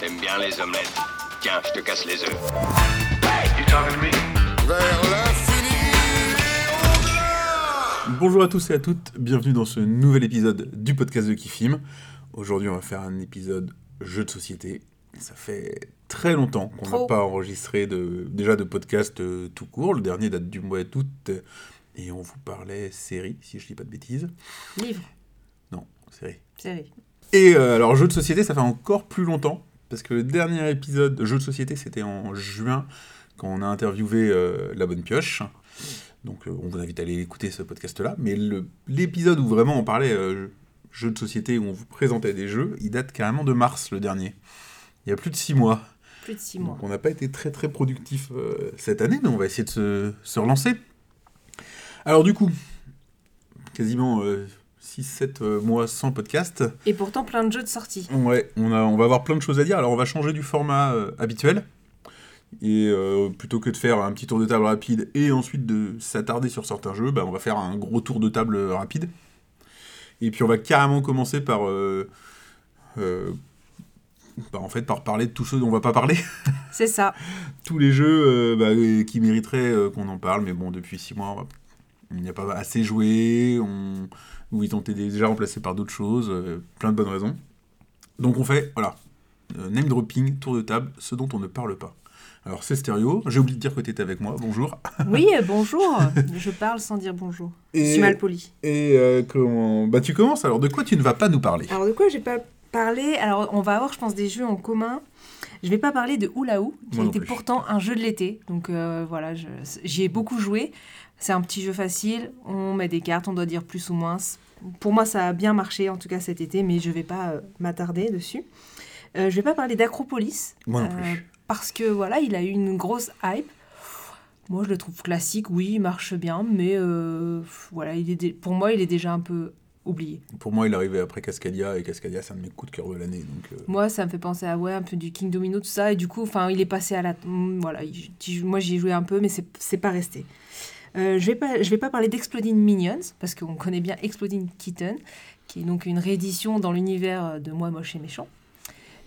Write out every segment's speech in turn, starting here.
T'aimes bien les omelettes. Tiens, je te casse les œufs. Vers l'infini Bonjour à tous et à toutes, bienvenue dans ce nouvel épisode du podcast de Kifim. Aujourd'hui, on va faire un épisode jeu de société. Ça fait très longtemps qu'on n'a pas enregistré de, déjà de podcast euh, tout court. Le dernier date du mois d'août euh, et on vous parlait série, si je dis pas de bêtises. Livre, Non, série. série. Et euh, alors, jeu de société, ça fait encore plus longtemps, parce que le dernier épisode jeu de société, c'était en juin, quand on a interviewé euh, La Bonne Pioche. Donc, euh, on vous invite à aller écouter ce podcast-là. Mais l'épisode où vraiment on parlait jeu de société, où on vous présentait des jeux, il date carrément de mars, le dernier. Il y a plus de six mois. Plus de six mois. Donc, on n'a pas été très très productif cette année, mais on va essayer de se, se relancer. Alors, du coup, quasiment 6-7 mois sans podcast. Et pourtant plein de jeux de sortie. Ouais, on, a, on va avoir plein de choses à dire. Alors, on va changer du format euh, habituel. Et euh, plutôt que de faire un petit tour de table rapide et ensuite de s'attarder sur certains jeux, bah, on va faire un gros tour de table euh, rapide. Et puis, on va carrément commencer par. euh, euh, bah, en fait, par parler de tous ceux dont on va pas parler. C'est ça. tous les jeux euh, bah, euh, qui mériteraient euh, qu'on en parle. Mais bon, depuis 6 mois, on va- il n'y a pas assez joué. On... Ou ils ont été déjà remplacés par d'autres choses. euh, plein de bonnes raisons. Donc on fait, voilà, euh, name dropping, tour de table, ce dont on ne parle pas. Alors c'est stéréo, j'ai oublié de dire que tu étais avec moi, bonjour. Oui, euh, bonjour. Je parle sans dire bonjour. Je Et, suis mal poli. et euh, comment... Bah tu commences, alors de quoi tu ne vas pas nous parler? Alors de quoi j'ai pas parlé? Alors on va avoir, je pense, des jeux en commun. Je vais pas parler de Oula Ou, qui Moi plus. pourtant un jeu de l'été. Donc euh, voilà, je- j'y ai beaucoup joué. C'est un petit jeu facile. On met des cartes, on doit dire plus ou moins. Pour moi, ça a bien marché, en tout cas cet été, mais je vais pas euh, m'attarder dessus. Euh, je vais pas parler d'Acropolis. Moi non Euh, plus. parce que voilà, il a eu une grosse hype. Moi, je le trouve classique, oui, il marche bien, mais euh, voilà, il est pour moi, il est déjà un peu oublié. Pour moi, il est arrivé après Cascadia, et Cascadia, c'est un de mes coups de cœur de l'année. Donc, euh, Moi, ça me fait penser à ouais, un peu du King Domino, tout ça, et du coup, enfin, il est passé à la. Voilà, il- moi j'y ai joué un peu, mais c'est c'est pas resté. Euh, je vais pas, je vais pas parler d'Exploding Minions parce qu'on connaît bien Exploding Kitten, qui est donc une réédition dans l'univers de Moi moche et méchant.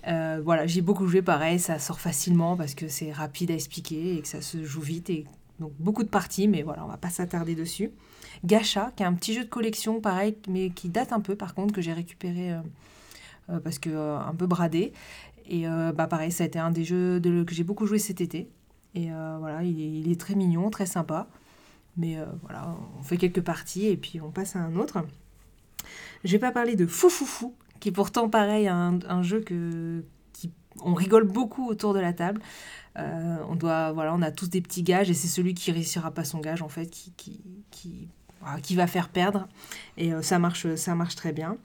Euh, voilà, j'ai beaucoup joué pareil, ça sort facilement parce que c'est rapide à expliquer et que ça se joue vite et donc beaucoup de parties, mais voilà, on va pas s'attarder dessus. Gacha, qui est un petit jeu de collection pareil, mais qui date un peu par contre que j'ai récupéré euh, parce que un peu bradé. Et bah pareil, ça a été un des jeux de, que j'ai beaucoup joué cet été. Et voilà, il est, il est très mignon, très sympa. Mais euh, voilà, on fait quelques parties et puis on passe à un autre. Je vais pas parler de Fou Fou Fou, qui est pourtant pareil un, un jeu que qui, on rigole beaucoup autour de la table. Euh, on doit, voilà, on a tous des petits gages et c'est celui qui réussira pas son gage en fait qui qui, qui, qui va faire perdre. Et euh, ça marche, ça marche très bien.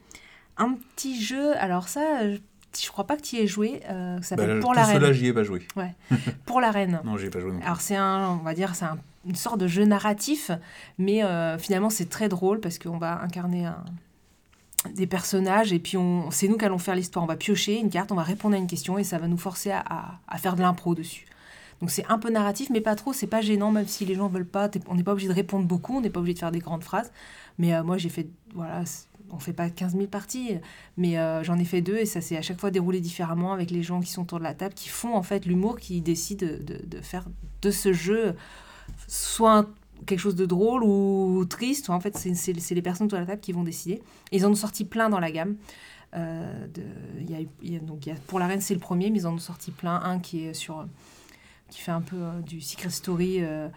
Un petit jeu, alors ça, je, crois pas que tu y aies joué. euh, ça bah, s'appelle Pour tout la cela, reine. j'y ai pas joué. Pour la reine. Non, j'y ai pas joué non. Alors c'est un, on va dire, c'est un- une sorte de jeu narratif, mais euh, finalement c'est très drôle parce qu'on va incarner des personnages et puis c'est nous qui allons faire l'histoire. On va piocher une carte, on va répondre à une question et ça va nous forcer à, faire de l'impro dessus. Donc c'est un peu narratif, mais pas trop, c'est pas gênant, même si les gens veulent pas. On n'est pas obligé de répondre beaucoup, on n'est pas obligé de faire des grandes phrases. Mais euh, moi j'ai fait, voilà, on fait pas 15 000 parties, mais euh, j'en ai fait deux et ça s'est à chaque fois déroulé différemment avec les gens qui sont autour de la table, qui font en fait l'humour, qui décident de, de- de faire de ce jeu soit quelque chose de drôle ou triste. En fait, c'est les personnes autour de la table qui vont décider. Ils en ont sorti plein dans la gamme. Pour la reine, c'est le premier, mais ils en ont sorti plein. Un qui est sur, qui fait un peu euh, du secret story euh,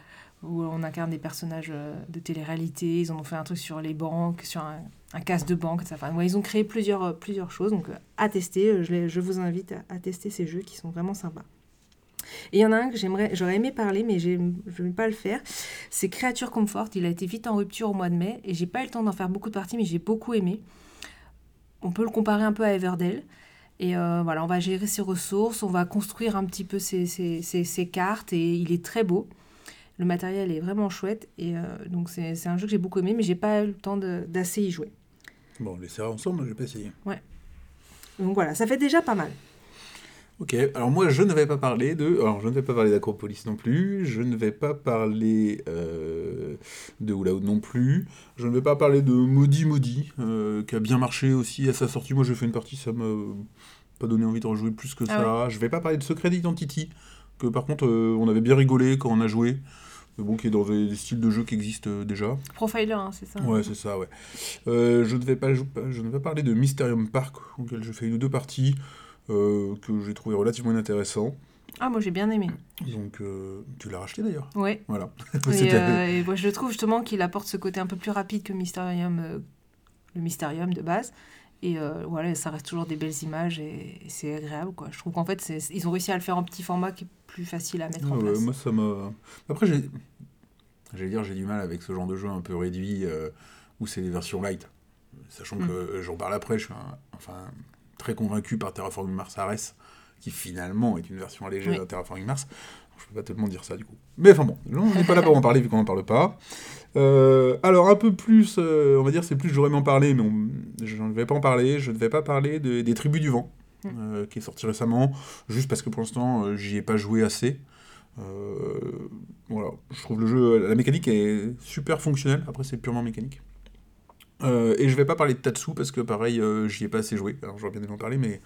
où on incarne des personnages euh, de télé-réalité. Ils en ont fait un truc sur les banques, sur un, un casse de banque. etc. Ils ont créé plusieurs, plusieurs choses. Donc, à tester. Je, je vous invite à, à tester ces jeux qui sont vraiment sympas. Et il y en a un que j'aimerais, j'aurais aimé parler, mais je ne vais pas le faire. C'est Creature Comfort. Il a été vite en rupture au mois de mai et j'ai pas eu le temps d'en faire beaucoup de parties, mais j'ai beaucoup aimé. On peut le comparer un peu à Everdell. Et euh, voilà, on va gérer ses ressources, on va construire un petit peu ses, ses- ses- ses cartes et il est très beau. Le matériel est vraiment chouette et euh, donc c'est un jeu que j'ai beaucoup aimé, mais j'ai pas eu le temps d'assez y jouer. Bon, on les essaiera ensemble, je vais pas essayer. Donc voilà, ça fait déjà pas mal. Ok, alors moi je ne vais pas parler de. Alors je ne vais pas parler d'Acropolis non plus, je ne vais pas parler euh, de Oula Hood non plus, je ne vais pas parler de Maudit Maudit, euh, qui a bien marché aussi à sa sortie. Moi j'ai fait une partie, ça m'a pas donné envie de rejouer plus que Ah ça. Je vais pas parler de Secret Identity, que par contre, euh, on avait bien rigolé quand on a joué. Mais bon, qui est dans des, des styles de jeu qui existent euh, déjà. Profiler, hein, c'est ça Ouais, c'est ça, ouais. Je ne vais pas, jou- je ne vais pas parler de Mysterium Park, auquel je fais une ou deux parties, euh, que j'ai trouvé relativement inintéressant. Ah, moi j'ai bien aimé. Donc, euh, tu l'as racheté d'ailleurs. Ouais. Voilà. Et, euh, et moi, je trouve justement qu'il apporte ce côté un peu plus rapide que Mysterium, euh, le Mysterium de base. Et voilà, ça reste toujours des belles images et, et c'est agréable. Quoi. Je trouve qu'en fait, ils ont réussi à le faire en petit format qui est plus facile à mettre en Ouais, place. moi, ça m'a. Après, j'ai. J'allais dire, j'ai du mal avec ce genre de jeu un peu réduit où c'est les versions light. Sachant Mm. que j'en parle après, je suis un- enfin, très convaincu par Terraforming Mars Ares, qui finalement est une version allégée Oui. de Terraforming Mars. Je peux pas tellement dire ça du coup. Mais enfin bon, on n'est pas là pour en parler vu qu'on n'en parle pas. Euh, alors un peu plus, euh, on va dire c'est plus j'aurais m'en parler, mais on- je ne vais pas en parler. Je ne vais pas parler de- des Tribus du Vent, Mm. euh, qui est sorti récemment, juste parce que pour l'instant j'y ai pas joué assez. Voilà, je trouve le jeu, la mécanique est super fonctionnelle. Après, c'est purement mécanique. Euh, et je vais pas parler de Tatsu parce que pareil, euh, j'y ai pas assez joué. Alors j'aurais bien aimé en parler, mais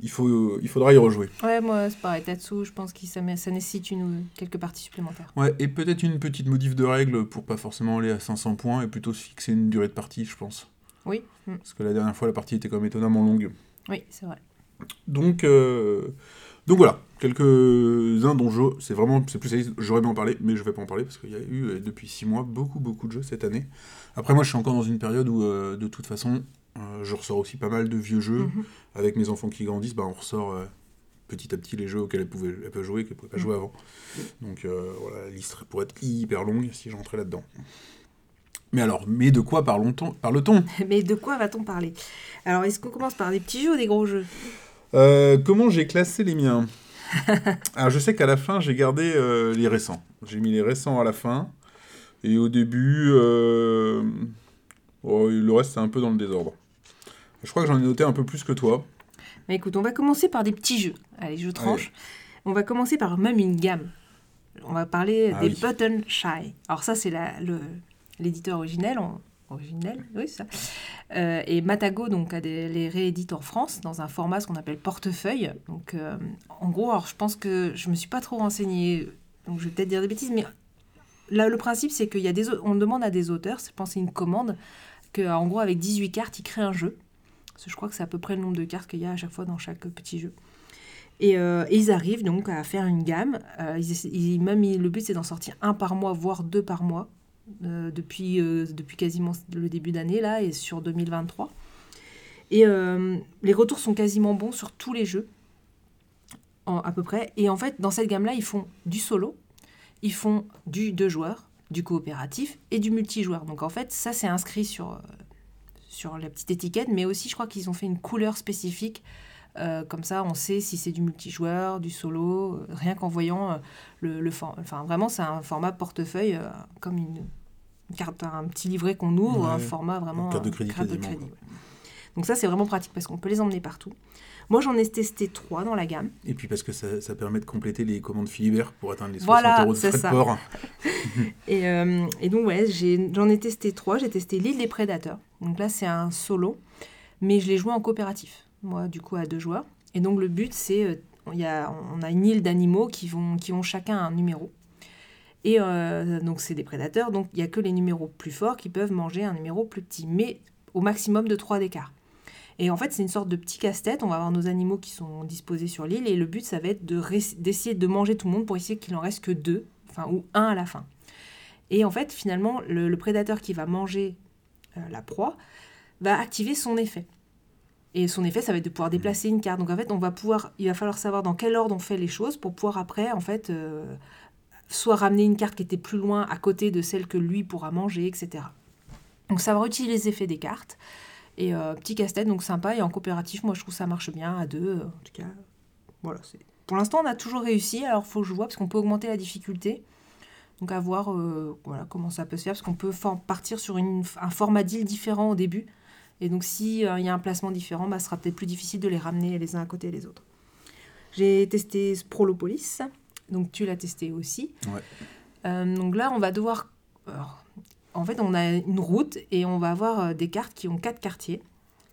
il, faut, il faudra y rejouer. Ouais, moi c'est pareil. Tatsu, je pense que ça, nécessite une, quelques parties supplémentaires. Ouais, et peut-être une petite modif de règle pour pas forcément aller à 500 points et plutôt se fixer une durée de partie, je pense. Oui. Parce que la dernière fois, la partie était quand même étonnamment longue. oui c'est vrai. Donc, euh, donc voilà, quelques-uns dont je, c'est vraiment, c'est plus j'aurais bien en parler, mais je vais pas en parler parce qu'il y a eu euh, depuis 6 mois beaucoup beaucoup de jeux cette année. Après moi je suis encore dans une période où euh, de toute façon euh, je ressors aussi pas mal de vieux jeux. Mhm. Avec mes enfants qui grandissent, bah, on ressort euh, petit à petit les jeux auxquels elles peuvent jouer et qu'elles ne pouvaient pas Mhm. jouer avant. Donc voilà, la liste pourrait être hyper longue si j'entrais là-dedans. Mais alors, mais de quoi parle-t-on? Mais de quoi va-t-on parler? Alors, est-ce qu'on commence par des petits jeux ou des gros jeux? Euh, comment j'ai classé les miens Alors, je sais qu'à la fin, j'ai gardé euh, les récents. J'ai mis les récents à la fin. Et au début, euh, oh, le reste, c'est un peu dans le désordre. Je crois que j'en ai noté un peu plus que toi. Mais écoute, on va commencer par des petits jeux. Allez, je tranche. On va commencer par même une gamme. On va parler Ah des oui. Button Shy. Alors ça, c'est l'éditeur originel. Originel, oui, c'est ça. Euh, et Matago donc, a des, les réédite en France dans un format ce qu'on appelle portefeuille. Donc, euh, en gros, alors, je pense que je me suis pas trop renseignée, donc je vais peut-être dire des bêtises, mais là, le principe, c'est qu'il y a on demande à des auteurs, je pense que c'est une commande, qu'en gros, avec 18 cartes, ils créent un jeu. Que je crois que c'est à peu près le nombre de cartes qu'il y a à chaque fois dans chaque petit jeu. Et, euh, ils arrivent donc à faire une gamme. Ils même le but c'est d'en sortir un par mois, voire deux par mois, euh, depuis, euh, depuis quasiment le début d'année là et sur 2023. Et euh, les retours sont quasiment bons sur tous les jeux, à peu près. Et en fait, dans cette gamme-là, ils font du solo, ils font du deux joueurs, du coopératif et du multijoueur. Donc en fait, ça c'est inscrit sur, sur la petite étiquette, mais aussi je crois qu'ils ont fait une couleur spécifique. Euh, comme ça, on sait si c'est du multijoueur, du solo, euh, rien qu'en voyant euh, le, le for- Enfin, vraiment, c'est un format portefeuille, comme une, une carte, un petit livret qu'on ouvre, Ouais. un format vraiment. Une carte de crédit carte de quasiment, crédit. ouais. Donc ça, c'est vraiment pratique parce qu'on peut les emmener partout. Moi, j'en ai testé trois dans la gamme. Et puis parce que ça, ça permet de compléter les commandes Philibert pour atteindre les 60 Voilà, euros de frais ça. de port. Et, euh, et donc, ouais, j'en ai, testé trois. J'ai testé l'île des prédateurs. Donc là, c'est un solo, mais je l'ai joué en coopératif. Moi, du coup, à deux joueurs. Et donc, le but, c'est. euh, on a une île d'animaux qui, qui ont chacun un numéro. Et euh, donc, c'est des prédateurs. Donc, il n'y a que les numéros plus forts qui peuvent manger un numéro plus petit, mais au maximum de 3 d'écart. Et en fait, c'est une sorte de petit casse-tête. On va avoir nos animaux qui sont disposés sur l'île. Et le but, ça va être d'essayer de manger tout le monde pour essayer qu'il en reste que deux, enfin, ou un à la fin. Et en fait, finalement, le, le prédateur qui va manger euh, la proie va activer son effet. Et son effet, ça va être de pouvoir déplacer une carte. Donc en fait, on va pouvoir, il va falloir savoir dans quel ordre on fait les choses pour pouvoir après, en fait, euh, soit ramener une carte qui était plus loin à côté de celle que lui pourra manger, etc. Donc va utiliser les effets des cartes. Et euh, petit casse-tête, donc sympa. Et en coopératif, moi, je trouve ça marche bien à deux. euh, en tout cas, voilà. c'est- Pour l'instant, on a toujours réussi. Alors, faut que je vois, parce qu'on peut augmenter la difficulté. Donc à voir euh, voilà, comment ça peut se faire, parce qu'on peut partir sur une- un format deal différent au début. Et donc s'il y a un placement différent, bah, ce sera peut-être plus difficile de les ramener les uns à côté des autres. J'ai testé Sprolopolis, donc tu l'as testé aussi. Ouais. Euh, donc là, on va devoir... alors, en fait, on a une route et on va avoir euh, des cartes qui ont quatre quartiers.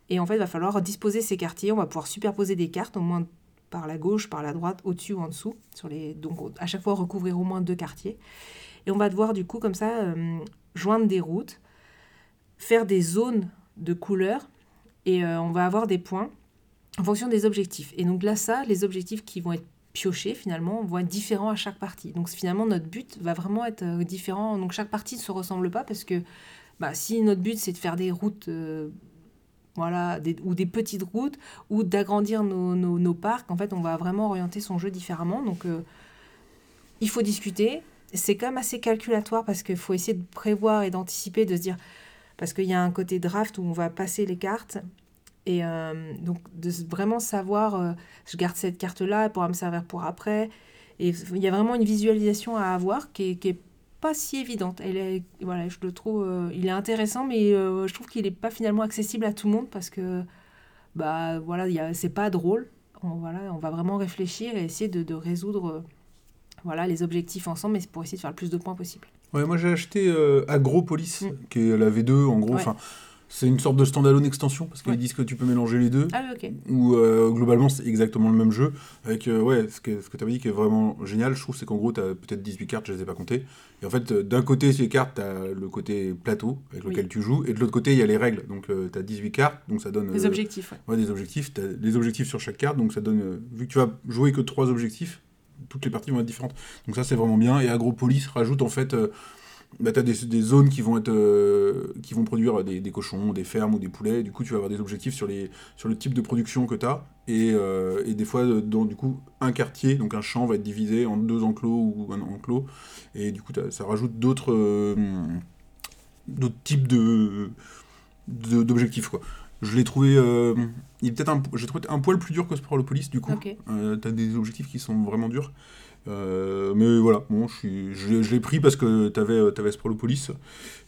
Et en fait, il va falloir disposer ces quartiers. On va pouvoir superposer des cartes, au moins par la gauche, par la droite, au-dessus ou en dessous. Sur les... Donc à chaque fois, recouvrir au moins deux quartiers. Et on va devoir du coup comme ça euh, joindre des routes, faire des zones de couleurs et euh, on va avoir des points en fonction des objectifs. Et donc là, ça, les objectifs qui vont être piochés finalement vont être différents à chaque partie. Donc finalement, notre but va vraiment être euh, différent. Donc chaque partie ne se ressemble pas parce que bah, si notre but c'est de faire des routes voilà, des, ou des petites routes, ou d'agrandir nos, nos, parcs. En fait, on va vraiment orienter son jeu différemment. Donc, euh, il faut discuter. C'est quand même assez calculatoire parce qu'il faut essayer de prévoir et d'anticiper, de se dire. Parce qu'il y a un côté draft où on va passer les cartes. Et euh, donc, de vraiment savoir, euh, je garde cette carte-là, elle pourra me servir pour après. Et il y a vraiment une visualisation à avoir qui est, pas si évidente. Elle est, voilà, je le trouve, euh, il est intéressant, mais je trouve qu'il n'est pas finalement accessible à tout le monde parce que, bah voilà, c'est pas drôle. On, voilà, on va vraiment réfléchir et essayer de, résoudre, voilà, les objectifs ensemble, mais pour essayer de faire le plus de points possible. Ouais, moi j'ai acheté Agropolis, mm. qui est la V2 en gros. Enfin, c'est une sorte de standalone extension parce qu'ils Ouais. disent que tu peux mélanger les deux. Ah oui, ok. Ou euh, globalement c'est exactement le même jeu. Avec euh, ouais, ce que, ce que tu avais dit qui est vraiment génial, je trouve, c'est qu'en gros tu as peut-être 18 cartes, je les ai pas comptées. Et en fait, euh, d'un côté, ces cartes, tu as le côté plateau avec Oui. lequel tu joues, et de l'autre côté, il y a les règles. Donc tu as 18 cartes, donc ça donne. Euh, objectifs, ouais. Ouais, des objectifs. Tu as les objectifs sur chaque carte, donc ça donne. euh, vu que tu vas jouer que trois objectifs, toutes les parties vont être différentes. Donc ça, c'est vraiment bien. Et Agropolis rajoute en fait. Euh, bah, tu as des, zones qui vont, être, euh, qui vont produire des, cochons, des fermes ou des poulets. Du coup, tu vas avoir des objectifs sur, les, sur le type de production que tu as. Et, euh, et des fois, euh, dans du coup, un quartier, donc un champ, va être divisé en deux enclos ou un enclos. Et du coup, ça rajoute d'autres d'autres types de d'objectifs. Je l'ai trouvé. euh, il est peut-être un, j'ai trouvé un poil plus dur que Sporolopolis, du coup. Ok. Euh, T'as des objectifs qui sont vraiment durs. Euh, mais voilà, bon, je, suis, je, l'ai- je l'ai pris parce que t'avais euh, avais Sprolopolis.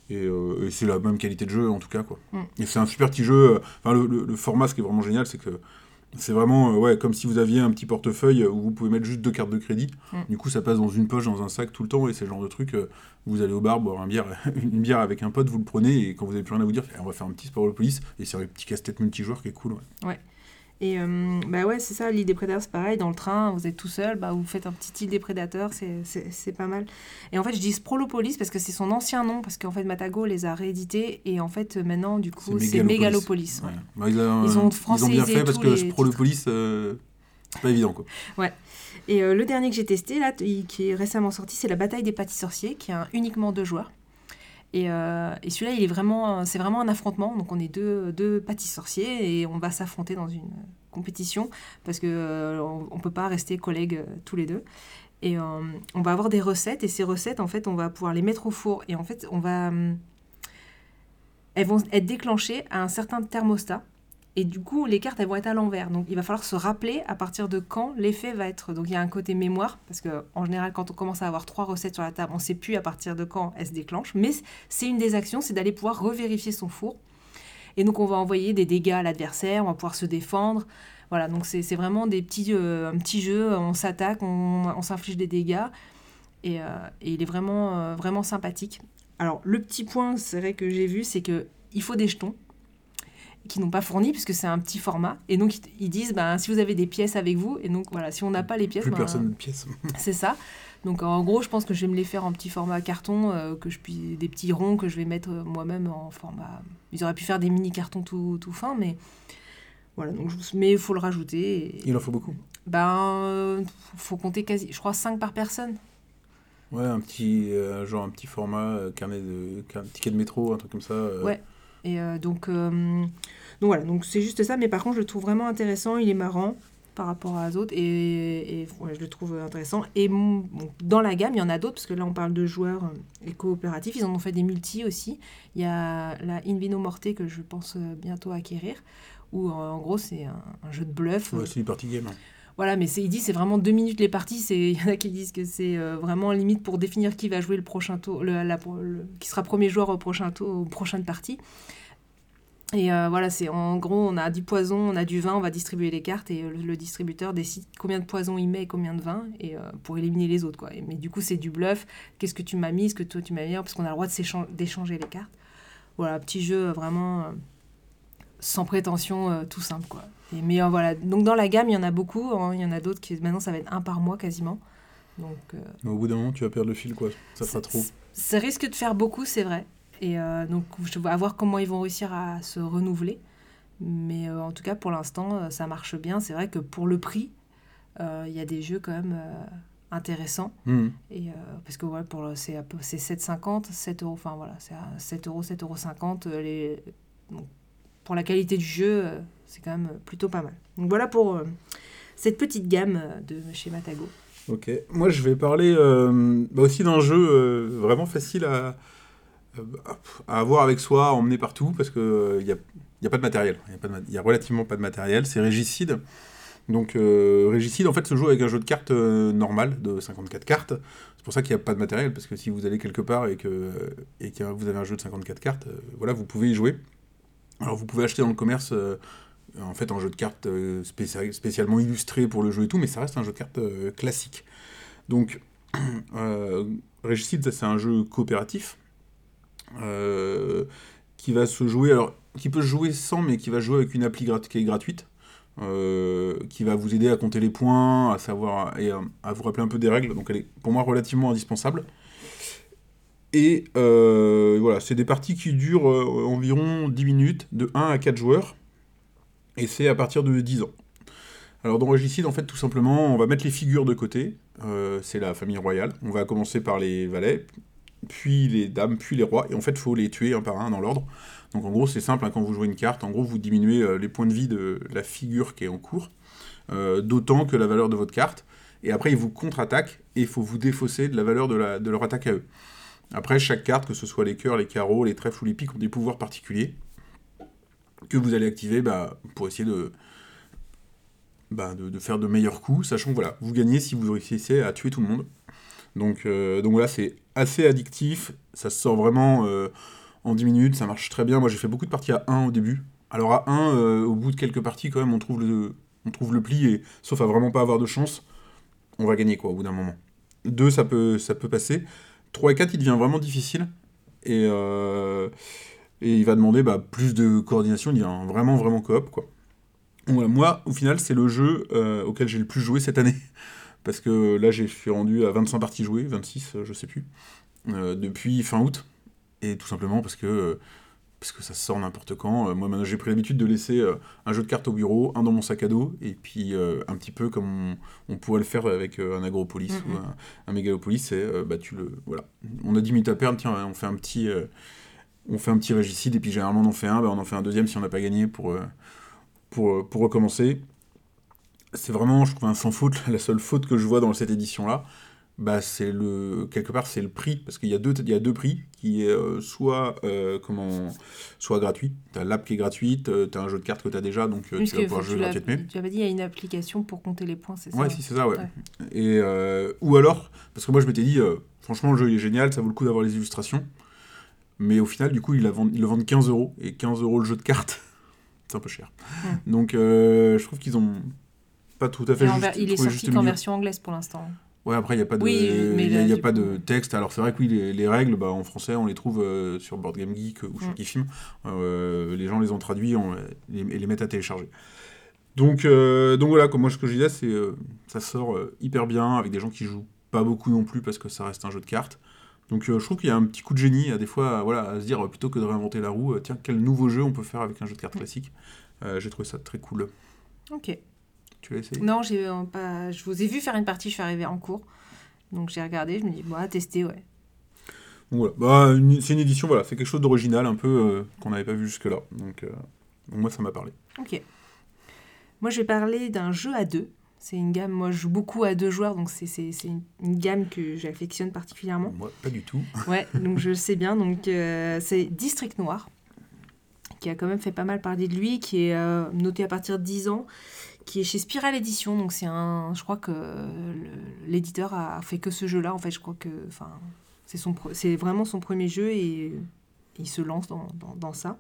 Et, et c'est la même qualité de jeu, en tout cas. quoi. Mm. Et c'est un super petit jeu. Enfin, le, le- le format, ce qui est vraiment génial, c'est que c'est vraiment euh, ouais, comme si vous aviez un petit portefeuille où vous pouvez mettre juste deux cartes de crédit. Mm. Du coup, ça passe dans une poche, dans un sac tout le temps. Et c'est le genre de truc, euh, vous allez au bar boire un bière, une bière avec un pote, vous le prenez. Et quand vous avez plus rien à vous dire, on va faire un petit Sprolopolis. Et c'est un petit casse-tête multijoueur qui est cool. ouais. Et euh, bah ouais, c'est ça, l'île des prédateurs, c'est pareil. Dans le train, vous êtes tout seul, bah vous faites un petit île des prédateurs, c'est- pas mal. Et en fait, je dis Sprolopolis parce que c'est son ancien nom, parce qu'en fait, Matago les a réédités, et en fait, maintenant, du coup, c'est Mégalopolis. ouais. Ouais. Bah, ils, ont, Ils ont ils ont bien fait parce que les Sprolopolis, euh, c'est pas évident. quoi. Et euh, le dernier que j'ai testé, là, qui est récemment sorti, c'est la bataille des pâtis sorciers, qui est un- uniquement deux joueurs. Et, euh, et celui-là, il est vraiment, c'est vraiment un affrontement. Donc, on est deux, deux sorciers et on va s'affronter dans une compétition parce que euh, on, on peut pas rester collègues euh, tous les deux. Et on va avoir des recettes et ces recettes, en fait, on va pouvoir les mettre au four et en fait, on va, elles vont être déclenchées à un certain thermostat. Et du coup, les cartes, elles vont être à l'envers. Donc, il va falloir se rappeler à partir de quand l'effet va être. Donc, il y a un côté mémoire, parce que en général, quand on commence à avoir trois recettes sur la table, on ne sait plus à partir de quand elles se déclenchent. Mais c'est une des actions, c'est d'aller pouvoir revérifier son four. Et donc, on va envoyer des dégâts à l'adversaire, on va pouvoir se défendre. Voilà, donc c'est vraiment des petits, euh, un petit jeu, on s'attaque, on, s'inflige des dégâts. Et, euh, il est vraiment, euh, vraiment sympathique. Alors, le petit point, c'est vrai que j'ai vu, c'est que il faut des jetons qui n'ont pas fourni puisque c'est un petit format et donc ils- disent ben, si vous avez des pièces avec vous et donc voilà si on n'a pas les pièces Plus ben, personne de pièce. c'est ça donc en gros je pense que je vais me les faire en petit format carton euh, que je puis des petits ronds que je vais mettre euh, moi-même en format ils auraient pu faire des mini cartons tout, tout fins mais voilà donc je- mais il faut le rajouter et- Il en faut beaucoup. ben euh, faut compter quasi je crois 5 par personne Ouais, un petit, euh, genre un petit format, carnet de, car- ticket de métro, un truc comme ça. Ouais. Et euh, donc, euh, donc voilà, donc c'est juste ça. Mais par contre, je le trouve vraiment intéressant. Il est marrant par rapport aux autres et, et ouais, je le trouve intéressant. Et bon, dans la gamme, il y en a d'autres parce que là, on parle de joueurs euh, et coopératifs. Ils en ont fait des multi aussi. Il y a la Invino Morte que je pense bientôt acquérir. Où en gros, c'est un, un jeu de bluff. Ouais, c'est du party game. hein. Voilà, mais c'est- il dit c'est vraiment deux minutes les parties. C'est il y en a qui disent que c'est euh, vraiment limite pour définir qui va jouer le prochain tour, le, la- le- qui sera premier joueur au prochain tour, aux prochaines parties. Et euh, voilà, c'est en gros on a du poison, on a du vin, on va distribuer les cartes et le, le distributeur décide combien de poison il met et combien de vin et euh, pour éliminer les autres quoi. Et- mais du coup c'est du bluff. Qu'est-ce que tu m'as mis, ce que toi tu m'as mis, parce qu'on a le droit d'échanger les cartes. Voilà, petit jeu euh, vraiment euh, sans prétention, tout simple quoi. Et, mais voilà, donc dans la gamme, il y en a beaucoup. hein. Il y en a d'autres qui maintenant ça va être un par mois quasiment. Donc Mais au bout d'un moment, tu vas perdre le fil, quoi. Ça fera trop. Ça risque de faire beaucoup, c'est vrai. Et euh, donc, je vais voir comment ils vont réussir à se renouveler. Mais euh, en tout cas, pour l'instant, euh, ça marche bien. C'est vrai que pour le prix, il y a des jeux quand même intéressants. Mhm. Et, euh, parce que voilà, pour c'est c'est 7,50, 7 euros. Enfin voilà, c'est à 7 euros, 7,50 euros. 50, les, donc, pour la qualité du jeu, c'est quand même plutôt pas mal. Donc voilà pour euh, cette petite gamme de chez Matago. Ok. Moi, je vais parler euh, bah aussi d'un jeu vraiment facile à, à avoir avec soi, à emmener partout, parce qu'il n'y a, y a pas de matériel. Il y y a relativement pas de matériel. C'est Régicide. Donc, euh, Régicide, en fait, se joue avec un jeu de cartes euh, normal de 54 cartes. C'est pour ça qu'il n'y a pas de matériel, parce que si vous allez quelque part et que, vous avez un jeu de 54 cartes, euh, voilà, vous pouvez y jouer. Alors, vous pouvez acheter dans le commerce euh, en fait un jeu de cartes euh, spécia- spécialement illustré pour le jeu et tout, mais ça reste un jeu de cartes euh, classique. Donc, euh, Régicide, c'est un jeu coopératif euh, qui va se jouer, alors qui peut jouer sans, mais qui va jouer avec une appli qui est gratuite, euh, qui va vous aider à compter les points, à savoir et à, vous rappeler un peu des règles. Donc, elle est pour moi relativement indispensable. Et euh, voilà, c'est des parties qui durent euh, environ 10 minutes, de 1 à 4 joueurs, et c'est à partir de 10 ans. Alors dans Régicide, en fait, tout simplement, on va mettre les figures de côté, euh, c'est la famille royale, on va commencer par les valets, puis les dames, puis les rois, et en fait, il faut les tuer un par un dans l'ordre. Donc en gros, c'est simple, hein, quand vous jouez une carte, en gros, vous diminuez euh, les points de vie de la figure qui est en cours, euh, d'autant que la valeur de votre carte, et après, ils vous contre-attaquent, et il faut vous défausser de la valeur de, leur attaque à eux. Après, chaque carte, que ce soit les cœurs, les carreaux, les trèfles ou les piques, ont des pouvoirs particuliers que vous allez activer bah, pour essayer de, bah, de faire de meilleurs coups, sachant que voilà, vous gagnez si vous réussissez à tuer tout le monde. Donc, euh, donc voilà, c'est assez addictif, ça sort vraiment euh, en 10 minutes, ça marche très bien. Moi j'ai fait beaucoup de parties à 1 au début. Alors à 1, euh, au bout de quelques parties, quand même, on trouve le, on trouve le pli, et sauf à vraiment pas avoir de chance, on va gagner quoi au bout d'un moment. 2, ça peut, ça peut passer. 3 et 4, il devient vraiment difficile. Et, il va demander bah, plus de coordination, il devient vraiment, vraiment coop, quoi. Moi, au final, c'est le jeu auquel j'ai le plus joué cette année. Parce que là, j'ai- je suis rendu à 25 parties jouées, 26, euh, je sais plus, euh, depuis fin août. Et tout simplement parce que, euh, parce que ça sort n'importe quand. Moi, maintenant, j'ai pris l'habitude de laisser un jeu de cartes au bureau, un dans mon sac à dos, et puis euh, un petit peu comme on, on pourrait le faire avec un agropolis ou un, un mégalopolis. C'est, euh, bah, tu le, voilà. On a 10 minutes à perdre, tiens, on fait un petit, on fait un petit régicide, et puis généralement, on en fait un, bah, on en fait un deuxième si on n'a pas gagné pour, pour, pour recommencer. C'est vraiment, je trouve, un sans faute. La seule faute que je vois dans cette édition-là, bah, c'est le quelque part c'est le prix parce qu'il y a deux il y a deux prix qui est euh, soit euh, comment soit gratuit. T'as l'app qui est gratuite euh, t'as un jeu de cartes que t'as déjà donc euh, tu vas pouvoir jouer gratuitement. tu avais dit, il y a une application pour compter les points, c'est ça ouais si c'est ça ouais, Ouais. et ou alors parce que moi je m'étais dit franchement le jeu il est génial ça vaut le coup d'avoir les illustrations. Mais au final du coup ils, la vendent, ils le vendent 15 euros. Et 15 euros le jeu de cartes c'est un peu cher. Donc je trouve qu'ils ont pas tout à fait Et en juste, ver- il est sorti qu'en version anglaise pour l'instant. Ouais, après, il n'y a pas de, Oui, mais il y a, là, il y a du pas coup, de texte. Alors, c'est vrai que oui, les, les règles, bah, en français, on les trouve euh, sur Board Game Geek ou chez Mm. Kifim. Euh, les gens les ont traduits on, et les mettent à télécharger. Donc, euh, donc voilà, comme moi, ce que je disais, c'est ça sort hyper bien avec des gens qui jouent pas beaucoup non plus parce que ça reste un jeu de cartes. Donc, je trouve qu'il y a un petit coup de génie, à des fois, voilà, à se dire, plutôt que de réinventer la roue, tiens, quel nouveau jeu on peut faire avec un jeu de cartes Mm. classique. J'ai trouvé ça très cool. Ok. Tu l'as essayé? Non, j'ai euh, pas. Je vous ai vu faire une partie, je suis arrivée en cours. Donc j'ai regardé, je me dis, bon, à tester, ouais. Donc voilà, bah, une- c'est une édition, voilà, c'est quelque chose d'original un peu euh, qu'on n'avait pas vu jusque-là. Donc, euh, donc moi, ça m'a parlé. Ok. Moi, je vais parler d'un jeu à deux. C'est une gamme, moi je joue beaucoup à deux joueurs, donc c'est une, une gamme que j'affectionne particulièrement. Moi, pas du tout. Ouais, donc je le sais bien. Donc euh, c'est District Noir, qui a quand même fait pas mal parler de lui, qui est euh, noté à partir de 10 ans, qui est chez Spiral Edition. Donc c'est un, je crois que l'éditeur a fait que ce jeu-là. En fait, je crois que, enfin, c'est son, c'est vraiment son premier jeu et il se lance dans, dans- ça.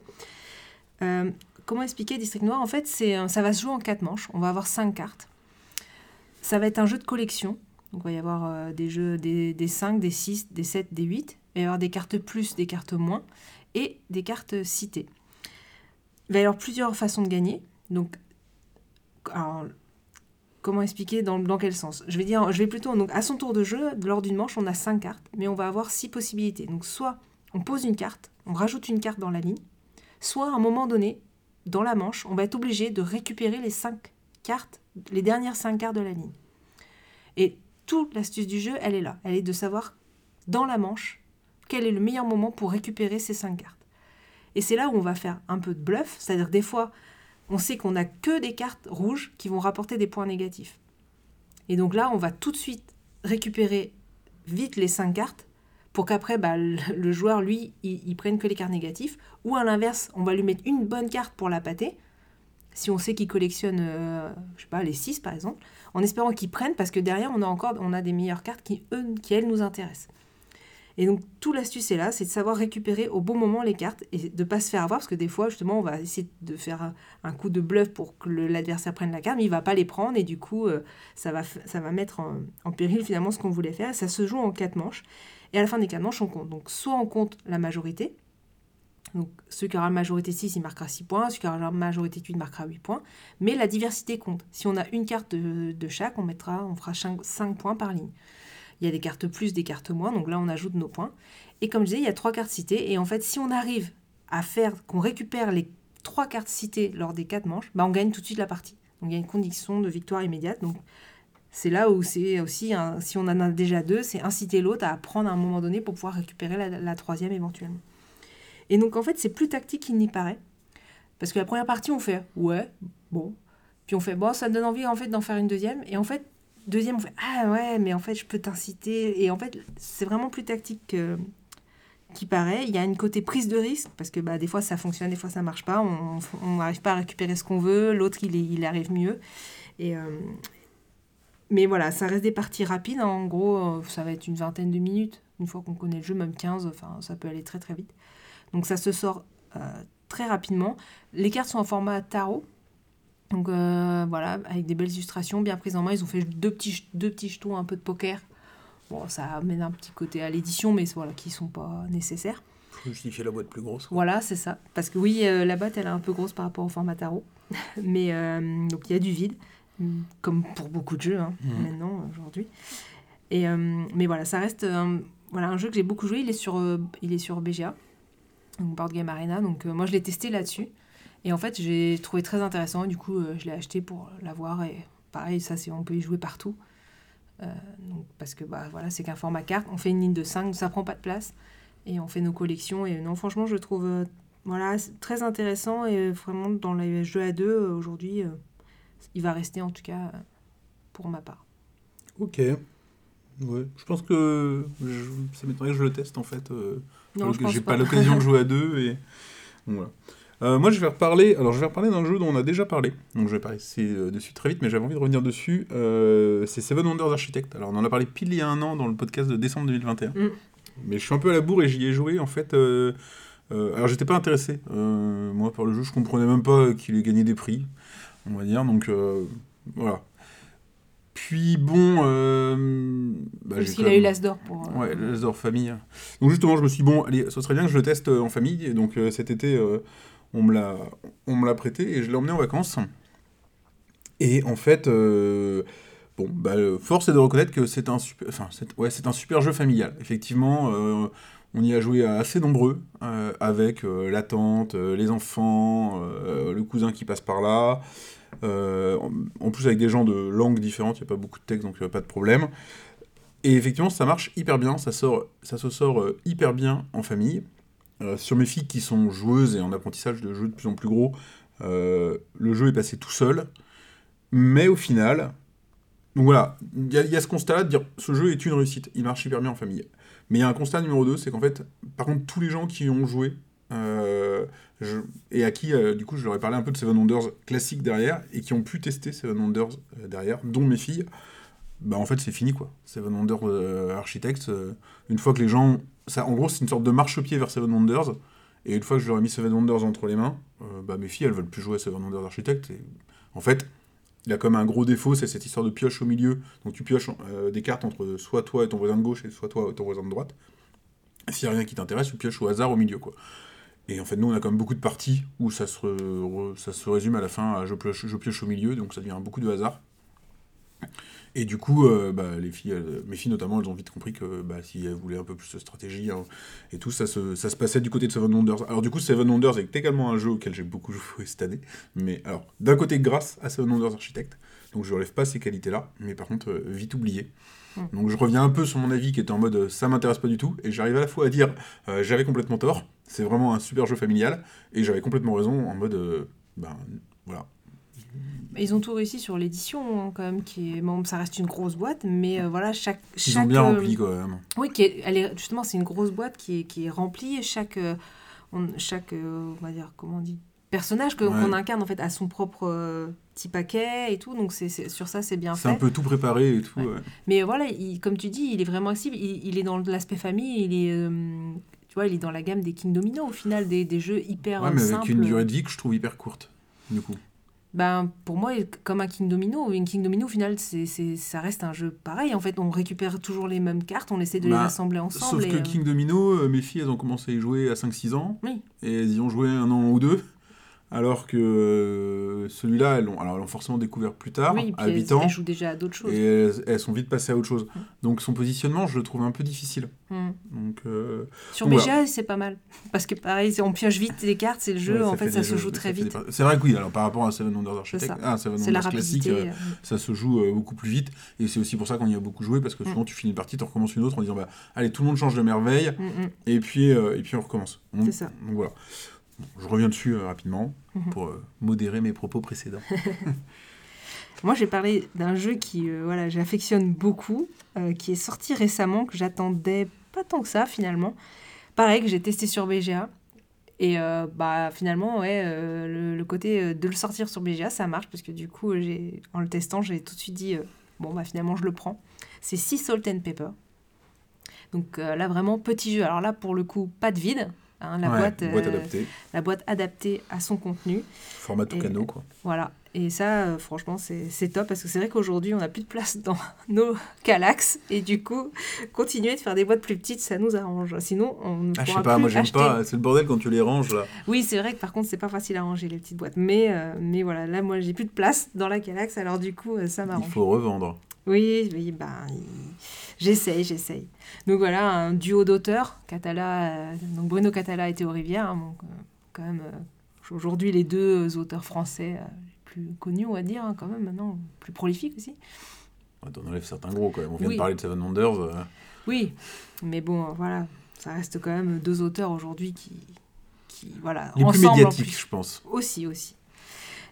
Euh, comment expliquer District Noir? En fait, c'est, ça va se jouer en quatre manches. On va avoir cinq cartes. Ça va être un jeu de collection. Donc, il va y avoir euh, des jeux des, des 5, des 6, des 7, des 8. Il va y avoir des cartes plus, des cartes moins et des cartes citées. il va y avoir plusieurs façons de gagner. Donc, comment expliquer dans, quel sens? Je vais dire, plutôt donc à son tour de jeu, lors d'une manche, on a cinq cartes, mais on va avoir six possibilités. Donc, soit on pose une carte, on rajoute une carte dans la ligne, soit à un moment donné, dans la manche, on va être obligé de récupérer les cinq cartes, les dernières cinq cartes de la ligne. Et toute l'astuce du jeu, elle est là. Elle est de savoir dans la manche quel est le meilleur moment pour récupérer ces cinq cartes. Et c'est là où on va faire un peu de bluff, c'est-à-dire des fois, on sait qu'on n'a que des cartes rouges qui vont rapporter des points négatifs. Et donc là, on va tout de suite récupérer vite les cinq cartes pour qu'après, bah, le joueur, lui, il, prenne que les cartes négatives. Ou à l'inverse, on va lui mettre une bonne carte pour la pâter. Si on sait qu'il collectionne, euh, je sais les 6 par exemple, en espérant qu'il prenne, parce que derrière, on a encore des meilleures cartes qui, eux, qui elles, nous intéressent. Et donc, tout l'astuce est là, c'est de savoir récupérer au bon moment les cartes et de ne pas se faire avoir, parce que des fois, justement, on va essayer de faire un, coup de bluff pour que l'adversaire prenne la carte, mais il va pas les prendre, et du coup, euh, ça, va, ça va mettre en, péril finalement ce qu'on voulait faire. Ça se joue en quatre manches, et à la fin des quatre manches, on compte. Donc, soit on compte la majorité, donc celui qui aura la majorité 6, il marquera 6 points, celui qui aura la majorité 8, il marquera 8 points, mais la diversité compte. Si on a une carte de, de chaque, on, mettra, on fera 5 points par ligne. Il y a des cartes plus, des cartes moins, donc là on ajoute nos points. Et comme je disais, il y a trois cartes citées, et en fait, si on arrive à faire qu'on récupère les trois cartes citées lors des quatre manches, bah, on gagne tout de suite la partie. Donc il y a une condition de victoire immédiate. Donc c'est là où c'est aussi, si on en a déjà deux, c'est inciter l'autre à prendre à un moment donné pour pouvoir récupérer la, la troisième éventuellement. Et donc en fait, c'est plus tactique qu'il n'y paraît. Parce que la première partie, on fait ouais, bon. Puis on fait bon, ça me donne envie en fait d'en faire une deuxième. Et en fait, deuxième, on fait ah ouais, mais en fait, je peux t'inciter. Et en fait, c'est vraiment plus tactique que- qui paraît. Il y a une côté prise de risque parce que bah, des fois ça fonctionne, des fois ça marche pas. On n'arrive pas à récupérer ce qu'on veut, l'autre il, il arrive mieux. Et, euh, mais voilà, ça reste des parties rapides. hein. En gros, euh, ça va être une vingtaine de minutes. Une fois qu'on connaît le jeu, même 15, enfin, ça peut aller très très vite. Donc ça se sort euh, très rapidement. Les cartes sont en format tarot. Donc euh, voilà, avec des belles illustrations bien prises en main. Ils ont fait deux petits, deux petits jetons, un peu de poker. Bon, ça amène un petit côté à l'édition, mais voilà, qui sont pas nécessaires. Justifier la boîte plus grosse. Voilà, c'est ça. Parce que oui, euh, la boîte, elle est un peu grosse par rapport au format tarot. Mais euh, donc il y a du vide, mm, comme pour beaucoup de jeux hein, Mhm. maintenant, aujourd'hui. Et, mais voilà, ça reste un, voilà, un jeu que j'ai beaucoup joué. Il est sur, il est sur BGA, donc Board Game Arena. Donc moi, je l'ai testé là-dessus. Et en fait, j'ai trouvé très intéressant. Du coup, euh, je l'ai acheté pour l'avoir. Et pareil, ça, c'est, on peut y jouer partout. Euh, donc, parce que bah, voilà, c'est qu'un format carte. On fait une ligne de 5, ça prend pas de place. Et on fait nos collections. Et non, franchement, je le trouve euh, voilà, très intéressant. Et vraiment, dans les jeux à deux, euh, aujourd'hui, il va rester en tout cas pour ma part. Ok. Ouais. Je pense que je- ça m'étonnerait que je le teste en fait. Non, je que pense j'ai pas. pas, l'occasion de jouer à deux et voilà. Euh, moi, je vais reparler. Alors, je vais reparler d'un jeu dont on a déjà parlé. Donc, je vais passer euh, dessus très vite, mais j'avais envie de revenir dessus. Euh, c'est Seven Wonders Architect. Alors, on en a parlé pile il y a un an dans le podcast de décembre 2021. Mm. Mais je suis un peu à la bourre et j'y ai joué en fait. alors, j'étais pas intéressé. moi, par le jeu, je comprenais même pas qu'il ait gagné des prix, on va dire. Donc, voilà. Puis, bon. euh, bah, Parce qu'il a eu même- l'As d'or pour. euh, Ouais, les hors famille. Donc justement, je me suis dit, bon, allez, ce serait bien que je le teste en famille. Et donc euh, cet été, on me l'a prêté et je l'ai emmené en vacances. Et en fait, euh, bon, bah, force est de reconnaître que c'est un, super, enfin, ouais, un super jeu familial. Effectivement, euh, on y a joué assez nombreux, euh, avec la tante, les enfants, le cousin qui passe par là. En, plus avec des gens de langues différentes, il n'y a pas beaucoup de texte, donc pas de problème. Et effectivement, ça marche hyper bien, ça, sort, ça se sort hyper bien en famille. Euh, sur mes filles qui sont joueuses et en apprentissage de jeux de plus en plus gros, euh, le jeu est passé tout seul. Mais au final, donc voilà, il y, a- ce constat-là de dire ce jeu est une réussite, il marche hyper bien en famille. Mais il y a un constat numéro 2, c'est qu'en fait, par contre, tous les gens qui ont joué, euh, et à qui, du coup, je leur ai parlé un peu de Seven Wonders classique derrière, et qui ont pu tester Seven Wonders derrière, dont mes filles, bah en fait, c'est fini, quoi. Seven Wonders Architects, une fois que les gens... Ça, en gros, c'est une sorte de marchepied vers Seven Wonders, et une fois que je leur ai mis Seven Wonders entre les mains, euh, bah mes filles, elles veulent plus jouer à Seven Wonders Architects, et en fait... Il a comme un gros défaut, c'est cette histoire de pioche au milieu. Donc tu pioches euh, des cartes entre soit toi et ton voisin de gauche et soit toi et ton voisin de droite. S'il n'y a rien qui t'intéresse, tu pioches au hasard au milieu, quoi. Et en fait, nous, on a quand même beaucoup de parties où ça se, ça se résume à la fin à je pioche, je pioche au milieu, donc ça devient beaucoup de hasard. Et du coup, euh, bah, les filles, elles- mes filles notamment, elles ont vite compris que bah, si elles voulaient un peu plus de stratégie hein, et tout, ça se, ça se passait du côté de Seven Wonders. Alors du coup, Seven Wonders est également un jeu auquel j'ai beaucoup joué cette année. Mais alors, d'un côté, grâce à Seven Wonders Architect, donc je relève pas ces qualités-là, mais par contre, euh, vite oublié. Mm. Donc je reviens un peu sur mon avis qui était en mode ça m'intéresse pas du tout, et j'arrive à la fois à dire euh, j'avais complètement tort, c'est vraiment un super jeu familial, et j'avais complètement raison en mode ben voilà. Ils ont tout réussi sur l'édition, hein, quand même, qui est... Bon, ça reste une grosse boîte, mais euh, voilà, chaque... Ils ont bien euh, rempli quand même. Oui, qui est, elle est, justement, c'est une grosse boîte qui est, qui est remplie. et Chaque, euh, on, chaque on va dire, comment on dit, personnage que- Ouais. qu'on incarne, en fait, a son propre euh, petit paquet et tout. Donc, c'est, sur ça, c'est bien C'est un fait. peu tout préparé et tout. Ouais. ouais. Mais voilà, il- comme tu dis, il est vraiment accessible. Il, il est dans l'aspect famille. Il est, euh, tu vois, il est dans la gamme des King Domino, au final, des, des jeux hyper Ouais, mais avec une durée de vie que je trouve hyper courte, du coup. Ben, pour moi, comme un King Domino, une King Domino, au final, c'est, c'est, ça reste un jeu pareil. En fait, on récupère toujours les mêmes cartes, on essaie de Bah, les assembler ensemble. Sauf et, que euh, King Domino, euh, mes filles, elles ont commencé à y jouer à 5-6 ans, Oui. et elles y ont joué un an ou deux. Alors que euh, celui-là, elles l'ont alors, elles l'ont forcément découvert plus tard, oui, à puis 8 elles, ans, elles jouent déjà à d'autres choses. et elles, elles sont vite passées à autre chose. Donc son positionnement, je le trouve un peu difficile. Hmm. Donc, euh, Sur Voilà. BGA, c'est pas mal. Parce que pareil, on pioche vite les cartes, c'est le jeu, ouais, en fait, ça se jeux- joue très des vite. C'est vrai que oui, alors par rapport à Seven Wonders Architect, ça. ah, Seven C'est la Wonders classique, rapidité. euh, ça se joue euh, beaucoup plus vite. Et c'est aussi pour ça qu'on y a beaucoup joué, parce que Mm. souvent tu finis une partie, tu recommences une autre en disant bah, allez, tout le monde change de merveille, mm, mm. et puis, et puis on recommence. C'est ça. Donc voilà. Je reviens dessus euh, rapidement Mhm. pour euh, modérer mes propos précédents. Moi, j'ai parlé d'un jeu qui, euh, voilà, j'affectionne beaucoup, euh, qui est sorti récemment, que j'attendais pas tant que ça finalement. Pareil, que j'ai testé sur BGA. Et euh, bah, finalement, ouais, le, le côté de le sortir sur BGA, ça marche parce que du coup, en le testant, j'ai tout de suite dit, bon, bah finalement, je le prends. C'est Sea Salt and Pepper. Donc là, vraiment, petit jeu. Alors là, pour le coup, pas de vide. Hein, la, Ouais, boîte, boîte euh, adaptée, la boîte adaptée à son contenu. format tout canot quoi. Voilà. Et ça, euh, franchement, c'est top parce que c'est vrai qu'aujourd'hui, on n'a plus de place dans nos calax. Et du coup, continuer de faire des boîtes plus petites, ça nous arrange. Sinon, on ne Ah, je pourra sais pas, plus moi j'aime pas, c'est le bordel quand tu les ranges là. Oui, c'est vrai que par contre, c'est pas facile à ranger les petites boîtes. Mais, euh, mais voilà, là, moi, j'ai plus de place dans la calax. Alors du coup, euh, ça Il m'arrange. faut revendre. Oui, oui ben, j'essaye, j'essaye. Donc voilà, un duo d'auteurs. Catala, euh, donc Bruno Catala et Théo Rivière. hein, donc, euh, quand même, euh, aujourd'hui, les deux auteurs français les plus connus, on va dire, hein, quand même, maintenant, plus prolifiques aussi. Ouais, T'en enlèves certains gros quand même. On vient Oui. de parler de Seven Wonders. Oui, mais bon, voilà, ça reste quand même deux auteurs aujourd'hui qui, qui, voilà, les plus ensemble, en médiatiques, plus. je pense. Aussi, aussi.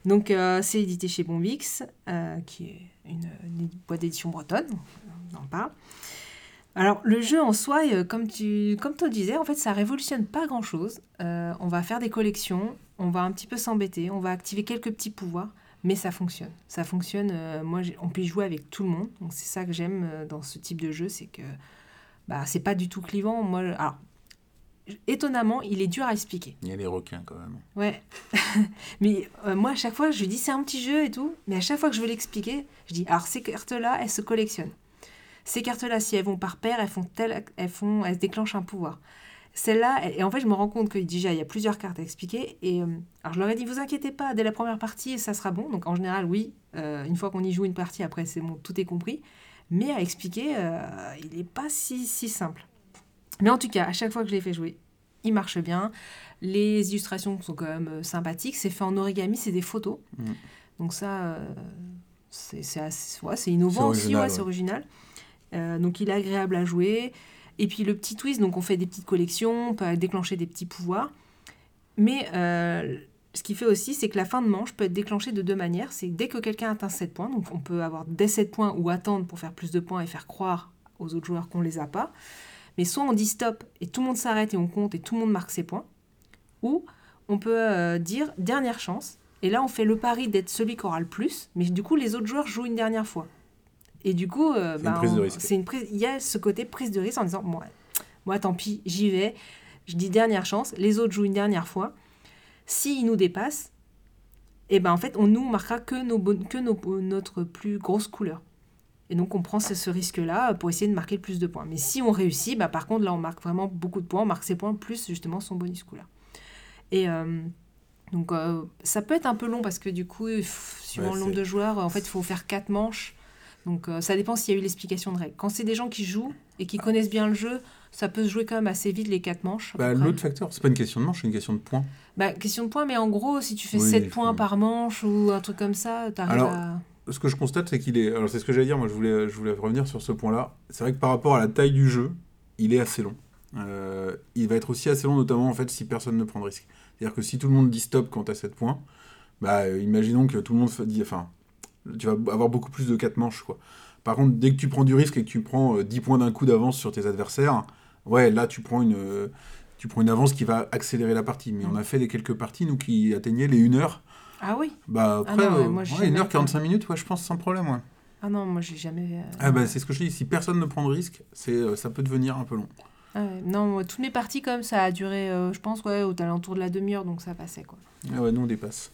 Donc, c'est édité chez Bombix, qui est une, boîte d'édition bretonne, on en parle. Alors, le jeu en soi, euh, comme tu comme le disais, en fait, ça révolutionne pas grand-chose. Euh, on va faire des collections, on va un petit peu s'embêter, on va activer quelques petits pouvoirs, mais ça fonctionne. Ça fonctionne, euh, moi, on peut y jouer avec tout le monde. Donc, c'est ça que j'aime dans ce type de jeu, c'est que bah, c'est pas du tout clivant. Moi, alors, étonnamment, il est dur à expliquer. Il y a les requins quand même. Ouais. mais euh, moi, à chaque fois, je lui dis c'est un petit jeu et tout. Mais à chaque fois que je veux l'expliquer, je dis alors ces cartes-là, elles se collectionnent. Ces cartes-là, si elles vont par paire, elles font tel, elles font, elles déclenchent un pouvoir. Celle-là, elle- et en fait, je me rends compte que déjà, il y a plusieurs cartes à expliquer. Et euh, alors, je leur ai dit, vous inquiétez pas, dès la première partie, ça sera bon. Donc, en général, oui, euh, une fois qu'on y joue une partie, après, c'est bon, tout est compris. Mais à expliquer, il n'est pas si, si simple. Mais en tout cas, à chaque fois que je l'ai fait jouer, il marche bien. Les illustrations sont quand même euh, sympathiques. C'est fait en origami, c'est des photos. Mm. Donc ça, euh, c'est ouais, innovant aussi, ouais, c'est original. Euh, donc il est agréable à jouer. Et puis le petit twist, donc on fait des petites collections, on peut déclencher des petits pouvoirs. Mais euh, ce qui fait aussi, c'est que la fin de manche peut être déclenchée de deux manières. C'est dès que quelqu'un atteint 7 points, donc on peut avoir des 7 points ou attendre pour faire plus de points et faire croire aux autres joueurs qu'on ne les a pas. Mais soit on dit stop et tout le monde s'arrête et on compte et tout le monde marque ses points. Ou on peut euh, dire dernière chance. Et là, on fait le pari d'être celui qui aura le plus. Mais du coup, les autres joueurs jouent une dernière fois. Et du coup, euh, C'est bah, c'est une prise. Il y a ce côté prise de risque en disant moi, moi tant pis, j'y vais. Je dis dernière chance. Les autres jouent une dernière fois. S'ils nous dépassent, et ben en fait, on nous marquera que, nos, que nos- notre plus grosse couleur. Et donc, on prend ce, ce risque-là pour essayer de marquer le plus de points. Mais si on réussit, bah, par contre, là, on marque vraiment beaucoup de points. On marque ses points plus justement son bonus couleur. Et euh, donc, euh, ça peut être un peu long parce que du coup, suivant Ouais, le nombre de joueurs, en fait, il faut faire quatre manches. Donc, euh, ça dépend s'il y a eu l'explication de règles. Quand c'est des gens qui jouent et qui connaissent bien le jeu, ça peut se jouer quand même assez vite les quatre manches. Bah. L'autre facteur, c'est pas une question de manche, c'est une question de points. Bah, question de points, mais en gros, si tu fais Oui, 7 il points par manche ou un truc comme ça, t'arrives à. Ce que je constate, c'est qu'il est. Alors, c'est ce que j'allais dire, moi, je voulais, je voulais revenir sur ce point-là. C'est vrai que par rapport à la taille du jeu, il est assez long. Euh, il va être aussi assez long, notamment, en fait, si personne ne prend de risque. C'est-à-dire que si tout le monde dit stop quand t'as 7 points, bah, euh, imaginons que tout le monde dit. Enfin, tu vas avoir beaucoup plus de 4 manches, quoi. Par contre, dès que tu prends du risque et que tu prends euh, 10 points d'un coup d'avance sur tes adversaires, ouais, là, tu prends une. euh, tu prends une avance qui va accélérer la partie. Mais on a fait des quelques parties, nous, qui atteignaient les 1 heure. Ah oui Bah Ah après, non, ouais, euh, moi, j'ai ouais, jamais 1h45 minutes, ouais, je pense sans problème, ouais. Ah non, moi j'ai jamais. euh, Ah bah c'est ce que je dis, si personne ne prend de risque, c'est, euh, ça peut devenir un peu long. ah ouais, Non, moi, toutes mes parties, comme ça a duré, euh, je pense, ouais, aux alentours de la demi-heure, donc ça passait quoi. Ah ouais, nous on dépasse.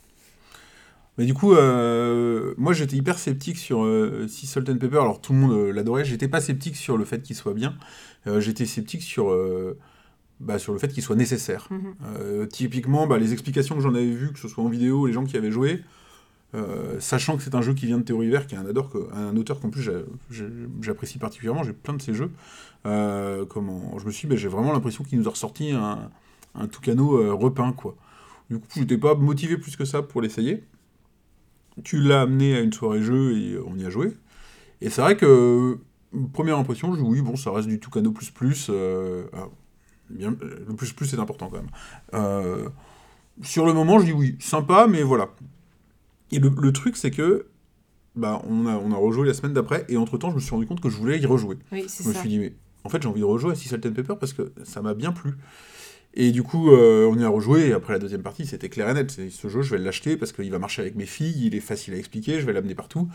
Mais du coup, euh, moi j'étais hyper sceptique sur euh, Sea Salt and Pepper, alors tout le monde euh, l'adorait, j'étais pas sceptique sur le fait qu'il soit bien, Euh, j'étais sceptique sur, euh, bah, sur le fait qu'il soit nécessaire. Mhm. Euh, typiquement, bah, les explications que j'en avais vues, que ce soit en vidéo, les gens qui avaient joué, euh, sachant que c'est un jeu qui vient de Théorie Vert, qui est un, adore, que- un auteur qu'en plus j'apprécie particulièrement, j'ai plein de ses jeux, euh, comment, je me suis dit, bah, j'ai vraiment l'impression qu'il nous a ressorti un, un Tucano repeint, quoi. Du coup, j'étais pas motivé plus que ça pour l'essayer. Tu l'as amené à une soirée jeu et on y a joué. Et c'est vrai que, première impression, je dis oui, bon, ça reste du Tucano plus plus. Euh, bien, le plus plus c'est important quand même. Euh, sur le moment, je dis oui, sympa, mais voilà. Et le, le truc, c'est que bah, on, a, on a rejoué la semaine d'après, et entre-temps, je me suis rendu compte que je voulais y rejouer. Oui, Je me ça. suis dit, mais en fait, j'ai envie de rejouer à Sea Salt and Pepper parce que ça m'a bien plu. Et du coup, euh, on y a rejoué, et après la deuxième partie, c'était clair et net. Ce jeu, je vais l'acheter parce qu'il va marcher avec mes filles, il est facile à expliquer, je vais l'amener partout.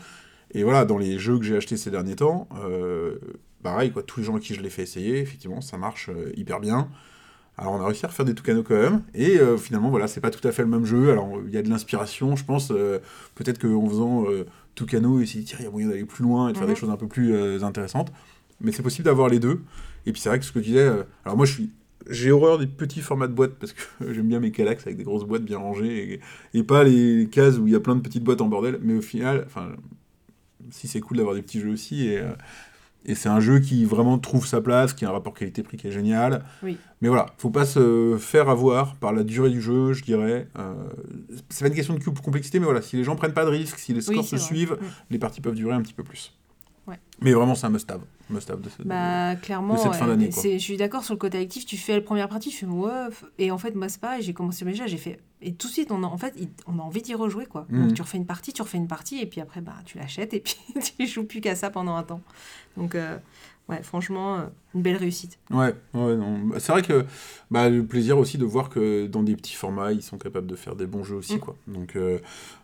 Et voilà, dans les jeux que j'ai achetés ces derniers temps, euh, pareil, quoi, tous les gens à qui je l'ai fait essayer, effectivement, ça marche euh, hyper bien. Alors on a réussi à refaire des Tucano quand même, et euh, finalement voilà, c'est pas tout à fait le même jeu. Alors il y a de l'inspiration, je pense, euh, peut-être qu'en faisant euh, Tucano, il s'est dit tiens, il y a moyen d'aller plus loin et de faire Mhm. des choses un peu plus intéressantes. Mais c'est possible d'avoir les deux. Et puis c'est vrai que ce que tu disais, alors moi je suis, j'ai horreur des petits formats de boîtes parce que j'aime bien mes calax avec des grosses boîtes bien rangées et, et pas les cases où il y a plein de petites boîtes en bordel. Mais au final, enfin, si c'est cool d'avoir des petits jeux aussi et, et c'est un jeu qui vraiment trouve sa place, qui a un rapport qualité-prix qui est génial. Oui. Mais voilà, faut pas se faire avoir par la durée du jeu, je dirais. Euh, c'est pas une question de cube- complexité, mais voilà, si les gens prennent pas de risques, si les scores Oui, se vrai. suivent, Mm. les parties peuvent durer un petit peu plus. Mais vraiment, c'est un must-have. Must-have de ce- Bah, clairement, de cette fin d'année, je suis d'accord sur le côté actif. Tu fais la première partie, tu fais ouais. f- Et en fait, moi, c'est pareil, j'ai commencé déjà, j'ai fait. Et tout de suite, on a, en fait, on a envie d'y rejouer, quoi. Donc, tu refais une partie, tu refais une partie, et puis après, bah, tu l'achètes, et puis tu joues plus qu'à ça pendant un temps. Donc, euh, ouais, franchement, euh, une belle réussite. Ouais, ouais, non. Bah, C'est vrai que bah, le plaisir aussi de voir que dans des petits formats, ils sont capables de faire des bons jeux aussi, Mm. quoi. Donc, euh,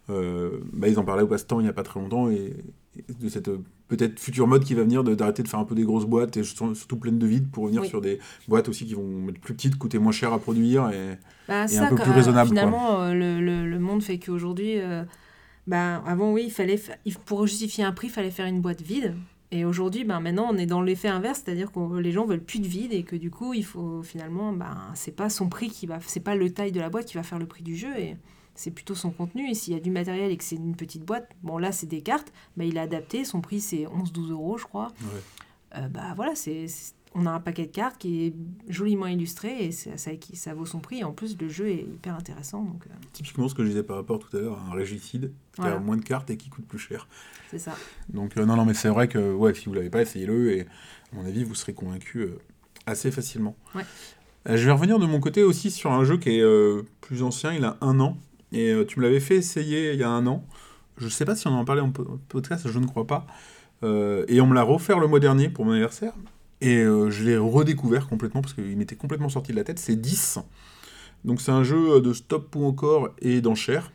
euh, bah, ils en parlaient au passe-temps il n'y a pas très longtemps et, et de cette peut-être future mode qui va venir de- d'arrêter de faire un peu des grosses boîtes et surtout pleines de vide pour revenir Oui. sur des boîtes aussi qui vont être plus petites, coûter moins cher à produire et Bah, Et ça, un peu plus raisonnable. Finalement, euh, le, le- le monde fait qu'aujourd'hui, euh, bah, avant, oui, il fallait, pour justifier un prix, il fallait faire une boîte vide. Et aujourd'hui, ben, maintenant, on est dans l'effet inverse, c'est-à-dire que les gens veulent plus de vide et que du coup, il faut finalement, ben, c'est pas son prix qui va, c'est pas le taille de la boîte qui va faire le prix du jeu et c'est plutôt son contenu. Et s'il y a du matériel et que c'est une petite boîte, bon là, c'est des cartes, bah, il a adapté, son prix c'est 11-12 euros, je crois. Euh, bah voilà, c'est, on a un paquet de cartes qui est joliment illustré et ça, ça, ça vaut son prix. Et en plus, le jeu est hyper intéressant, donc euh, typiquement ce que je disais par rapport tout à l'heure à un régicide qui Voilà. a moins de cartes et qui coûte plus cher. c'est ça. Donc euh, non, non, mais c'est vrai que ouais, si vous l'avez pas, essayez-le et à mon avis, vous serez convaincu assez facilement. Ouais. Je vais revenir de mon côté aussi sur un jeu qui est euh, plus ancien, il a un an et euh, tu me l'avais fait essayer il y a un an. Je sais pas si on en parlait en po- podcast, je ne crois pas. Euh, et on me l'a offert le mois dernier pour mon anniversaire et euh, je l'ai redécouvert complètement parce qu'il m'était complètement sorti de la tête. C'est 10. Donc c'est un jeu de stop ou encore et d'enchères.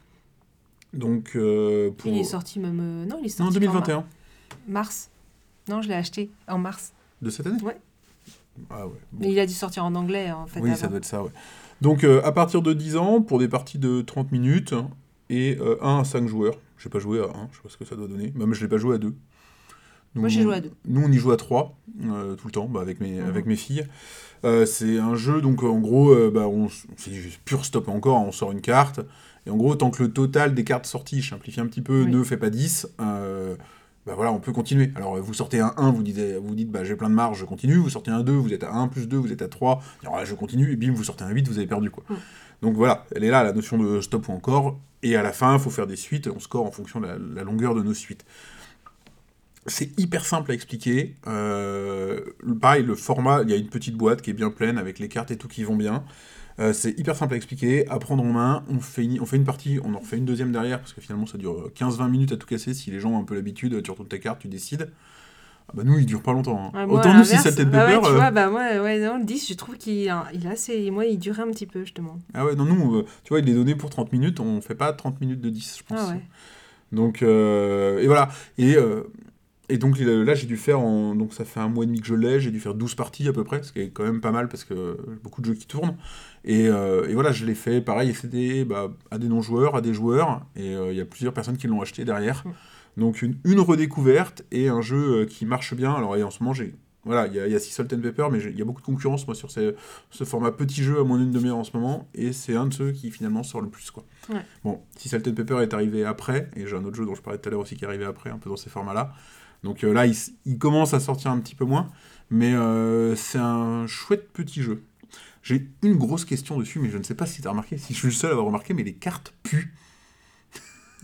Donc euh, pour Il est sorti même. non, il est sorti. non en 2021 mar- Mars. Non, je l'ai acheté en mars. de cette année? Ouais. Ah ouais. bon. Mais il a dû sortir en anglais, en fait. Oui, avant. ça doit être ça, ouais. Donc, euh, à partir de 10 ans, pour des parties de 30 minutes, et euh, 1 à 5 joueurs. Je n'ai pas joué à 1, je sais pas ce que ça doit donner. Même je l'ai pas joué à 2. Nous, Moi, j'ai joué à deux. Nous, on y joue à trois, euh, tout le temps, bah, avec, mes, Mhm. avec mes filles. Euh, c'est un jeu, donc en gros, euh, bah, on, c'est pur stop encore, on sort une carte. Et en gros, tant que le total des cartes sorties, je simplifie un petit peu, Oui. ne fait pas 10, euh, bah voilà, on peut continuer. Alors, vous sortez un 1, vous dites, vous dites bah, j'ai plein de marge, je continue. Vous sortez un 2, vous êtes à 1 plus 2, vous êtes à 3. Alors là, je continue. Et bim, vous sortez un 8, vous avez perdu. quoi. Mm. Donc voilà, elle est là, la notion de stop ou encore. Et à la fin, il faut faire des suites. On score en fonction de la, la longueur de nos suites. C'est hyper simple à expliquer. Euh, pareil, le format, il y a une petite boîte qui est bien pleine avec les cartes et tout qui vont bien. Euh, c'est hyper simple à expliquer, à prendre en main. On fait, une, on fait une partie, on en refait une deuxième derrière parce que finalement ça dure 15-20 minutes à tout casser. Si les gens ont un peu l'habitude, tu retournes ta carte, tu décides. Ah bah nous, il dure pas longtemps. hein. Moi, Autant nous, si l'inverse, Salted bah Pepper. ouais, tu euh, vois, bah moi, ouais, non, le 10, je trouve qu'il il a assez. Moi, il durait un petit peu, justement. Ah ouais, non, nous, euh, tu vois, il est donné pour 30 minutes, on fait pas 30 minutes de 10, je pense. Ah ouais. Donc, euh, et voilà. Et, euh, et donc là, j'ai dû faire, en, donc ça fait un mois et demi que je l'ai, j'ai dû faire 12 parties à peu près, ce qui est quand même pas mal parce que beaucoup de jeux qui tournent. Et, euh, et voilà, je l'ai fait pareil, et c'était bah, à des non-joueurs, à des joueurs, et euh, il y a plusieurs personnes qui l'ont acheté derrière. Mm. Donc une, une redécouverte et un jeu euh, qui marche bien. Alors, et en ce moment, j'ai. Voilà, il y y a Sea Salt and Pepper, mais il y a beaucoup de concurrence, moi, sur ces- ce format petit jeu à moins d'une demi-heure en ce moment, et c'est un de ceux qui finalement sort le plus, quoi. Ouais. Bon, Sea Salt and Pepper est arrivé après, et j'ai un autre jeu dont je parlais tout à l'heure aussi qui est arrivé après, un peu dans ces formats-là. Donc euh, là, il, commence à sortir un petit peu moins, mais euh, c'est un chouette petit jeu. J'ai une grosse question dessus, mais je ne sais pas si tu as remarqué, si je suis le seul à avoir remarqué, mais les cartes puent.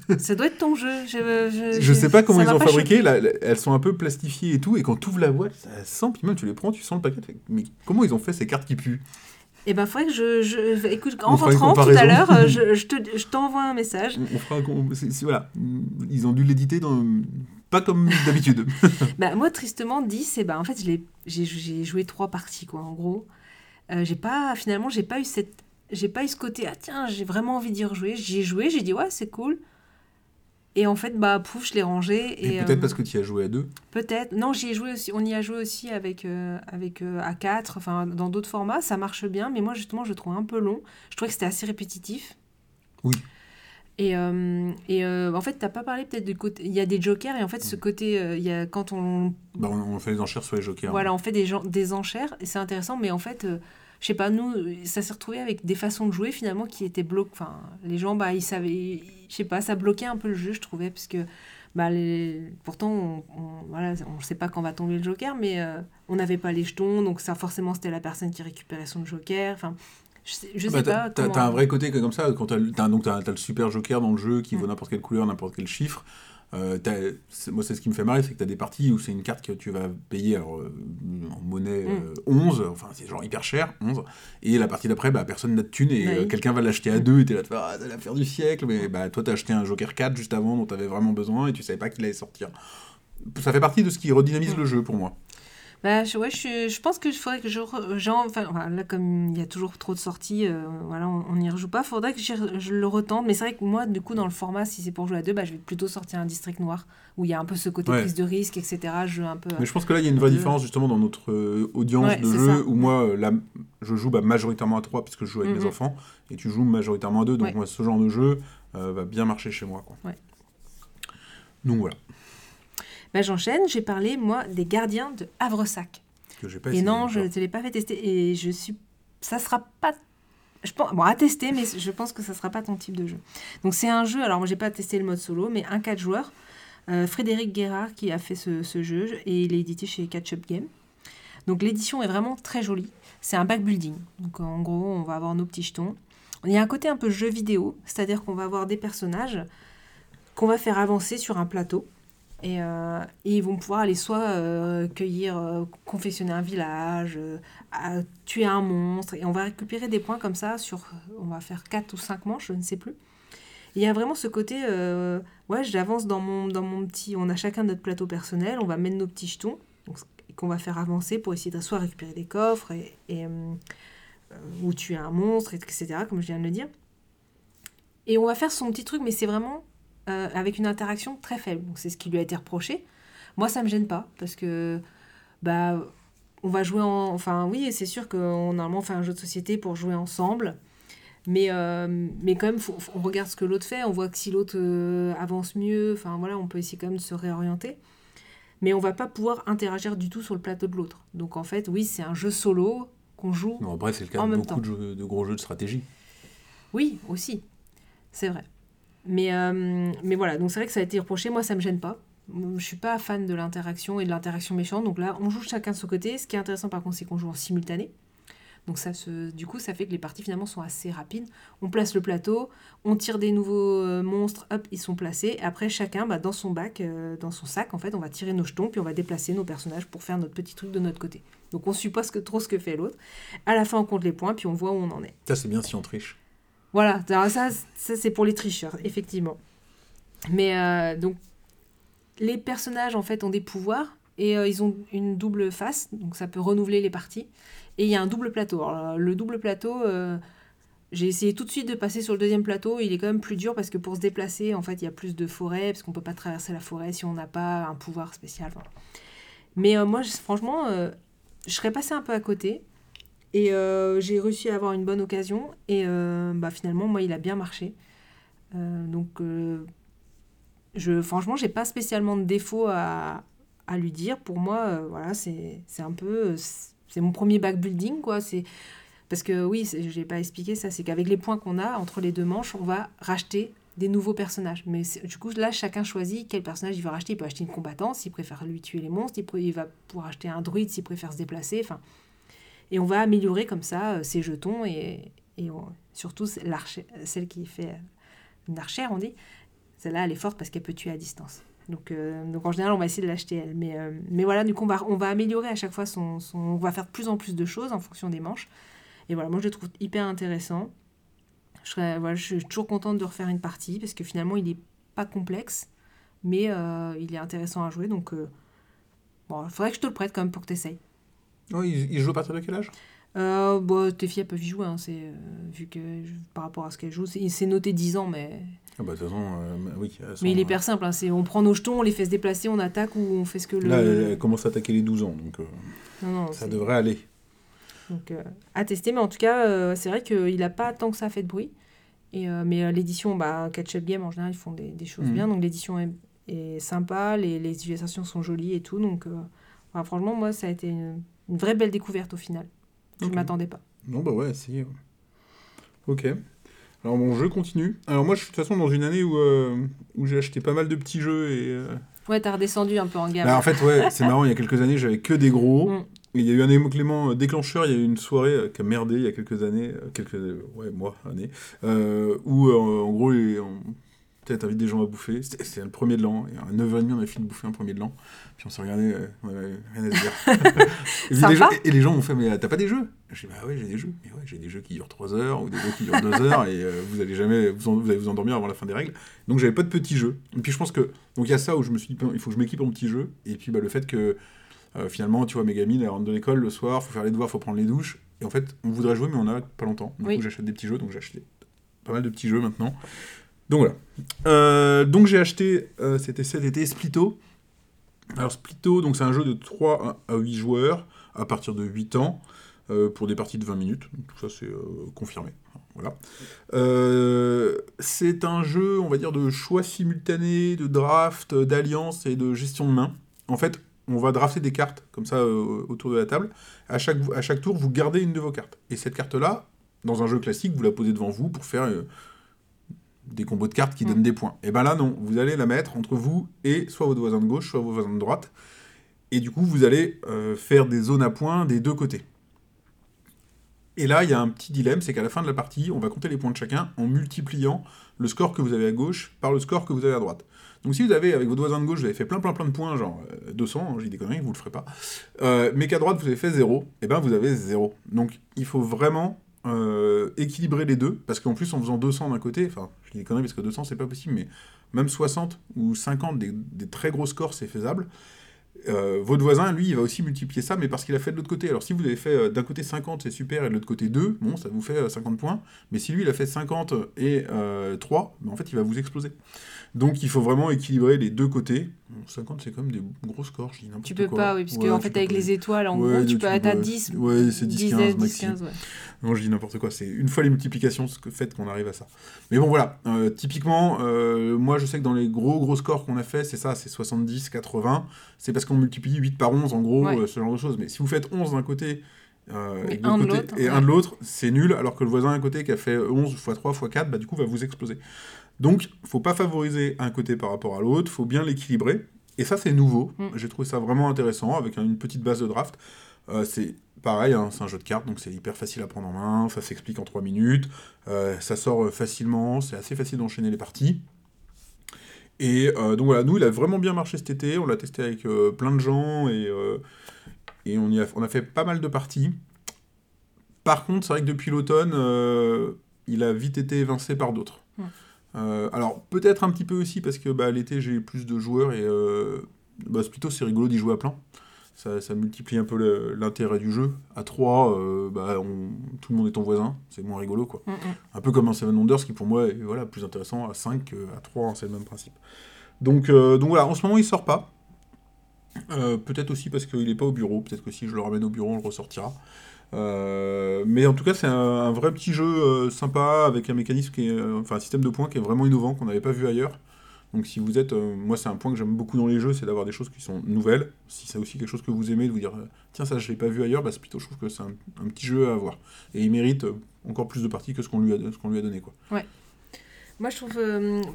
Ça doit être ton jeu. Je, je, Je sais pas comment ils ont fabriqué, là, elles sont un peu plastifiées et tout, et quand tu ouvres la boîte, ça sent, puis même tu les prends, tu sens le paquet, mais comment ils ont fait ces cartes qui puent? Eh ben, faudrait que je. je... Écoute, en rentrant tout à l'heure, euh, je, je te- je t'envoie un message. on, on fera un voilà, ils ont dû l'éditer dans... pas comme d'habitude. Bah, moi, tristement, 10, eh ben, en fait, j'ai j'ai joué trois parties, quoi, en gros. Euh, j'ai pas, finalement, j'ai pas eu cette, j'ai pas eu ce côté, ah tiens, j'ai vraiment envie d'y rejouer. J'y ai joué, j'ai dit, ouais, c'est cool. Et en fait, bah, pouf, je l'ai rangé. Et, Et, peut-être euh, parce que tu y as joué à deux. Peut-être. Non, j'y ai joué aussi. On y a joué aussi avec, euh, avec euh, A4, enfin, dans d'autres formats. Ça marche bien, mais moi, justement, je le trouve un peu long. Je trouvais que c'était assez répétitif. Oui. Et, euh, et euh, en fait, t'as pas parlé peut-être du côté. Il y a des jokers, et en fait, ce côté, euh, il y a, quand on Bah, on, on fait les enchères sur les jokers. voilà, on fait des, gens, des enchères et c'est intéressant, mais en fait, je sais pas, nous, ça s'est retrouvé avec des façons de jouer finalement qui étaient bloquées. Enfin, les gens, bah, ils savaient, je sais pas, ça bloquait un peu le jeu, je trouvais, parce que, bah, les, pourtant, on, on, voilà, on sait pas quand va tomber le joker, mais on n'avait pas les jetons, donc ça, forcément, c'était la personne qui récupérait son joker. Enfin, je sais, je Ah sais bah, pas. t'as, comment- un vrai côté comme ça, quand t'as, donc t'as, t'as le super joker dans le jeu qui Mm. vaut n'importe quelle couleur, n'importe quel chiffre. Euh, moi, c'est ce qui me fait marrer, c'est que t'as des parties où c'est une carte que tu vas payer alors, euh, en monnaie Mm. euh, 11, enfin c'est genre hyper cher, 11, et la partie d'après, bah, personne n'a de thune et Oui. euh, quelqu'un va l'acheter à deux et t'es là, tu ah, c'est l'affaire du siècle, mais bah, toi t'as acheté un joker 4 juste avant dont t'avais vraiment besoin et tu savais pas qu'il allait sortir. Ça fait partie de ce qui redynamise Mm. le jeu pour moi. Bah, je, ouais, je, je pense qu'il faudrait que je. re- j'en- enfin, là, comme il y a toujours trop de sorties, euh, voilà, on n'y rejoue pas. faudrait que je le retente. Mais c'est vrai que moi, du coup, dans le format, si c'est pour jouer à deux, bah, je vais plutôt sortir un district noir où il y a un peu ce côté Ouais. prise de risque, etc. Je joue un peu. Mais je pense que là, il y a une vraie Euh, différence justement dans notre euh, audience Ouais, de jeu ça. où moi, là, je joue bah, majoritairement à 3 puisque je joue avec mes Mhm. enfants et tu joues majoritairement à 2. Donc, moi, ce genre de jeu euh, va bien marcher chez moi. Quoi. Donc voilà. Bah, j'enchaîne. J'ai parlé, moi, des gardiens de Havresac. Que j'ai pas Et essayé non, je ne te l'ai pas fait tester. Et je suis. Ça sera pas. Je pense, bon, à tester, mais je pense que ça sera pas ton type de jeu. Donc, c'est un jeu. Alors, moi, j'ai pas testé le mode solo, mais un 4 joueurs. Euh, Frédéric Guérard qui a fait ce, ce jeu et il est édité chez Catch Up Game. Donc, l'édition est vraiment très jolie. C'est un back building. Donc, en gros, on va avoir nos petits jetons. Il y a un côté un peu jeu vidéo, c'est-à-dire qu'on va avoir des personnages qu'on va faire avancer sur un plateau. Et, euh, et ils vont pouvoir aller soit euh, cueillir, euh, confectionner un village, tuer un monstre. Et on va récupérer des points comme ça sur, on va faire 4 ou 5 manches, je ne sais plus. Il y a vraiment ce côté, ouais, j'avance dans mon, dans mon petit, on a chacun notre plateau personnel, on va mettre nos petits jetons, qu'on va faire avancer pour essayer de soit récupérer des coffres et, ou tuer un monstre, etc., comme je viens de le dire. Et on va faire son petit truc, mais c'est vraiment euh, avec une interaction très faible. Donc c'est ce qui lui a été reproché. Moi, ça me gêne pas parce que bah on va jouer en. Enfin, oui, c'est sûr qu'on normalement on fait un jeu de société pour jouer ensemble. Mais, euh, mais quand même, faut- on regarde ce que l'autre fait, on voit que si l'autre euh, avance mieux, enfin voilà, on peut essayer quand même de se réorienter. mais on va pas pouvoir interagir du tout sur le plateau de l'autre. Donc en fait, oui, c'est un jeu solo qu'on joue. Non, après, c'est le cas de beaucoup de, jeux- de gros jeux de stratégie. Oui, aussi, c'est vrai. Mais, euh, mais voilà, donc c'est vrai que ça a été reproché. Moi, ça me gêne pas. Je suis pas fan de l'interaction et de l'interaction méchante. Donc là, on joue chacun de son côté. Ce qui est intéressant, par contre, c'est qu'on joue en simultané. Donc ça, du coup, ça fait que les parties finalement sont assez rapides. On place le plateau, on tire des nouveaux euh, monstres, hop, ils sont placés. Après, chacun, bah, dans son bac, euh, dans son sac, en fait, on va tirer nos jetons, puis on va déplacer nos personnages pour faire notre petit truc de notre côté. Donc on suppose que trop ce que fait l'autre. À la fin, on compte les points, puis on voit où on en est. Ça, c'est bien si on triche. Voilà, ça, ça c'est pour les tricheurs, effectivement. Mais euh, donc, les personnages, en fait, ont des pouvoirs et euh, ils ont une double face, donc ça peut renouveler les parties. Et il y a un double plateau. Alors, le double plateau, euh, j'ai essayé tout de suite de passer sur le deuxième plateau. Il est quand même plus dur parce que pour se déplacer, en fait, il y a plus de forêt, parce qu'on peut pas traverser la forêt si on n'a pas un pouvoir spécial. Mais moi, franchement, je serais passée un peu à côté. Et euh, j'ai réussi à avoir une bonne occasion. Et euh, bah, finalement, moi, il a bien marché. Euh, donc, euh, je, franchement, j'ai pas spécialement de défaut à, à lui dire. Pour moi, voilà, c'est un peu. C'est mon premier back building, quoi. C'est. Parce que oui, je n'ai pas expliqué ça, c'est qu'avec les points qu'on a entre les deux manches, on va racheter des nouveaux personnages. Mais du coup, là, chacun choisit quel personnage il veut racheter. Il peut acheter une combattante s'il préfère lui tuer les monstres. Il, peut- il va pouvoir acheter un druide s'il préfère se déplacer. Enfin, et on va améliorer comme ça euh, ses jetons et, et on- surtout celle qui fait euh, une archère, on dit. Celle-là, elle est forte parce qu'elle peut tuer à distance. Donc, euh, donc en général, on va essayer de l'acheter elle. Mais, mais voilà, du coup, on va, améliorer à chaque fois son, On va faire de plus en plus de choses en fonction des manches. Et voilà, moi, je le trouve hyper intéressant. Je, serais, voilà, je suis toujours contente de refaire une partie parce que finalement, il n'est pas complexe, mais il est intéressant à jouer. Donc, bon, il faudrait que je te le prête quand même pour que tu essayes. Oh, il, il joue à partir de quel âge? Euh, bon, tes filles elles peuvent y jouer, hein, c'est, euh, vu que par rapport à ce qu'elles jouent, c'est, c'est noté 10 ans, mais, ah bah, De toute façon, euh, oui. sont, mais il est euh, hyper simple. hein, c'est, on prend nos jetons, on les fait se déplacer, on attaque ou on fait ce que le. Là, elle, commence à attaquer les 12 ans, donc euh, non, non, ça c'est- devrait aller. Donc, euh, à tester, mais en tout cas, euh, c'est vrai qu'il n'a pas tant que ça fait de bruit. Et, euh, mais euh, l'édition, bah, Catch Up Game, en général, ils font des, des choses Mhm. bien. Donc, l'édition est, est sympa, les, les illustrations sont jolies et tout. Donc, euh, franchement, moi, ça a été une, une vraie belle découverte au final. Je ne m'attendais pas. Non, bah ouais, si. Ok. Alors bon, je continue. Alors moi, je suis de toute façon dans une année où, euh, où j'ai acheté pas mal de petits jeux et... euh, Ouais, t'as redescendu un peu en gamme. bah, en fait, ouais, c'est marrant, il y a quelques années, j'avais que des gros. Mm. Et il y a eu un élément euh, déclencheur, il y a eu une soirée qui a merdé il y a quelques années, quelques ouais, mois, années, euh, où en gros, on peut-être invite des gens à bouffer. C'était le premier de l'an, à 9h30, on a fini de bouffer un premier de l'an. Puis on s'est regardé, euh, on avait rien à se dire. et, les gens, et les gens m'ont fait, mais euh, t'as pas des jeux? J'ai dit, bah ouais, j'ai des jeux. Mais ouais, j'ai des jeux qui durent 3 heures, ou des jeux qui durent 2 heures, et euh, vous allez jamais, vous, en- vous allez vous endormir avant la fin des règles. Donc j'avais pas de petits jeux. Et puis je pense que, donc il y a ça où je me suis dit, il faut que je m'équipe en petits jeux. Et puis bah, le fait que euh, finalement, tu vois, mes gamines, elles rentrent de l'école le soir, faut faire les devoirs, faut prendre les douches. Et en fait, on voudrait jouer, mais on a pas longtemps. Du Oui. coup, j'achète des petits jeux, donc j'ai acheté pas mal de petits jeux maintenant. Donc voilà. Euh, donc j'ai acheté, euh, c'était cet été, Splito. Alors Splito, donc c'est un jeu de 3 à 8 joueurs à partir de 8 ans euh, pour des parties de 20 minutes. Tout ça c'est confirmé. Voilà. C'est un jeu, on va dire, de choix simultané, de draft, d'alliance et de gestion de main. En fait, on va drafter des cartes comme ça autour de la table. À chaque, à chaque tour, vous gardez une de vos cartes. Et cette carte-là, dans un jeu classique, vous la posez devant vous pour faire des combos de cartes qui Mm. donnent des points. Et ben là, non. Vous allez la mettre entre vous et soit votre voisin de gauche, soit vos voisins de droite. Et du coup, vous allez euh, faire des zones à points des deux côtés. Et là, il y a un petit dilemme, c'est qu'à la fin de la partie, on va compter les points de chacun en multipliant le score que vous avez à gauche par le score que vous avez à droite. Donc si vous avez, avec votre voisin de gauche, vous avez fait plein plein plein de points, genre euh, 200, hein, j'ai des conneries, vous le ferez pas, euh, mais qu'à droite vous avez fait 0, et ben vous avez 0. Donc il faut vraiment euh, équilibrer les deux, parce qu'en plus en faisant 200 d'un côté, enfin je dis des parce que 200 c'est pas possible, mais même 60 ou 50, des, très gros scores c'est faisable. Euh, votre voisin, lui, il va aussi multiplier ça, mais parce qu'il a fait de l'autre côté. Alors si vous avez fait euh, d'un côté 50, c'est super, et de l'autre côté 2, bon, ça vous fait euh, 50 points. Mais si lui, il a fait 50 et euh, 3, ben, en fait, il va vous exploser. Donc il faut vraiment équilibrer les deux côtés. Bon, 50, c'est quand même des gros scores, je dis n'importe Tu peux quoi. pas, oui, parce Ouais, qu'en fait, avec pas. les étoiles, en Ouais, gros, tu tu peux atteindre 10, ouais, c'est 10, 15 10, maxi. 15, ouais. Non, je dis n'importe quoi. C'est une fois les multiplications, ce que fait qu'on arrive à ça. Mais bon, voilà. Euh, typiquement, euh, moi, je sais que dans les gros, gros scores qu'on a fait, c'est ça, c'est 70, 80. C'est parce qu'on multiplie 8 par 11, en gros, euh, ce genre de choses. Mais si vous faites 11 d'un côté, euh, et, côté- un de l'autre, c'est nul, alors que le voisin à côté qui a fait 11 x 3 x 4, bah, du coup, va vous exploser. Donc, faut pas favoriser un côté par rapport à l'autre, faut bien l'équilibrer. Et ça, c'est nouveau. Mm. J'ai trouvé ça vraiment intéressant avec une petite base de draft. Euh, c'est pareil, hein, c'est un jeu de cartes, donc c'est hyper facile à prendre en main, ça s'explique en 3 minutes, euh, ça sort euh, facilement, c'est assez facile d'enchaîner les parties. Et euh, donc voilà, nous, il a vraiment bien marché cet été, on l'a testé avec plein de gens et, et on, y a, on a fait pas mal de parties. Par contre, c'est vrai que depuis l'automne, il a vite été évincé par d'autres. Mm. Euh, alors peut-être un petit peu aussi parce que bah, l'été j'ai plus de joueurs et euh, bah, c'est plutôt c'est rigolo d'y jouer à plein. Ça, ça multiplie un peu l'intérêt du jeu. À 3, bah, on- tout le monde est ton voisin, c'est moins rigolo quoi. Mm, mm. Un peu comme un Seven Wonders qui pour moi est voilà, plus intéressant à 5 qu'à 3, hein, c'est le même principe. Donc, euh, donc voilà, en ce moment il sort pas. Euh, peut-être aussi parce qu'il n'est pas au bureau, peut-être que si je le ramène au bureau on le ressortira. Euh, mais en tout cas c'est un, un vrai petit jeu euh, sympa avec un mécanisme qui est, euh, enfin un système de points qui est vraiment innovant qu'on n'avait pas vu ailleurs. Donc si vous êtes, moi c'est un point que j'aime beaucoup dans les jeux, c'est d'avoir des choses qui sont nouvelles. Si c'est aussi quelque chose que vous aimez, de vous dire tiens ça je l'ai pas vu ailleurs, bah, c'est plutôt je trouve que c'est un, un petit jeu à avoir. Et il mérite encore plus de parties que ce qu'on lui a, ce qu'on lui a donné quoi. Moi, je trouve,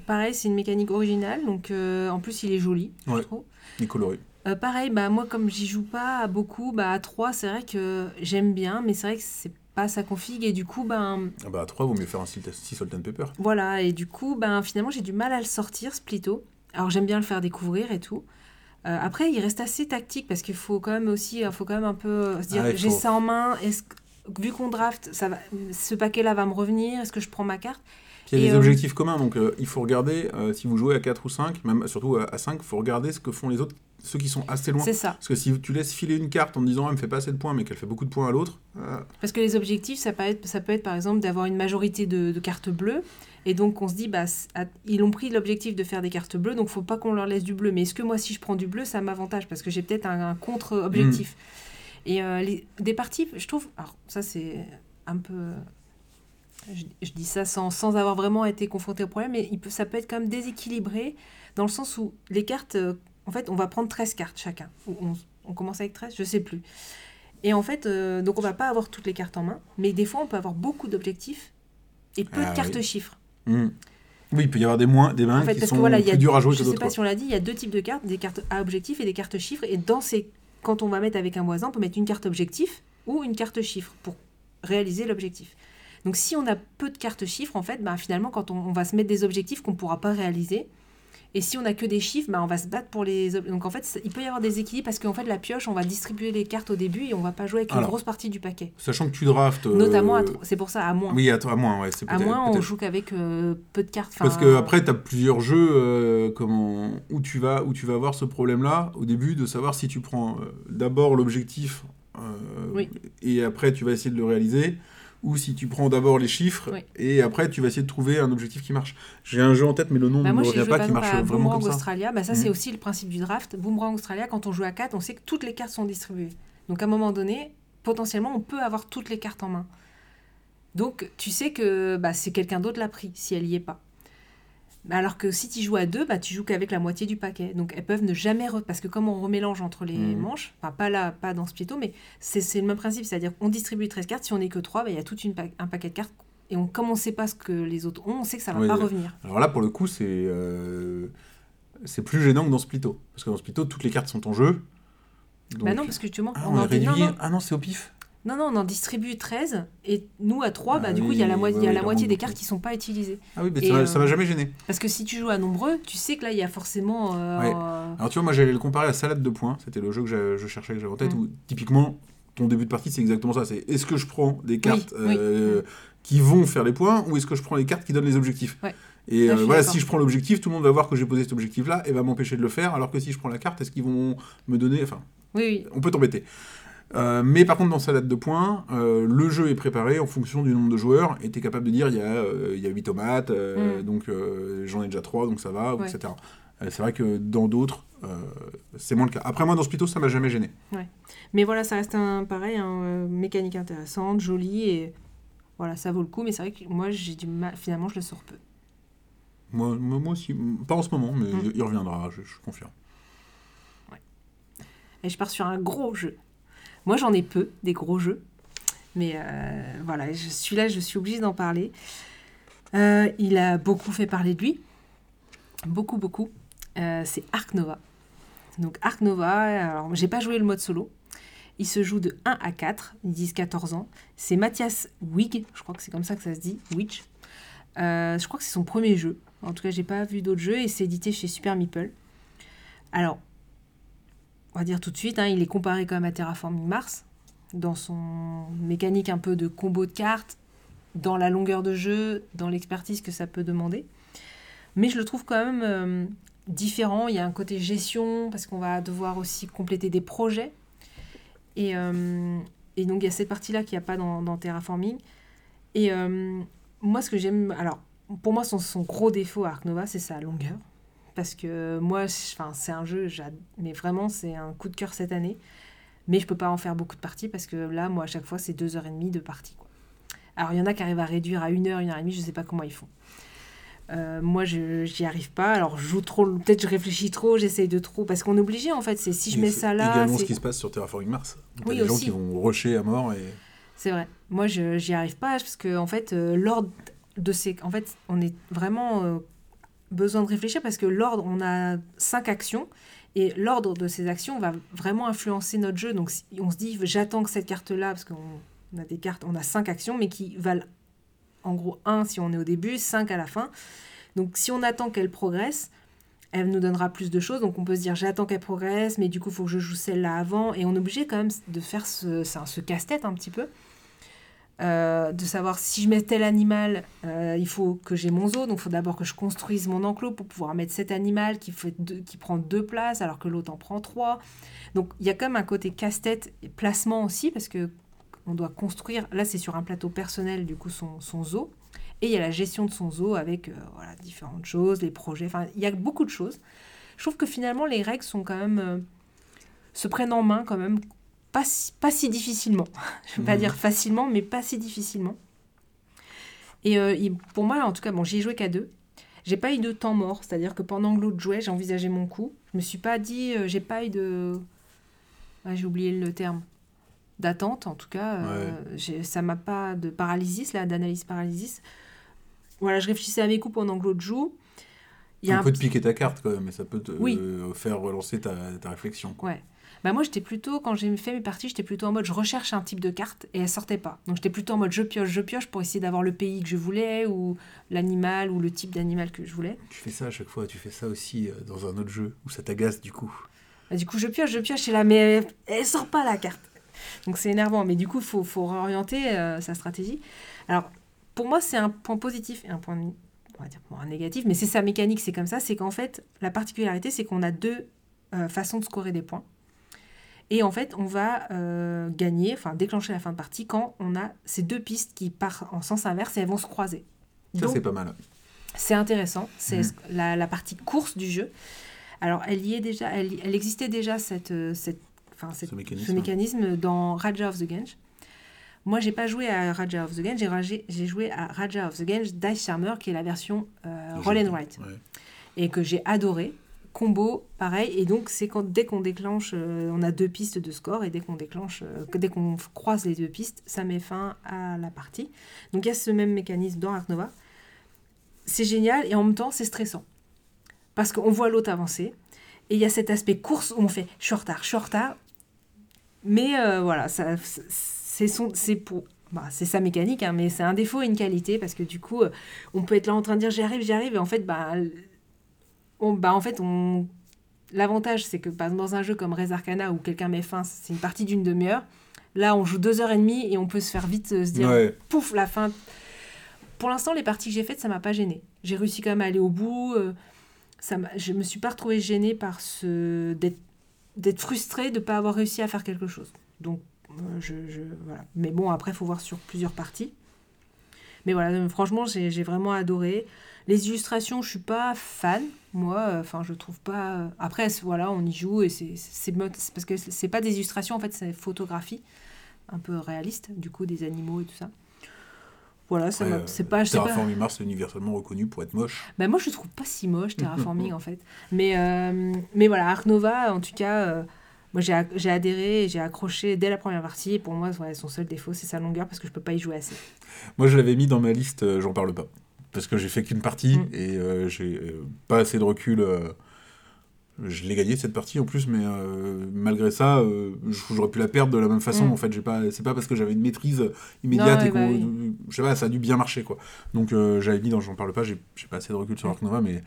pareil, c'est une mécanique originale, donc en plus, il est joli, Ouais. je trouve. Il est coloré. Euh, pareil, bah, moi, comme j'y joue pas beaucoup, bah, à 3, c'est vrai que j'aime bien, mais c'est vrai que c'est pas sa config, et du coup, ben, Ah bah à 3, vaut mieux faire un 6 Salt and Pepper. voilà, et du coup, ben, finalement, j'ai du mal à le sortir, Splito. Alors, j'aime bien le faire découvrir et tout. Euh, après, il reste assez tactique, parce qu'il faut quand même aussi, il faut quand même un peu euh, se dire, Ah, j'ai faut- ça en main, est-ce vu qu'on draft, ça va, ce paquet-là va me revenir, est-ce que je prends ma carte? Il y a Et, des euh, objectifs communs, donc euh, il faut regarder, euh, si vous jouez à 4 ou 5, même surtout à, à 5, il faut regarder ce que font les autres, ceux qui sont assez loin. C'est ça. Parce que si tu laisses filer une carte en disant, elle me fait pas assez de points, mais qu'elle fait beaucoup de points à l'autre, euh, Parce que les objectifs, ça peut être, ça peut être par exemple d'avoir une majorité de, de cartes bleues. Et donc on se dit, bah, ils ont pris l'objectif de faire des cartes bleues, donc faut pas qu'on leur laisse du bleu. Mais est-ce que moi, si je prends du bleu, ça m'avantage? Parce que j'ai peut-être un, un contre-objectif. Et euh, les- des parties, je trouve. Alors, ça, c'est un peu. Je, je dis ça sans, sans avoir vraiment été confronté au problème, mais il peut, ça peut être quand même déséquilibré dans le sens où les cartes. En fait, on va prendre 13 cartes chacun. Ou 11. On commence avec 13, je sais plus. Et en fait, euh, donc on va pas avoir toutes les cartes en main, mais des fois on peut avoir beaucoup d'objectifs et peu Ah de cartes oui. chiffres. hmm. Oui, il peut y avoir des, moins, des mains En fait, qui parce sont que voilà, il y a, plus à jouer je que sais d'autres. pas quoi. si on l'a dit, il y a deux types de cartes, des cartes à objectif et des cartes chiffres. Et dans ces, quand on va mettre avec un voisin, on peut mettre une carte objectif ou une carte chiffre pour réaliser l'objectif. Donc si on a peu de cartes chiffres, en fait, bah, finalement, quand on, on va se mettre des objectifs qu'on ne pourra pas réaliser, et si on a que des chiffres, bah, on va se battre pour les... Donc en fait, il peut y avoir des équilibres parce qu'en fait, la pioche, on va distribuer les cartes au début et on va pas jouer avec une grosse partie du paquet. Sachant que tu draftes. euh, Notamment, c'est pour ça, à moins. Oui, à, à moins, ouais. à moins, on joue qu'avec euh, peu de cartes. Parce Enfin, que après, tu as plusieurs jeux euh, comment, où, tu vas, où tu vas avoir ce problème-là, au début, de savoir si tu prends d'abord l'objectif Oui. et après tu vas essayer de le réaliser, ou si tu prends d'abord les chiffres Oui. et après tu vas essayer de trouver un objectif qui marche. J'ai un jeu en tête, mais le nom Bah ne me revient pas, qui marche vraiment Boomerang comme ça. Australia. Bah, ça, Mhm. c'est aussi le principe du draft. Boomerang Australia, quand on joue à 4, on sait que toutes les cartes sont distribuées. Donc, à un moment donné, potentiellement, on peut avoir toutes les cartes en main. Donc, tu sais que bah, c'est quelqu'un d'autre l'a pris, si elle y est pas. Bah, Alors que si tu joues à deux, bah, tu joues qu'avec la moitié du paquet. Donc elles peuvent ne jamais... re- Parce que comme on remélange entre les Mhm. manches, enfin pas là, pas dans ce piéto, mais c'est le même principe. C'est-à-dire qu'on distribue 13 cartes, si on n'est que 3, il y a tout un paquet de cartes. Et on, comme on ne sait pas ce que les autres ont, on sait que ça va Oui, pas revenir. Alors là, pour le coup, c'est euh, c'est plus gênant que dans Splito. Parce que dans Splito, toutes les cartes sont en jeu. Bah non, parce que justement, Ah, on on en non, réduit non, Ah non, c'est au pif. Non, non, on en distribue 13, et nous à 3, bah, Ah du coup, il y a la, moitié y a la des cartes qui sont pas utilisées. Ah oui, mais Et, ça, euh, ça m'a jamais gêné. Parce que si tu joues à nombreux, tu sais que là, il y a forcément... euh, Ouais. Alors tu vois, moi j'allais le comparer à Salade de points. C'était le jeu que je cherchais, que j'avais en tête. Mm. Où typiquement, ton début de partie, c'est exactement ça. C'est est-ce que je prends des cartes oui. euh, qui vont faire les points ou est-ce que je prends les cartes qui donnent les objectifs? Ouais. Et Là, euh, voilà, si je prends l'objectif, tout le monde va voir que j'ai posé cet objectif-là et va m'empêcher de le faire. Alors que si je prends la carte, est-ce qu'ils vont me donner. Enfin, Oui, oui. on peut t'embêter. Euh, mais par contre, dans sa date de points, euh, le jeu est préparé en fonction du nombre de joueurs, et tu es capable de dire il y, a, euh, y a 8 tomates, euh, Mm. donc j'en ai déjà 3, donc ça va, Ouais. etc. C'est vrai que dans d'autres, c'est moins le cas. Après, moi, dans Spito, ça m'a jamais gêné. Mais voilà, ça reste un pareil, euh, mécanique intéressante, jolie et voilà, ça vaut le coup. Mais c'est vrai que moi, j'ai du mal. Finalement, je le sors peu. Moi, moi, aussi, pas en ce moment, mais Mm. il reviendra, je, je confirme. Et je pars sur un gros jeu. Moi, j'en ai peu, des gros jeux. Mais euh, voilà, je suis là, je suis obligée d'en parler. Euh, il a beaucoup fait parler de lui. Beaucoup, beaucoup. Euh, c'est Ark Nova. Donc Ark Nova, alors j'ai pas joué le mode solo. Il se joue de 1 à 4, ils disent 14 ans. C'est Mathias Wig, je crois que c'est comme ça que ça se dit, Witch. Je crois que c'est son premier jeu. En tout cas, j'ai pas vu d'autres jeux et c'est édité chez Super Meeple. Alors, on va dire tout de suite, hein, il est comparé quand même à Terraforming Mars dans son mécanique un peu de combo de cartes, dans la longueur de jeu, dans l'expertise que ça peut demander. Mais je le trouve quand même euh, différent. Il y a un côté gestion parce qu'on va devoir aussi compléter des projets. Et, euh, donc il y a cette partie-là qu'il n'y a pas dans, Terraforming. Et euh, moi, ce que j'aime, alors pour moi, son, son gros défaut à Ark Nova, c'est sa longueur. Parce que moi, enfin, c'est un jeu, mais vraiment, c'est un coup de cœur cette année. Mais je peux pas en faire beaucoup de parties parce que là, moi, à chaque fois, c'est deux heures et demie de partie. Quoi. Alors, il y en a qui arrivent à réduire à une heure, une heure et demie, je sais pas comment ils font. Euh, moi, je j'y arrive pas. Alors, je joue trop, peut-être je réfléchis trop, j'essaye de trop. Parce qu'on est obligé, en fait. C'est si je Et mets ça là. également c'est- ce qui se passe sur Terraforming Mars. Oui, des gens qui vont rusher à mort et. C'est vrai. Moi, je j'y arrive pas parce que en fait, euh, l'ordre de ces, en fait, on est vraiment euh, besoin de réfléchir parce que l'ordre, on a cinq actions et l'ordre de ces actions va vraiment influencer notre jeu. Donc, on se dit, j'attends que cette carte-là parce qu'on on a des cartes, on a cinq actions, mais qui valent en gros 1 si on est au début, 5 à la fin. Donc, si on attend qu'elle progresse, elle nous donnera plus de choses. Donc, on peut se dire, j'attends qu'elle progresse, mais du coup, il faut que je joue celle-là avant. Et on est obligé quand même de faire ce, ce casse-tête un petit peu. Euh, de savoir si je mets tel animal, euh, il faut que j'ai mon zoo, donc il faut d'abord que je construise mon enclos pour pouvoir mettre cet animal qui, fait deux- qui prend deux places alors que l'autre en prend trois. Donc il y a quand même un côté casse-tête et placement aussi parce que on doit construire, là c'est sur un plateau personnel du coup son, son zoo, et il y a la gestion de son zoo avec euh, voilà, différentes choses, les projets, enfin il y a beaucoup de choses. Je trouve que finalement les règles sont quand même, se prennent en main quand même pas si, pas si difficilement. Je ne veux pas Mhm. dire facilement, mais pas si difficilement. Et euh, il- pour moi, en tout cas, bon, j'y ai joué qu'à deux. J'ai pas eu de temps mort, c'est-à-dire que pendant que l'autre jouait, j'ai envisagé mon coup. Je me suis pas dit, euh, j'ai pas eu de. Ah, j'ai oublié le terme. D'attente, en tout cas. euh, j'ai- ça m'a pas de paralysis, là, d'analyse paralysis. Voilà, je réfléchissais à mes coups pendant que l'autre joue. Il y a un peut te piquer ta carte quand même, mais ça peut te Oui. euh, faire relancer ta, ta réflexion. quoi. Ouais. Bah moi, j'étais plutôt, quand j'ai fait mes parties, j'étais plutôt en mode je recherche un type de carte et elle sortait pas. Donc j'étais plutôt en mode je pioche, je pioche pour essayer d'avoir le pays que je voulais ou l'animal ou le type d'animal que je voulais. Tu fais ça à chaque fois, tu fais ça aussi euh, dans un autre jeu où ça t'agace du coup. Bah, du coup, je pioche, je pioche et là, mais elle, elle sort pas la carte. Donc c'est énervant. Mais du coup, il faut, faut réorienter euh, sa stratégie. Alors, pour moi, c'est un point positif et un point, on va dire, bon, un négatif, mais c'est sa mécanique, c'est comme ça. C'est qu'en fait, la particularité, c'est qu'on a deux euh, façons de scorer des points. Et en fait, on va euh, gagner, enfin déclencher la fin de partie quand on a ces deux pistes qui partent en sens inverse et elles vont se croiser. Ça, c'est pas mal. c'est intéressant, c'est Mhm. la, la partie course du jeu. Alors, elle y est déjà, elle, elle existait déjà cette, euh, cette, cette- Ce mécanisme. ce mécanisme dans Raja of the Gange. Moi, j'ai pas joué à Raja of the Gange, j'ai joué à Raja of the Gange Dice Charmer, qui est la version euh, Roll and Write, Ouais. et que j'ai adoré. Combo, pareil, et donc c'est quand dès qu'on déclenche, euh, on a deux pistes de score, et dès qu'on déclenche, euh, dès qu'on croise les deux pistes, ça met fin à la partie. Donc il y a ce même mécanisme dans Ark Nova. C'est génial, et en même temps, c'est stressant. Parce qu'on voit l'autre avancer, et il y a cet aspect course où on fait je suis en retard, je suis en retard. Mais euh, voilà, ça, c'est son, c'est pour, bah, c'est sa mécanique, hein, mais c'est un défaut et une qualité parce que du coup, euh, on peut être là en train de dire j'y arrive, j'y arrive, et en fait, bah, on, bah, en fait, on, l'avantage c'est que par exemple, dans un jeu comme Res Arcana où quelqu'un met fin, c'est une partie d'une demi-heure. Là, on joue deux heures et demie et on peut se faire vite euh, se dire Ouais. pouf, la fin. Pour l'instant, les parties que j'ai faites, ça m'a pas gêné. J'ai réussi quand même à aller au bout. euh, ça je me suis pas retrouvée gênée par ce d'être frustrée de pas avoir réussi à faire quelque chose. Donc Euh, je, je- voilà. Mais bon, après, il faut voir sur plusieurs parties. Mais voilà, franchement, j'ai vraiment adoré. Les illustrations, je suis pas fan, moi. euh, Enfin, je trouve pas. Après, c'est- voilà, on y joue et c'est c'est c'est parce que c'est pas des illustrations, en fait, c'est photographie un peu réaliste, du coup, des animaux et tout ça. Voilà, ça Après, m'a- euh, c'est pas. Terraforming Mars est universellement reconnu pour être moche. bah, moi, je le trouve pas si moche, Terraforming, en fait. Mais, euh, mais voilà, Ark Nova, en tout cas, euh, moi, j'ai adhéré j'ai accroché dès la première partie. Et pour moi, ouais, son seul défaut, c'est sa longueur parce que je peux pas y jouer assez. Moi, je l'avais mis dans ma liste, euh, j'en parle pas. Parce que j'ai fait qu'une partie Mm. et euh, j'ai euh, pas assez de recul. euh, je l'ai gagné cette partie en plus, mais malgré ça, j'aurais pu la perdre de la même façon. Mm. En fait, j'ai pas, c'est pas parce que j'avais une maîtrise immédiate Non, et ouais, bah qu'on, oui. je sais pas, ça a dû bien marcher quoi. Donc j'avais mis dans j'en parle pas, j'ai pas assez de recul sur Ark Nova, mais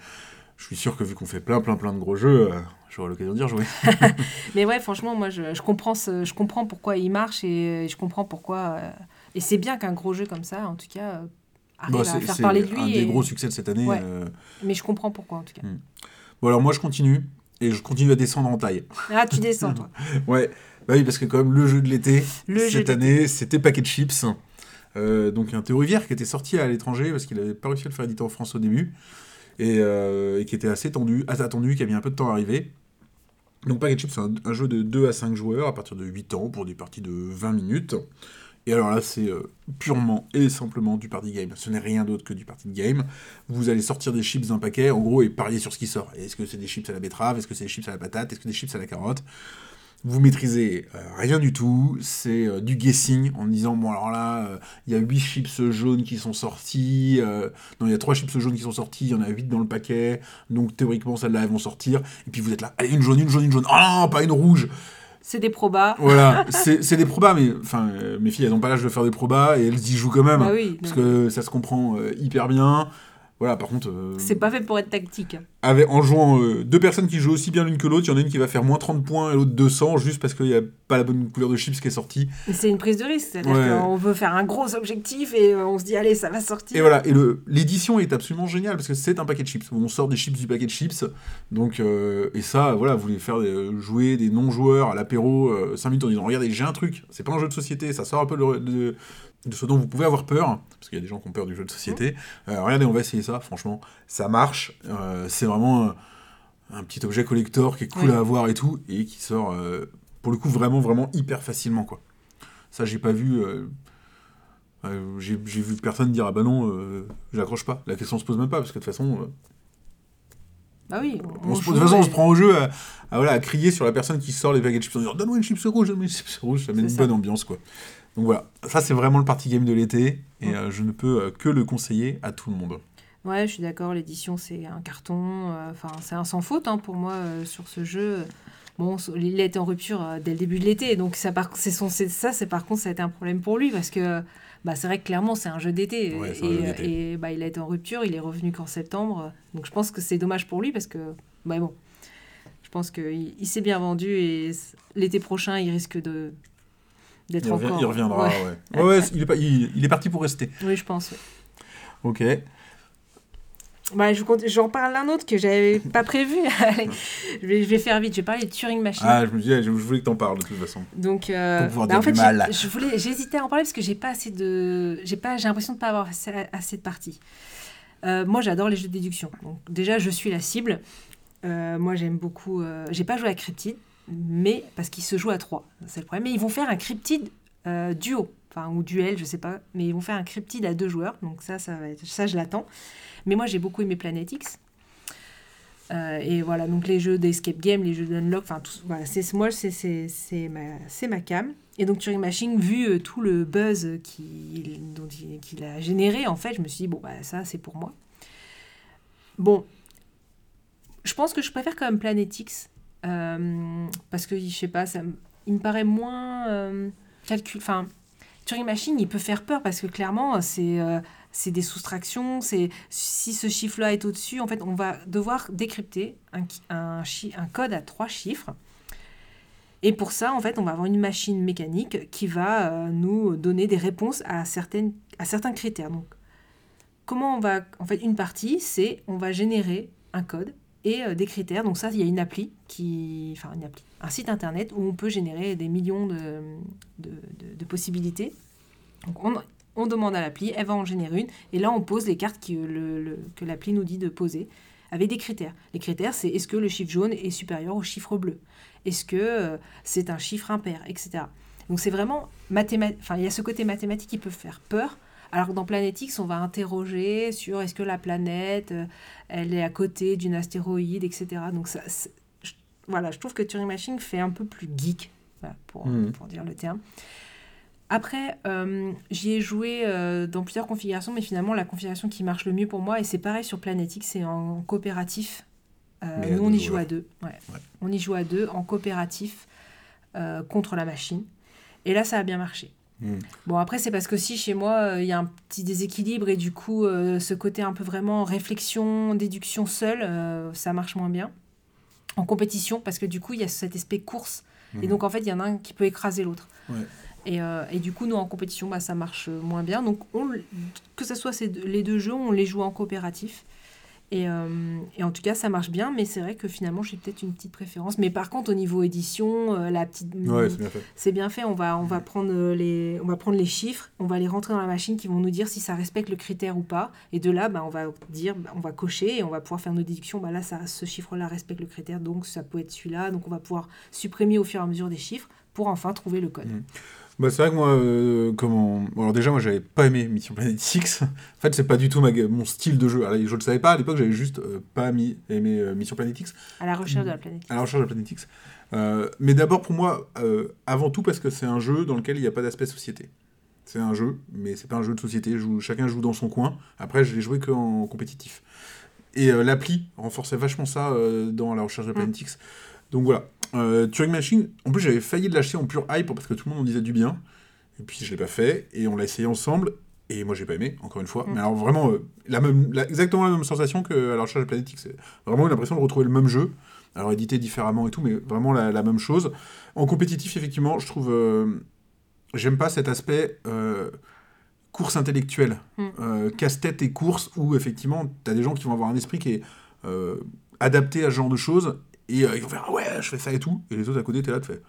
je suis sûr que vu qu'on fait plein, plein, plein de gros jeux, euh, j'aurai l'occasion d'y rejouer. Mais ouais, franchement, moi, je, je comprends, ce- je comprends pourquoi il marche et je comprends pourquoi. euh, et c'est bien qu'un gros jeu comme ça, en tout cas, arrive Bon, à c'est faire c'est parler de un lui. des et- gros succès de cette année. Ouais. euh. Mais je comprends pourquoi, en tout cas. Bon alors moi je continue et je continue à descendre en taille. Ah, tu descends, toi. Ouais, bah oui, parce que quand même, le jeu de l'été, cette de année, c'était Packet Chips. Euh, donc un Théo Rivière qui était sorti à l'étranger parce qu'il n'avait pas réussi à le faire éditer en France au début. Et, euh, et qui était assez tendu, assez attendu, qui a mis un peu de temps à arriver. Donc Packet Chips, c'est un, un jeu de 2 à 5 joueurs à partir de 8 ans pour des parties de 20 minutes. Et alors là, c'est euh, purement et simplement du party game. Ce n'est rien d'autre que du party game. Vous allez sortir des chips d'un paquet, en gros, et parier sur ce qui sort. Est-ce que c'est des chips à la betterave? Est-ce que c'est des chips à la patate? Est-ce que c'est des chips à la carotte? Vous maîtrisez euh, rien du tout. C'est euh, du guessing en disant bon, alors là, il y a 8 chips jaunes qui sont sortis. non, il y a 3 chips jaunes qui sont sortis. Il y en a 8 dans le paquet. Donc théoriquement, celles-là, elles vont sortir. Et puis vous êtes là, allez, une jaune, une jaune, une jaune. Oh non, pas une rouge C'est des probas. voilà, c'est c'est des probas, mais enfin, euh, mes filles, elles n'ont pas l'âge de faire des probas et elles y jouent quand même. Bah oui, parce que ça se comprend euh, hyper bien. Voilà, par contre, euh, C'est pas fait pour être tactique. avec, en jouant euh, deux personnes qui jouent aussi bien l'une que l'autre, il y en a une qui va faire moins 30 points et l'autre 200, juste parce qu'il n'y a pas la bonne couleur de chips qui est sortie. C'est une prise de risque. C'est-à-dire Ouais. qu'on veut faire un gros objectif et euh, on se dit, allez, ça va sortir. Et voilà, et l'édition est absolument géniale parce que c'est un paquet de chips. On sort des chips du paquet de chips. Donc, euh, et ça, voilà, vous voulez faire des- jouer des non-joueurs à l'apéro 5 minutes en disant Regardez, j'ai un truc, c'est pas un jeu de société, ça sort un peu de, de- de ce dont vous pouvez avoir peur, parce qu'il y a des gens qui ont peur du jeu de société. Euh, regardez, on va essayer ça, franchement, ça marche. Euh, c'est vraiment un petit objet collector qui est cool à avoir et tout, et qui sort, euh, pour le coup, vraiment, vraiment hyper facilement, quoi. Ça, j'ai pas vu. euh, j'ai j'ai vu personne dire ah bah non, j'accroche pas. La question se pose même pas parce que de toute façon, Bah oui. on se, de toute façon, on se prend au jeu à, à, voilà, à crier sur la personne qui sort les paquets de chips en disant donne-moi une chips rouge, donne-moi une chips rouge, ça met une ça. bonne ambiance quoi. Donc voilà, ça c'est vraiment le party game de l'été et Mm. euh, je ne peux euh, que le conseiller à tout le monde. Ouais, je suis d'accord. L'édition, c'est un carton. euh, Enfin, c'est un sans faute hein, pour moi sur ce jeu. Bon, il a été en rupture dès le début de l'été, donc ça, par, c'est son, c'est, ça, c'est par contre, ça a été un problème pour lui parce que, bah, c'est vrai que clairement, c'est un jeu d'été Ouais, et, bah, il a été en rupture. Il est revenu qu'en septembre, donc je pense que c'est dommage pour lui parce que, bah bon, je pense qu'il il s'est bien vendu et l'été prochain, il risque de d'être Il, revient- encore. il reviendra, Ouais. ouais. Ouais, ouais, il, est pas, il, il est parti pour rester. Oui, je pense. Ok. Bah, je j'en parle d'un autre que j'avais pas prévu. Allez, je, vais, je vais faire vite. Je vais parler de Turing Machine. Ah, je me disais, je, je voulais que t'en parles de toute façon. Donc, euh, Pour pouvoir bah, en fait, du j'ai- mal. je voulais, j'hésitais à en parler parce que j'ai pas assez de, j'ai pas, j'ai l'impression de pas avoir assez, assez de parties. Euh, moi, j'adore les jeux de déduction. Donc, déjà, je suis la cible. Euh, moi, j'aime beaucoup. j'ai pas joué à Cryptid, mais parce qu'il se joue à trois, c'est le problème. Mais ils vont faire un Cryptid euh, duo, enfin ou duel, je sais pas. Mais ils vont faire un Cryptid à deux joueurs. Donc ça, ça va être, ça, je l'attends. Mais moi, j'ai beaucoup aimé Planet X. Euh, et voilà, donc les jeux d'escape game, les jeux d'unlock, enfin, c'est, moi, c'est, ma, ma cam. Et donc Turing Machine, vu euh, tout le buzz qu'il, a généré, en fait, je me suis dit, bon, bah, ça, c'est pour moi. Bon, je pense que je préfère quand même Planet X, parce que, je sais pas, il me paraît moins euh, calcul... Enfin, Turing Machine, il peut faire peur, parce que clairement, c'est... euh, c'est des soustractions, c'est si ce chiffre-là est au-dessus, en fait, on va devoir décrypter un, un, code à trois chiffres. Et pour ça, en fait, on va avoir une machine mécanique qui va euh, nous donner des réponses à, certaines, à certains critères. Donc, comment on va... En fait, une partie, c'est on va générer un code et euh, des critères. Donc ça, il y a une appli qui... Enfin, une appli. un site internet où on peut générer des millions de, de, de- possibilités. Donc on, on demande à l'appli, elle va en générer une, et là on pose les cartes qui, euh, le- que l'appli nous dit de poser, avec des critères. Les critères, c'est est-ce que le chiffre jaune est supérieur au chiffre bleu? Est-ce que euh, c'est un chiffre impair, etc. Donc c'est vraiment mathématique. Enfin, il y a ce côté mathématique qui peut faire peur. Alors que dans Planetix, on va interroger sur est-ce que la planète, euh, elle est à côté d'une astéroïde, etc. Donc ça, voilà, je trouve que Turing Machine fait un peu plus geek, voilà, pour, Mhm. pour dire le terme. Après, euh, j'y ai joué euh, dans plusieurs configurations, mais finalement, la configuration qui marche le mieux pour moi, et c'est pareil sur Planetix, c'est en coopératif. Euh, nous, on y joue à deux. Ouais. Ouais. On y joue à deux en coopératif contre la machine. Et là, ça a bien marché. Hmm. Bon, après, c'est parce que si chez moi, il y a un petit déséquilibre et du coup, ce côté un peu vraiment réflexion, déduction seule, ça marche moins bien. En compétition, parce que du coup, il y a cet aspect course. Et Mhm. donc, en fait, il y en a un qui peut écraser l'autre. Ouais. Et, euh, et du coup, nous, en compétition, bah, ça marche moins bien. Donc, on, que ce soit ces deux- les deux jeux, on les joue en coopératif. Et, euh, et en tout cas, ça marche bien, mais c'est vrai que finalement, j'ai peut-être une petite préférence. Mais par contre, au niveau édition, euh, la petite, Ouais, c'est bien fait. c'est bien fait. On va, on, va prendre euh, les, on va prendre les chiffres, on va les rentrer dans la machine qui vont nous dire si ça respecte le critère ou pas. Et de là, bah, on va dire, bah, on va cocher et on va pouvoir faire nos déductions. Bah, là, ça, ce chiffre-là respecte le critère, donc ça peut être celui-là. Donc on va pouvoir supprimer au fur et à mesure des chiffres pour enfin trouver le code. Mm. Bah, c'est vrai que moi, euh, comment... bon, alors déjà, moi, j'avais pas aimé Mission Planet X. en fait, c'est pas du tout ma... mon style de jeu. Alors, je le savais pas à l'époque, j'avais juste euh, pas mis... aimé euh, Mission Planet X. À la recherche de la planète. à la recherche de la Planète X. Mais d'abord pour moi, avant tout parce que c'est un jeu dans lequel il n'y a pas d'aspect société. C'est un jeu, mais c'est pas un jeu de société. Joue, chacun joue dans son coin. Après, je l'ai joué qu'en compétitif. Et l'appli renforçait vachement ça dans la recherche de la Planète X. Donc voilà. Euh, Turing Machine, en plus j'avais failli de l'acheter en pure hype parce que tout le monde en disait du bien. Et puis je l'ai pas fait. Et on l'a essayé ensemble. Et moi j'ai pas aimé, encore une fois. Mm. Mais alors vraiment, euh, la même, la- exactement la même sensation que à la recherche X. C'est vraiment l'impression de retrouver le même jeu. Alors édité différemment et tout, mais vraiment la, la même chose. En compétitif, effectivement, je trouve. euh, J'aime pas cet aspect euh, course intellectuelle, Mm. casse-tête et course, où effectivement, tu as des gens qui vont avoir un esprit qui est adapté à ce genre de choses, et euh, ils vont faire Ah ouais, je fais ça et tout, et les autres à côté, t'es là, tu fais.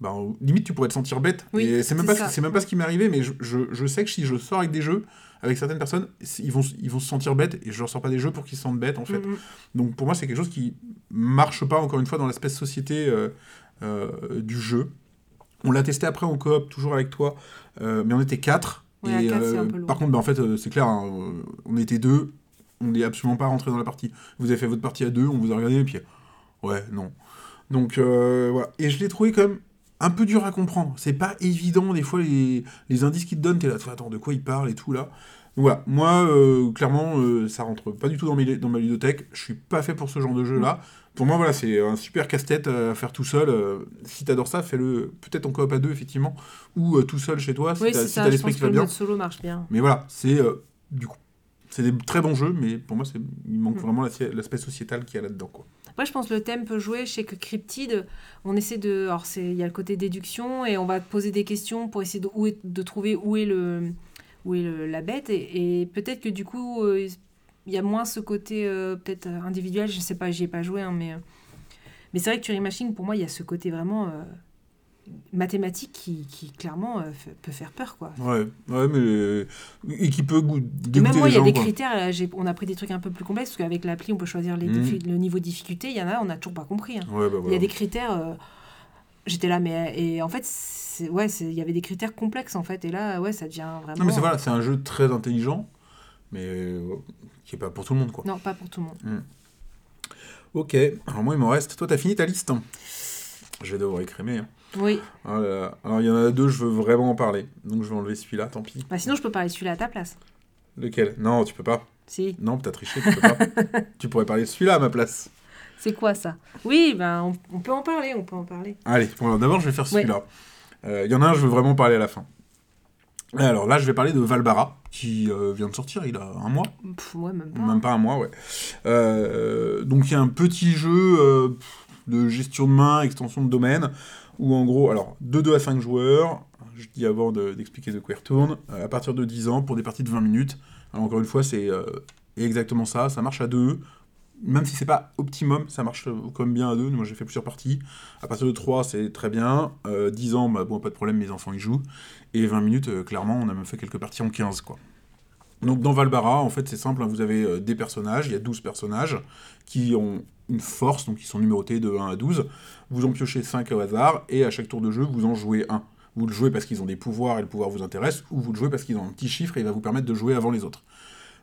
Bah, limite, tu pourrais te sentir bête. Oui, et c'est même, pas, même pas ce qui m'est arrivé, mais je, je, je sais que si je sors avec des jeux, avec certaines personnes, ils vont, ils vont se sentir bêtes, et je leur sors pas des jeux pour qu'ils se sentent bêtes, en fait. Mhm. Donc pour moi, c'est quelque chose qui marche pas, encore une fois, dans l'aspect société euh, euh, du jeu. On l'a testé après en coop, toujours avec toi, mais on était quatre. Ouais, à et, quatre, c'est un peu lourd. par contre, bah, en fait, c'est clair, hein, on était deux, on n'est absolument pas rentré dans la partie. Vous avez fait votre partie à deux, on vous a regardé, et puis ouais, non. Donc euh, voilà. Et je l'ai trouvé quand même un peu dur à comprendre. C'est pas évident, des fois, les, les indices qu'ils te donnent, t'es là, attends, de quoi ils parlent et tout là. Donc voilà, moi, euh, clairement, euh, ça rentre pas du tout dans, mes, dans ma ludothèque. Je suis pas fait pour ce genre de jeu-là. Pour moi, voilà, c'est un super casse-tête à faire tout seul. Euh, si t'adores ça, fais-le peut-être en coop à deux, effectivement, ou tout seul chez toi, si Oui, t'as si l'esprit qui va le bien. solo marche bien. Mais voilà, c'est du coup, c'est des très bons jeux, mais pour moi, c'est il manque vraiment l'aspect sociétal qu'il y a là-dedans, quoi. Après, je pense que le thème peut jouer. Je sais que Cryptid, on essaie de. Alors, il y a le côté déduction et on va poser des questions pour essayer de, où est- de trouver où est, le, où est le- la bête. Et, peut-être que du coup, euh, il y a moins ce côté euh, peut-être individuel. Je sais pas, j'y ai pas joué, hein, mais. euh, mais c'est vrai que Turing Machine, pour moi, il y a ce côté vraiment mathématique qui, qui clairement euh, peut faire peur, quoi. Ouais, ouais, mais euh, et qui peut goût- Et dégoûter même moi, il y a des quoi. critères. on a pris des trucs un peu plus complexes parce qu'avec l'appli, on peut choisir les défis- le niveau de difficulté. Il y en a, on n'a toujours pas compris. hein. Ouais, bah, Il y a des critères. euh, J'étais là, mais et en fait, ouais, il y avait des critères complexes en fait, et là, ouais, ça devient vraiment. Non, mais c'est voilà, c'est un jeu très intelligent, mais euh, qui est pas pour tout le monde, quoi. Non, pas pour tout le monde. Ok, alors moi, il m'en reste. Toi, t'as fini ta liste Je vais devoir écrémer. Hein. Oui. Là. Alors, il y en a deux, je veux vraiment en parler. Donc, je vais enlever celui-là, tant pis. Bah, sinon, je peux parler de celui-là à ta place. Lequel? Non, tu peux pas. Si. Non, t'as triché, tu peux pas. tu pourrais parler de celui-là à ma place. C'est quoi ça? Oui, ben, on, on peut en parler, on peut en parler. Allez, bon, d'abord, je vais faire celui-là. Euh, Il y en a un, je veux vraiment parler à la fin. Alors là, je vais parler de Valbara, qui euh, vient de sortir, il a un mois. Pff, ouais, même pas. Même pas un mois, ouais. Euh, donc il y a un petit jeu de gestion de main, extension de domaine, où en gros, alors, de 2 à 5 joueurs, je dis avant de- d'expliquer de quoi il retourne, euh, à partir de 10 ans, pour des parties de 20 minutes. Alors encore une fois, c'est euh, exactement ça, ça marche à deux, même si c'est pas optimum, ça marche euh, quand même bien à deux. Moi, j'ai fait plusieurs parties. À partir de 3, c'est très bien. Euh, 10 ans, bah, bon, pas de problème, mes enfants y jouent. Et 20 minutes, euh, clairement, on a même fait quelques parties en 15, quoi. Donc, dans Valbara, en fait, c'est simple. hein, vous avez euh, des personnages. Il y a 12 personnages qui ont une force, donc ils sont numérotés de 1 à 12. Vous en piochez 5 au hasard. Et à chaque tour de jeu, vous en jouez un. Vous le jouez parce qu'ils ont des pouvoirs et le pouvoir vous intéresse, ou vous le jouez parce qu'ils ont un petit chiffre et il va vous permettre de jouer avant les autres.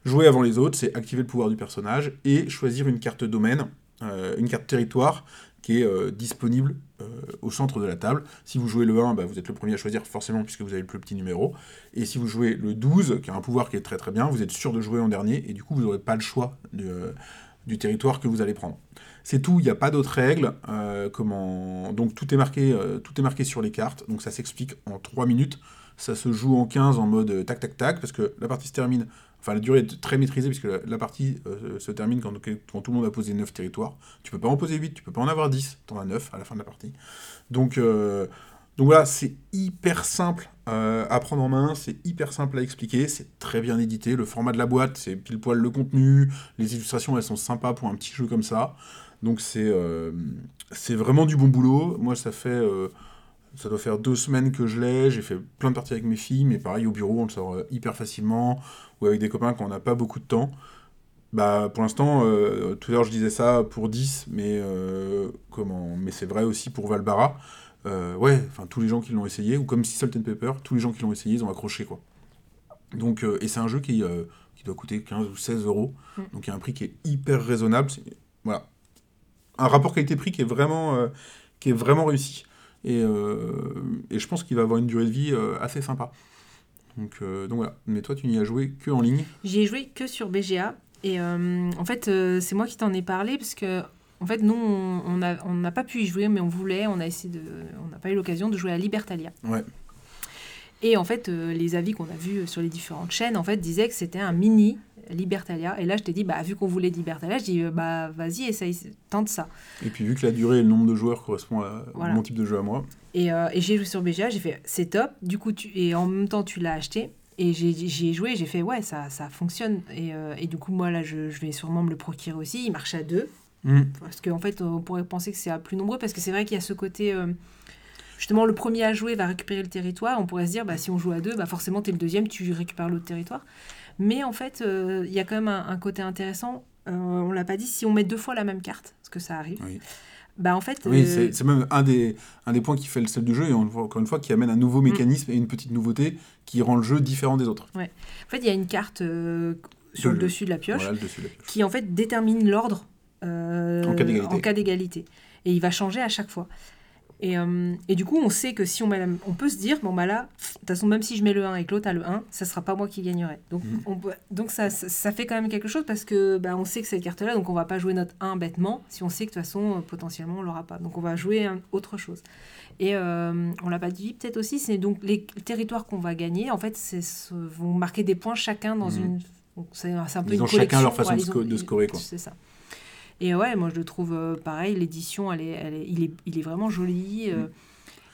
Jouer avant les autres, c'est activer le pouvoir du personnage et choisir une carte domaine, euh, une carte territoire qui est euh, disponible euh, au centre de la table. Si vous jouez le 1, bah, vous êtes le premier à choisir forcément puisque vous avez le plus petit numéro. Et si vous jouez le 12, qui a un pouvoir qui est très très bien, vous êtes sûr de jouer en dernier et du coup vous n'aurez pas le choix euh, du territoire que vous allez prendre. C'est tout, il n'y a pas d'autres règles. euh, comment... Donc tout est, marqué, euh, tout est marqué sur les cartes, donc ça s'explique en 3 minutes. Ça se joue en 15 en mode euh, tac tac tac, parce que la partie se termine, enfin la durée est très maîtrisée, puisque la, partie se termine quand, tout le monde a posé 9 territoires. Tu peux pas en poser 8, tu peux pas en avoir 10, t'en as 9 à la fin de la partie. Donc, donc voilà, c'est hyper simple euh, à prendre en main, c'est hyper simple à expliquer, c'est très bien édité. Le format de la boîte, c'est pile poil le contenu, les illustrations, elles sont sympas pour un petit jeu comme ça. Donc c'est euh, vraiment du bon boulot. Moi, ça fait euh, ça doit faire deux semaines que je l'ai. J'ai fait plein de parties avec mes filles, mais pareil au bureau, on le sort hyper facilement ou avec des copains quand on n'a pas beaucoup de temps. Bah, pour l'instant, tout à l'heure je disais ça pour 10, mais comment Mais c'est vrai aussi pour Valbara. Euh, ouais, enfin tous les gens qui l'ont essayé, ou comme si Salt and Pepper, tous les gens qui l'ont essayé, ils ont accroché quoi. Donc, euh, et c'est un jeu qui, euh, qui doit coûter 15 ou 16 euros, Mm. donc il y a un prix qui est hyper raisonnable. Voilà, un rapport qualité-prix qui est vraiment, qui est vraiment réussi. Et, et je pense qu'il va avoir une durée de vie assez sympa. Donc, donc voilà. Mais toi, tu n'y as joué que en ligne? J'y ai joué que sur BGA. Et en fait, c'est moi qui t'en ai parlé parce que, en fait, nous, on on a- on n'a pas pu y jouer, mais on voulait. On a essayé de, on n'a pas eu l'occasion de jouer à Libertalia. Ouais. Et en fait, euh, les avis qu'on a vus sur les différentes chaînes, en fait, disaient que c'était un mini Libertalia. Et là, je t'ai dit, bah, vu qu'on voulait Libertalia, je dis, euh, bah, vas-y, essaye, tente ça. Et puis vu que la durée et le nombre de joueurs correspond à Voilà. mon type de jeu à moi, Et, euh, et j'ai joué sur BGA, j'ai fait, c'est top. Du coup, tu, et en même temps, tu l'as acheté. Et j'ai- joué, j'ai fait, ouais, ça, ça fonctionne. Et, euh, et du coup, moi, là, je, je vais sûrement me le procurer aussi. Il marche à deux. Hmm. Parce qu'en fait, on pourrait penser que c'est à plus nombreux, parce que c'est vrai qu'il y a ce côté. euh, justement, le premier à jouer va récupérer le territoire. On pourrait se dire, bah, si on joue à deux, bah, forcément, tu es le deuxième, tu récupères l'autre territoire. Mais en fait, euh, il y a quand même un, un côté intéressant. Euh, on l'a pas dit, si on met deux fois la même carte, parce que ça arrive, Oui. bah en fait. Oui, euh, c'est même un des, un des points qui fait le sel du jeu, et on le voit encore une fois, qui amène un nouveau Mm. mécanisme et une petite nouveauté qui rend le jeu différent des autres. En fait, il y a une carte euh, sur De- le dessus de la pioche Voilà, le dessus de la pioche. qui en fait détermine l'ordre En cas d'égalité. en cas d'égalité. Et il va changer à chaque fois. Et, euh, et du coup, on sait que si on met la- on peut se dire, bon bah là, de toute façon, même si je mets le 1 et que l'autre a le 1, ça sera pas moi qui gagnerai. Donc, Mhm. on peut- donc ça, ça, ça fait quand même quelque chose parce que bah, on sait que cette carte-là, donc on va pas jouer notre 1 bêtement si on sait que de toute façon, euh, potentiellement, on l'aura pas. Donc on va jouer un- autre chose. Et euh, on l'a pas dit peut-être aussi, c'est donc les territoires qu'on va gagner, en fait, ce- vont marquer des points chacun dans Mhm. une. C'est un peu Ils une ont chacun leur collection, façon de sco- de ils- scorer, quoi. C'est ça. Et ouais, moi je le trouve euh, pareil, l'édition, elle est, elle est, il, est, il est vraiment joli. euh,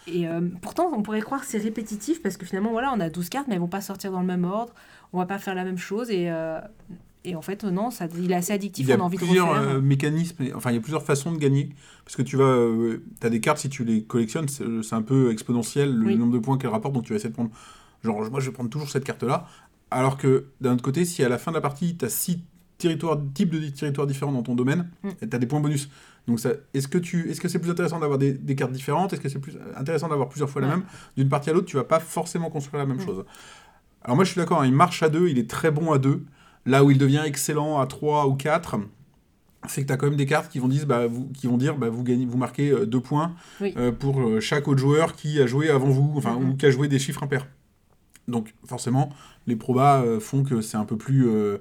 et euh, pourtant, on pourrait croire que c'est répétitif parce que finalement, voilà, on a 12 cartes, mais elles vont pas sortir dans le même ordre. On va pas faire la même chose. Et, euh, et en fait, non, ça, il est assez addictif. Il y a on a envie de plusieurs refaire. euh, mécanismes, et- enfin il y a plusieurs façons de gagner. Parce que tu vas, as des cartes, si tu les collectionnes, c'est un peu exponentiel le Oui. nombre de points qu'elles rapportent, donc tu vas essayer de prendre. Genre, moi je vais prendre toujours cette carte-là. Alors que d'un autre côté, si à la fin de la partie, tu as six territoires, types de territoires différents dans ton domaine, Mm. tu as des points bonus. Donc est-ce que tu, est-ce que c'est plus intéressant d'avoir des, des cartes différentes? Est-ce que c'est plus intéressant d'avoir plusieurs fois la Ouais. même? D'une partie à l'autre, tu vas pas forcément construire la même Mm. chose. Alors moi je suis d'accord, hein, il marche à deux, il est très bon à deux. Là où il devient excellent à 3 ou 4, c'est que tu as quand même des cartes qui vont dire, bah, vous, qui vont dire bah, vous, gagnez, vous marquez euh, deux points Oui. euh, pour euh, chaque autre joueur qui a joué avant vous, enfin, Mhm. ou qui a joué des chiffres impairs. Donc forcément, les probas euh, font que c'est un peu plus, euh,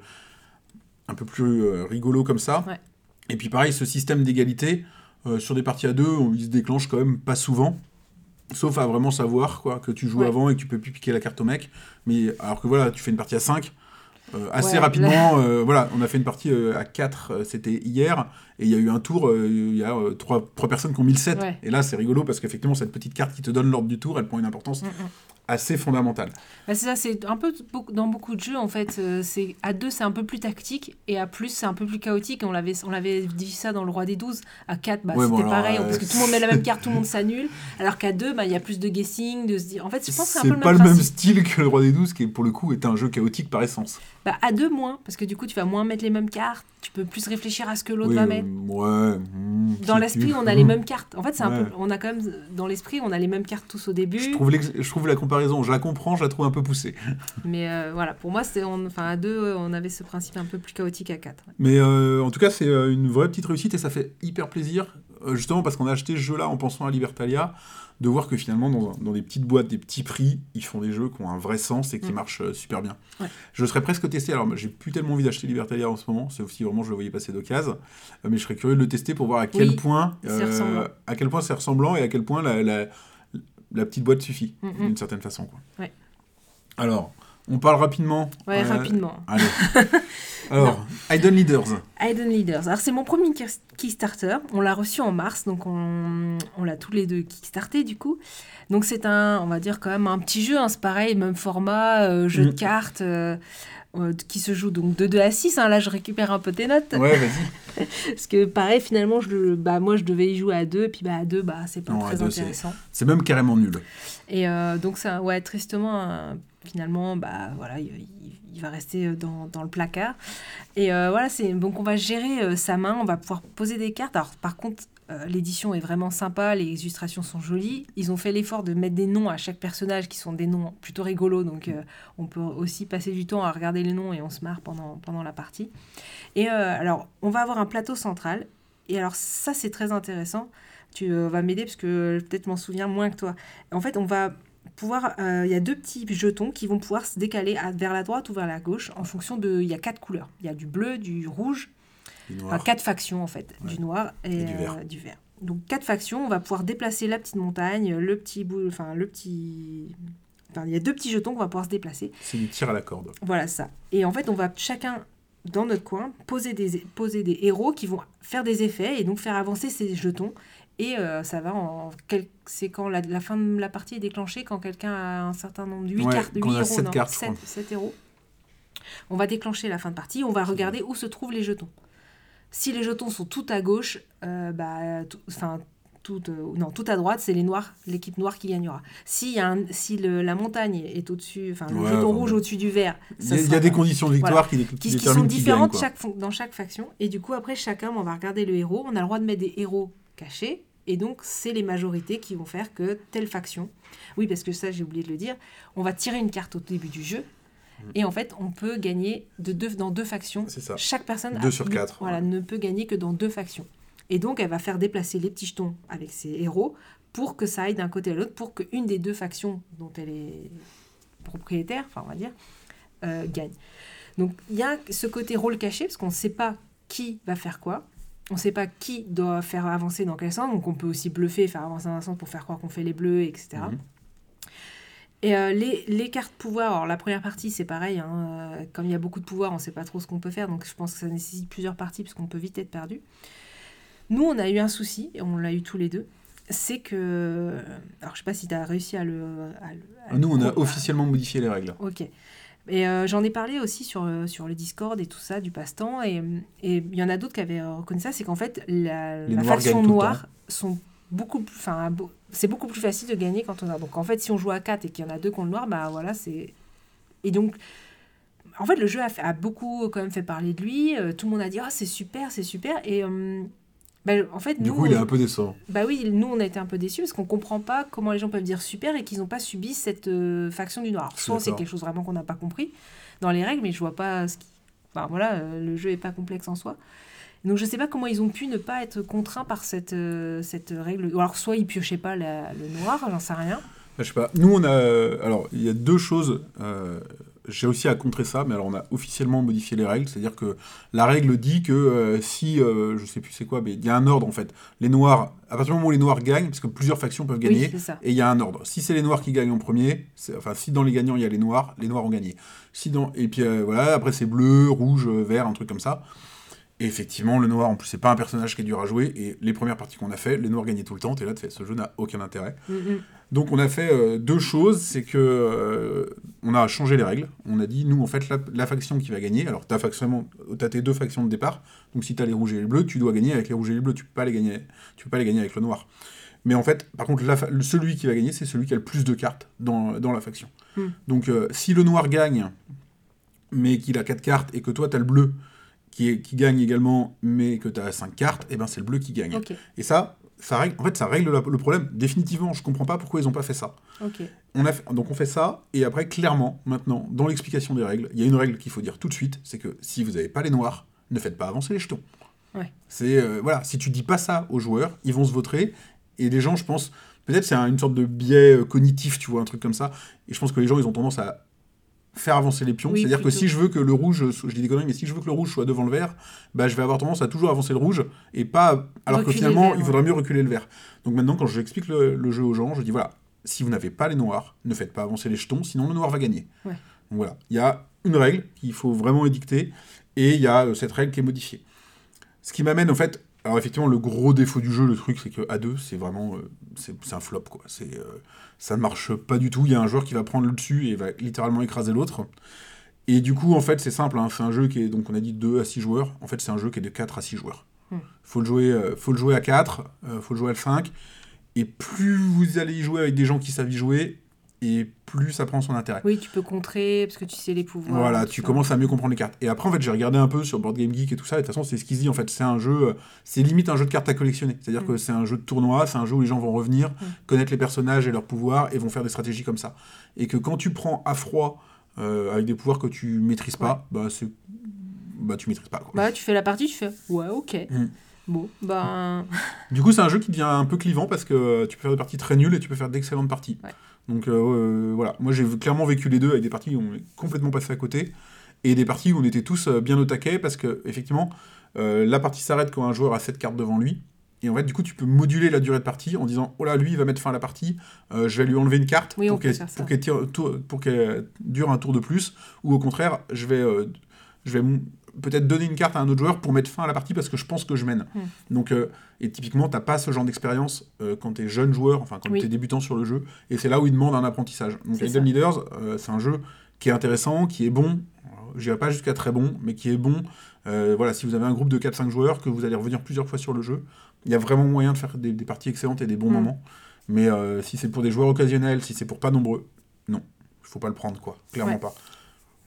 un peu plus euh, rigolo comme ça. Ouais. Et puis pareil, ce système d'égalité, euh, sur des parties à deux, on- il se déclenche quand même pas souvent. Sauf à vraiment savoir quoi, que tu joues Ouais. avant et que tu peux plus piquer la carte au mec. Mais alors que voilà, tu fais une partie à 5, euh, assez Ouais, rapidement, euh, voilà, on a fait une partie à 4, euh, c'était hier, et il y a eu un tour, il y a trois, personnes qui ont mis le 7. Ouais. Et là, c'est rigolo parce qu'effectivement, cette petite carte qui te donne l'ordre du tour, elle prend une importance Mm, mm. Assez fondamentale. Bah, c'est ça, c'est un peu dans beaucoup de jeux en fait. euh, c'est à 2 c'est un peu plus tactique et à plus c'est un peu plus chaotique. On l'avait on l'avait dit ça dans le roi des 12. À 4 bah, Ouais, c'était pareil euh, parce que tout le monde met la même carte, tout le monde s'annule. Alors qu'à 2 bah il y a plus de guessing, de se dire. En fait, je pense que c'est un C'est peu le pas même le même style que le Roi des Douze, qui pour le coup est un jeu chaotique par essence. Bah, à 2 moins parce que du coup tu vas moins mettre les mêmes cartes, tu peux plus réfléchir à ce que l'autre Oui, va euh, mettre. ouais. hmm, Dans l'esprit, on a les mêmes cartes. En fait, c'est un peu, on a quand même dans l'esprit, on a les mêmes cartes tous au début. Je trouve, je trouve la comparaison, je la comprends, je la trouve un peu poussée. Mais euh, voilà, pour moi, c'était, enfin à 2 on avait ce principe un peu plus chaotique à 4 Mais euh, en tout cas, c'est euh, une vraie petite réussite et ça fait hyper plaisir, euh, justement parce qu'on a acheté ce jeu-là en pensant à Libertalia, de voir que finalement, dans, dans des petites boîtes, des petits prix, ils font des jeux qui ont un vrai sens et qui Mm. marchent euh, super bien. Ouais. Je serais presque testé, alors j'ai plus tellement envie d'acheter Libertalia en ce moment, sauf si vraiment je le voyais passer d'occasion, euh, mais je serais curieux de le tester pour voir à quel Oui, point c'est ressemblant. à quel point c'est ressemblant et à quel point la, la, la petite boîte suffit, Mm, mm. d'une certaine façon. Quoi. Ouais. Alors, on parle rapidement. Ouais, euh, rapidement. Allez. Alors, Hidden Leaders. Hidden Leaders. Alors, c'est mon premier Kick- Kickstarter. On l'a reçu en mars, donc on, on l'a tous les deux Kickstarté du coup. Donc, c'est un, on va dire quand même un petit jeu, hein, c'est pareil, même format, euh, jeu Mm. de cartes. euh, qui se joue donc de 2 à 6. hein. Là, je récupère un peu tes notes. Ouais, vas-y. Parce que, pareil, finalement, je, bah, moi, je devais y jouer à 2. Et puis, bah, à 2, bah, c'est pas Non, très deux, c'est- intéressant. C'est même carrément nul. Et donc, ça, ouais, tristement, finalement, bah, voilà, il, il- va rester euh, dans, dans le placard. Et euh, voilà, c'est donc on va gérer euh, sa main, on va pouvoir poser des cartes. Alors, par contre, l'édition est vraiment sympa, les illustrations sont jolies. Ils ont fait l'effort de mettre des noms à chaque personnage qui sont des noms plutôt rigolos. Donc, on peut aussi passer du temps à regarder les noms et on se marre pendant, pendant la partie. Et alors, on va avoir un plateau central. Et alors, ça, c'est très intéressant. Tu vas m'aider parce que peut-être m'en souviens moins que toi. En fait, on va pouvoir. euh, Il y a deux petits jetons qui vont pouvoir se décaler à- vers la droite ou vers la gauche en fonction de. Il y a quatre couleurs. Il y a du bleu, du rouge, Du enfin quatre factions en fait, Ouais. du noir et, Et du vert. euh, du vert. Donc quatre factions, on va pouvoir déplacer la petite montagne, le petit bout, enfin le petit. Enfin, il y a deux petits jetons qu'on va pouvoir se déplacer. C'est du tir à la corde. Voilà ça. Et en fait, on va chacun dans notre coin poser des, poser des héros qui vont faire des effets et donc faire avancer ces jetons. Et euh, ça va en. quel- C'est quand la, la fin de la partie est déclenchée, quand quelqu'un a un certain nombre de 8 Ouais, cartes, 8 quand on a héros, sept non, cartes, je crois. 7, héros. On va déclencher la fin de partie, on va regarder où se trouvent les jetons. Si les jetons sont tout à gauche, euh, bah, tout- enfin, tout, euh, non, tout à droite, c'est les noirs, l'équipe noire qui gagnera. Si, y a un- si le- la montagne est au-dessus, enfin, le Ouais, jeton rouge au-dessus du vert, Il y a, il y a sera- des conditions de victoire qui, dé- qui qui, qui déterminent sont qui gagne, différentes chaque, dans chaque faction. Et du coup, après, chacun, on va regarder le héros. On a le droit de mettre des héros cachés. Et donc, c'est les majorités qui vont faire que telle faction. Oui, parce que ça, j'ai oublié de le dire. On va tirer une carte au début du jeu. Et en fait, on peut gagner de deux, dans deux factions. C'est ça. Chaque personne Deux a- sur ne- quatre, Voilà, ouais. ne peut gagner que dans deux factions. Et donc, elle va faire déplacer les petits jetons avec ses héros pour que ça aille d'un côté à l'autre, pour qu'une des deux factions dont elle est propriétaire, enfin, on va dire, euh, gagne. Donc, il y a ce côté rôle caché, parce qu'on ne sait pas qui va faire quoi. On ne sait pas qui doit faire avancer dans quel sens. Donc, on peut aussi bluffer, faire avancer dans un sens pour faire croire qu'on fait les bleus, etc. Mhm. Et euh, les, les cartes pouvoir, alors la première partie c'est pareil, hein, euh, comme il y a beaucoup de pouvoir, on ne sait pas trop ce qu'on peut faire, donc je pense que ça nécessite plusieurs parties parce qu'on peut vite être perdu. Nous, on a eu un souci, et on l'a eu tous les deux, c'est que... Alors je sais pas si tu as réussi à le... à le- à Nous, on a officiellement modifié les règles. Ok. Et euh, j'en ai parlé aussi sur, euh, sur le Discord et tout ça, du passe-temps. Et et il y en a d'autres qui avaient reconnu ça, c'est qu'en fait, la, la faction noire sont beaucoup plus. Enfin, c'est beaucoup plus facile de gagner quand on a. Donc en fait, si on joue à 4 et qu'il y en a deux contre noir, bah voilà, c'est. Et donc. En fait, le jeu a, fait- a beaucoup quand même fait parler de lui. euh, tout le monde a dit Ah, c'est super, c'est super. Et. euh, bah, en fait, Du nous, coup, il est un peu décevant. bah oui, nous on a été un peu déçus parce qu'on comprend pas comment les gens peuvent dire super et qu'ils n'ont pas subi cette euh, faction du noir. Soit c'est quelque chose vraiment qu'on n'a pas compris dans les règles, mais je vois pas ce qui. Enfin voilà, euh, le jeu est pas complexe en soi. Donc je sais pas comment ils ont pu ne pas être contraints par cette, euh, cette règle. Ou alors soit ils piochaient pas la- le noir, j'en sais rien. Je sais pas. Nous, on a. Alors, il y a deux choses. J'ai aussi à contrer ça, mais alors on a officiellement modifié les règles. C'est-à-dire que la règle dit que euh, si. euh, je sais plus c'est quoi, mais il y a un ordre en fait. Les noirs. À partir du moment où les noirs gagnent, parce que plusieurs factions peuvent gagner, Oui, et il y a un ordre. Si c'est les noirs qui gagnent en premier, enfin si dans les gagnants il y a les noirs, les noirs ont gagné. Si dans, et puis euh, voilà, après c'est bleu, rouge, euh, vert, un truc comme ça. Et effectivement, le noir, en plus, c'est pas un personnage qui est dur à jouer. Et les premières parties qu'on a fait, les noirs gagnaient tout le temps. T'es là, tu fais, ce jeu n'a aucun intérêt. Mm, mm. Donc on a fait euh, deux choses, c'est que euh, on a changé les règles. On a dit nous en fait la, la faction qui va gagner. Alors t'as faction, t'as tes deux factions de départ. Donc si t'as les rouges et les bleus, tu dois gagner avec les rouges et les bleus. Tu peux pas les gagner, tu peux pas les gagner avec le noir. Mais en fait, par contre, la celui qui va gagner, c'est celui qui a le plus de cartes dans, dans la faction. Hmm. Donc euh, si le noir gagne, mais qu'il a 4 cartes et que toi t'as le bleu qui, est, qui gagne également, mais que t'as 5 cartes, et ben c'est le bleu qui gagne. Et ça, ça règle, en fait, ça règle la- le problème. Définitivement, je comprends pas pourquoi ils ont pas fait ça. On a fait- donc on fait ça, et après, clairement, maintenant, dans l'explication des règles, il y a une règle qu'il faut dire tout de suite, c'est que si vous n'avez pas les noirs, ne faites pas avancer les jetons. Ouais. C'est, euh, voilà, si tu dis pas ça aux joueurs, ils vont se vautrer, et les gens, je pense, peut-être c'est un- une sorte de biais euh, cognitif, tu vois, un truc comme ça, et je pense que les gens, ils ont tendance à faire avancer les pions, Oui, c'est-à-dire que si je veux que le rouge, je dis des conneries, mais si je veux que le rouge soit devant le vert, bah, je vais avoir tendance à toujours avancer le rouge, et pas, alors que Reculer finalement, vert, il faudrait mieux reculer le vert. Donc maintenant, quand j'explique le, le jeu aux gens, je dis voilà, si vous n'avez pas les noirs, ne faites pas avancer les jetons, sinon le noir va gagner. Ouais. Donc voilà, il y a une règle qu'il faut vraiment édicter, et il y a euh, cette règle qui est modifiée. Ce qui m'amène en fait, alors effectivement, le gros défaut du jeu, le truc, c'est que A2, c'est vraiment, euh, c'est c'est un flop quoi. C'est, euh, ça ne marche pas du tout. Il y a un joueur qui va prendre le dessus et va littéralement écraser l'autre. Et du coup, en fait, c'est simple. hein, c'est un jeu qui est, donc on a dit 2 à 6 joueurs. En fait, c'est un jeu qui est de 4 à 6 joueurs. Hmm. Faut le jouer, euh, faut le jouer à 4, euh, faut le jouer à 5. Et plus vous allez y jouer avec des gens qui savent y jouer, et plus ça prend son intérêt. Oui, tu peux contrer parce que tu sais les pouvoirs. Voilà, tu ça. commences à mieux comprendre les cartes. Et après, en fait, j'ai regardé un peu sur Board Game Geek et tout ça, et de toute façon, c'est ce qu'ils disent, en fait, c'est un jeu, euh, c'est limite un jeu de cartes à collectionner. C'est-à-dire Mm. que c'est un jeu de tournoi, c'est un jeu où les gens vont revenir, Mm. connaître les personnages et leurs pouvoirs, et vont faire des stratégies comme ça. Et que quand tu prends à froid, euh, avec des pouvoirs que tu maîtrises pas, bah, c'est... Bah, tu maîtrises pas, quoi. Bah, tu fais la partie, tu fais ouais, ok. Mm. Bon, ben. Du coup, c'est un jeu qui devient un peu clivant parce que tu peux faire des parties très nulles et tu peux faire d'excellentes parties. Ouais. Donc euh, euh, voilà, moi j'ai clairement vécu les deux avec des parties où on est complètement passé à côté et des parties où on était tous euh, bien au taquet parce que effectivement euh, la partie s'arrête quand un joueur a 7 cartes devant lui. Et en fait, du coup, tu peux moduler la durée de partie en disant Oh là, lui, il va mettre fin à la partie, euh, je vais lui enlever une carte Oui, pour qu'elle dure un tour de plus. Ou au contraire, je vais, euh, je vais peut-être donner une carte à un autre joueur pour mettre fin à la partie parce que je pense que je mène. Hmm. Donc, euh, et typiquement, t'as pas ce genre d'expérience euh, quand t'es jeune joueur, enfin quand Oui. t'es débutant sur le jeu, et c'est là où il demande un apprentissage. Donc, ça. Leaders, euh, c'est un jeu qui est intéressant, qui est bon. J'irai pas jusqu'à très bon, mais qui est bon. Voilà, si vous avez un groupe de 4-5 joueurs, que vous allez revenir plusieurs fois sur le jeu, il y a vraiment moyen de faire des, des parties excellentes et des bons Mm. moments. Mais si c'est pour des joueurs occasionnels, si c'est pour pas nombreux, non, il faut pas le prendre, quoi. Clairement Ouais. pas.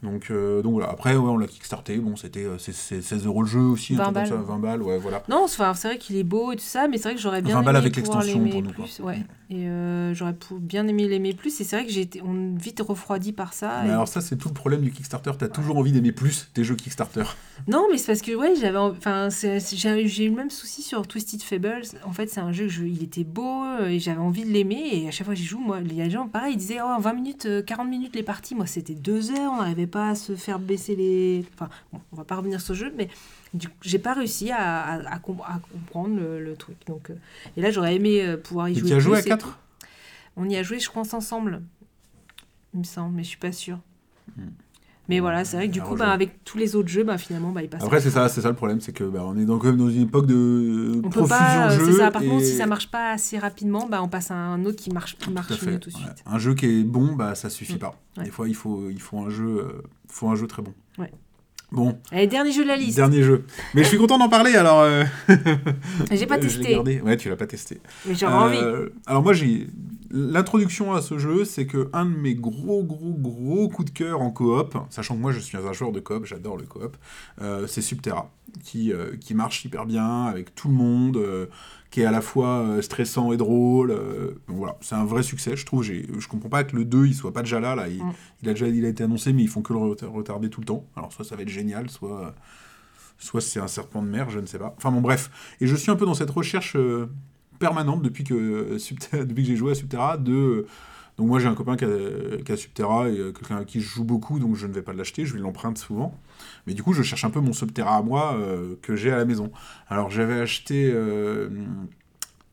Donc, euh, donc voilà, après, ouais, on l'a kickstarté, bon, c'était euh, c'est- c'est 16 euros le jeu aussi, un 20 truc comme balles. ça, 20 balles, ouais, voilà. Non, c'est vrai qu'il est beau et tout ça, mais c'est vrai que j'aurais bien 20 aimé balles avec l'extension pour nous, plus. quoi. Ouais. Et euh, j'aurais bien aimé l'aimer plus. Et c'est vrai que j'ai été on, vite refroidi par ça. Mais et- alors ça, c'est tout le problème du Kickstarter, t'as toujours envie d'aimer plus tes jeux Kickstarter. Non, mais c'est parce que ouais, j'avais, en- enfin, j'ai eu le même souci sur Twisted Fables. En fait, c'est un jeu que je, il était beau euh, et j'avais envie de l'aimer. Et à chaque fois que j'y joue, moi, les gens, pareil, ils disaient oh, 20 minutes, euh, 40 minutes les parties. Moi, c'était deux heures, on n'arrivait pas à se faire baisser les. Enfin, bon, on va pas revenir sur ce jeu, mais du coup, j'ai pas réussi à, à- à com- à comprendre le, le truc. Donc, euh, et là, j'aurais aimé euh, pouvoir y Et jouer. tu as joué à et 4 tout. On y a joué, je pense, ensemble. Il me semble, mais je suis pas sûre. Hmm. Mais voilà, c'est vrai que du coup, bah, avec tous les autres jeux, bah, finalement, bah, ils passent Après, c'est ça, c'est ça le problème, c'est que bah, on est dans, quand même dans une époque de On peut profusion pas, de euh, jeux. c'est ça. Par contre, si ça marche pas assez rapidement, bah, on passe à un autre qui marche, qui marche Tout mieux tout de ouais. suite. Un jeu qui est bon, bah ça suffit Mm. pas. Ouais. Des fois, il faut, il faut un jeu, euh, faut un jeu très bon. Ouais. Bon, Allez, dernier jeu de la liste. dernier jeu. Mais je suis content d'en parler. Alors, euh, J'ai pas l'ai testé. Ouais, tu l'as pas testé. mais j'aurais envie. Euh, Alors moi, j'ai l'introduction à ce jeu, c'est que un de mes gros, gros, gros coups de cœur en coop, sachant que moi je suis un joueur de coop, j'adore le coop, euh, c'est Subterra, qui, euh, qui marche hyper bien avec tout le monde, euh, qui est à la fois euh, stressant et drôle. euh, donc voilà, c'est un vrai succès, je trouve. Je comprends pas que le 2 il soit pas déjà là, là. Il, Mm. il a déjà il a été annoncé, mais ils font que le ret- retarder tout le temps. Alors soit ça va être génial, soit soit c'est un serpent de mer, je ne sais pas. Enfin bon, bref. Et je suis un peu dans cette recherche euh, permanente depuis que, depuis que j'ai joué à Subterra. De, donc moi j'ai un copain qui a, qui a Subterra et euh, quelqu'un à qui je joue beaucoup, donc je ne vais pas l'acheter, je lui l'emprunte souvent. Mais du coup, je cherche un peu mon Subterra à moi euh, que j'ai à la maison. Alors j'avais acheté euh,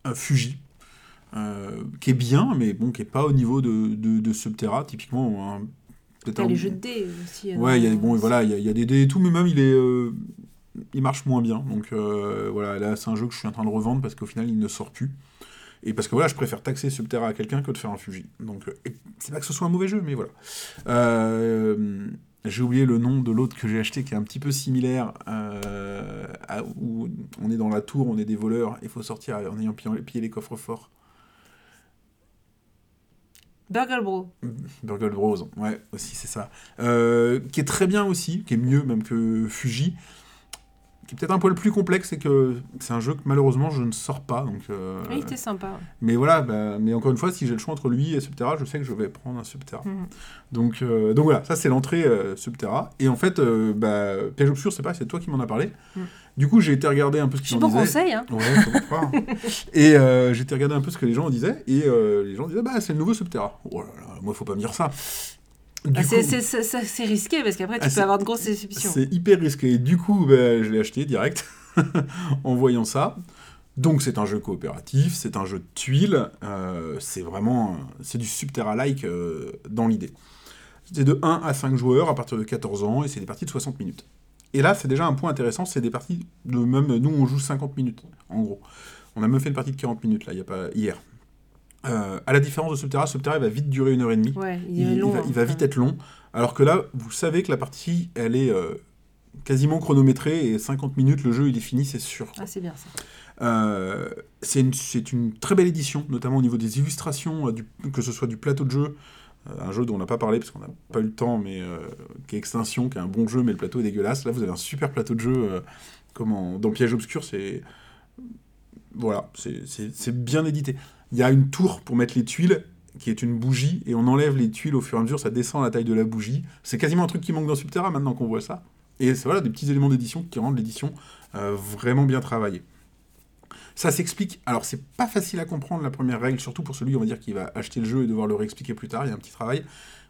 un Fuji. euh, qui est bien, mais bon, qui est pas au niveau de, de, de Subterra, typiquement. peut-être T'as un- les jeux de dés aussi. Ouais, il y a, bon, voilà, il y, a- il y a des dés et tout, mais même il est. il marche moins bien. Donc voilà, là c'est un jeu que je suis en train de revendre parce qu'au final il ne sort plus. Et parce que voilà, je préfère taxer Subterra à quelqu'un que de faire un Fuji. Donc euh, c'est pas que ce soit un mauvais jeu, mais voilà. Euh, j'ai oublié le nom de l'autre que j'ai acheté qui est un petit peu similaire, euh, à- où on est dans la tour, on est des voleurs, il faut sortir en ayant pillé, les coffres forts. Burgle Bro. Burgle Bros, ouais, aussi c'est ça. Euh, qui est très bien aussi, qui est mieux même que Fuji. Qui est peut-être un poil plus complexe, c'est que c'est un jeu que malheureusement je ne sors pas. Donc, euh, Oui, c'était sympa. mais voilà, bah, mais encore une fois, si j'ai le choix entre lui et Subterra, je sais que je vais prendre un Subterra. Mhm. Donc, euh, donc voilà, ça c'est l'entrée euh, Subterra. Et en fait, bah, Piège Obscur, c'est pas, c'est toi qui m'en as parlé. Mhm. Du coup, j'ai été regarder un peu ce qu'ils bon conseil, hein. Ouais, le croire. et j'ai été regarder un peu ce que les gens en disaient. Et les gens disaient, bah c'est le nouveau Subterra. Oh là là, moi, faut pas me dire ça. Bah, c'est- risqué parce qu'après tu Ah, peux avoir de grosses déceptions. c'est hyper risqué. Du coup, bah, je l'ai acheté direct en voyant ça. Donc c'est un jeu coopératif, c'est un jeu de tuiles, euh, c'est vraiment c'est du Subterra-like euh, dans l'idée. C'est de 1 à 5 joueurs à partir de 14 ans et c'est des parties de 60 minutes. Et là, c'est déjà un point intéressant, c'est des parties de même nous on joue 50 minutes en gros. On a même fait une partie de 40 minutes là, il y a pas hier. Euh, à la différence de Subterra, Subterra il va vite durer une heure et demie Ouais, il, il, est il long. va, hein. il va vite être long. Alors que là, vous savez que la partie, elle est euh, quasiment chronométrée et 50 minutes, le jeu il est fini, c'est sûr. Ah, c'est bien ça. Euh, c'est une, c'est une très belle édition, notamment au niveau des illustrations, euh, du- que ce soit du plateau de jeu, un jeu dont on n'a pas parlé parce qu'on n'a pas eu le temps, mais qui est Extinction, qui est un bon jeu, mais le plateau est dégueulasse. Là, vous avez un super plateau de jeu, comme en- dans Piège Obscur, c'est. Voilà, c'est- c'est c'est bien édité. Il y a une tour pour mettre les tuiles, qui est une bougie, et on enlève les tuiles au fur et à mesure, ça descend à la taille de la bougie. C'est quasiment un truc qui manque dans Subterra maintenant qu'on voit ça. Et c'est voilà, des petits éléments d'édition qui rendent l'édition euh, vraiment bien travaillée. Ça s'explique. Alors, c'est pas facile à comprendre la première règle, surtout pour celui, on va dire, qui va acheter le jeu et devoir le réexpliquer plus tard. Il y a un petit travail.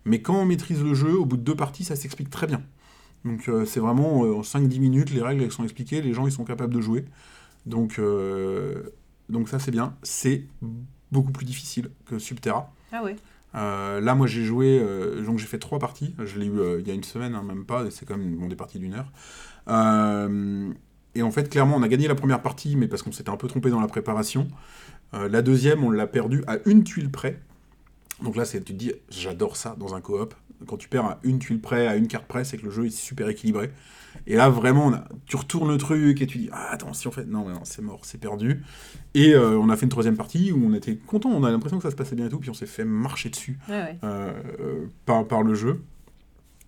Mais quand on maîtrise le jeu, au bout de deux parties, ça s'explique très bien. Donc, euh, c'est vraiment euh, en 5-10 minutes, les règles sont expliquées, les gens ils sont capables de jouer. Donc, donc ça, c'est bien. C'est beaucoup plus difficile que Subterra. Ah ouais. Euh, là, moi, j'ai joué, euh, donc j'ai fait trois parties. Je l'ai eu euh, il y a une semaine, hein, même pas. C'est quand même bon, des parties d'une heure. Et en fait, clairement, on a gagné la première partie, mais parce qu'on s'était un peu trompé dans la préparation. La deuxième, on l'a perdue à une tuile près. Donc là, tu te dis, j'adore ça dans un coop. Quand tu perds à une tuile près, à une carte près, c'est que le jeu est super équilibré. Et là, vraiment, on a- tu retournes le truc et tu dis, ah, attends, si on fait. Non, non, c'est mort, c'est perdu. Et euh, on a fait une troisième partie où on était content, on a l'impression que ça se passait bien et tout, puis on s'est fait marcher dessus Ouais, ouais. euh, euh, par, par le jeu.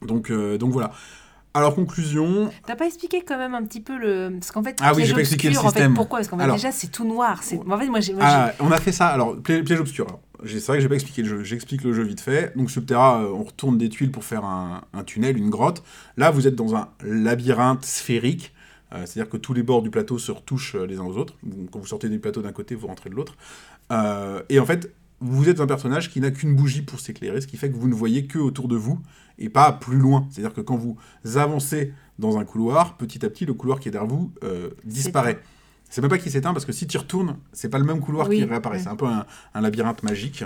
Donc, euh, donc voilà. Alors, conclusion. T'as pas expliqué quand même un petit peu le. Parce qu'en fait, Ah oui, j'ai pas expliqué le obscur, en fait, système. pourquoi? Parce qu'en fait, Alors- déjà, c'est tout noir. C'est... En fait, moi, j'ai. Ah, on a fait ça. Alors, pi- piège obscur. J'ai- c'est vrai que j'ai pas expliqué le jeu. J'explique le jeu vite fait. Donc, Subterra, euh, on retourne des tuiles pour faire un, un tunnel, une grotte. Là, vous êtes dans un labyrinthe sphérique. Euh, C'est-à-dire que tous les bords du plateau se retouchent euh, les uns aux autres. Quand vous sortez du plateau d'un côté, vous rentrez de l'autre. Euh, et en fait, vous êtes un personnage qui n'a qu'une bougie pour s'éclairer, ce qui fait que vous ne voyez que autour de vous et pas plus loin. C'est-à-dire que quand vous avancez dans un couloir, petit à petit, le couloir qui est derrière vous euh, disparaît. C'est même pas qu'il s'éteint parce que si tu retournes, c'est pas le même couloir Oui, qui réapparaît. ouais. C'est un peu un, un labyrinthe magique.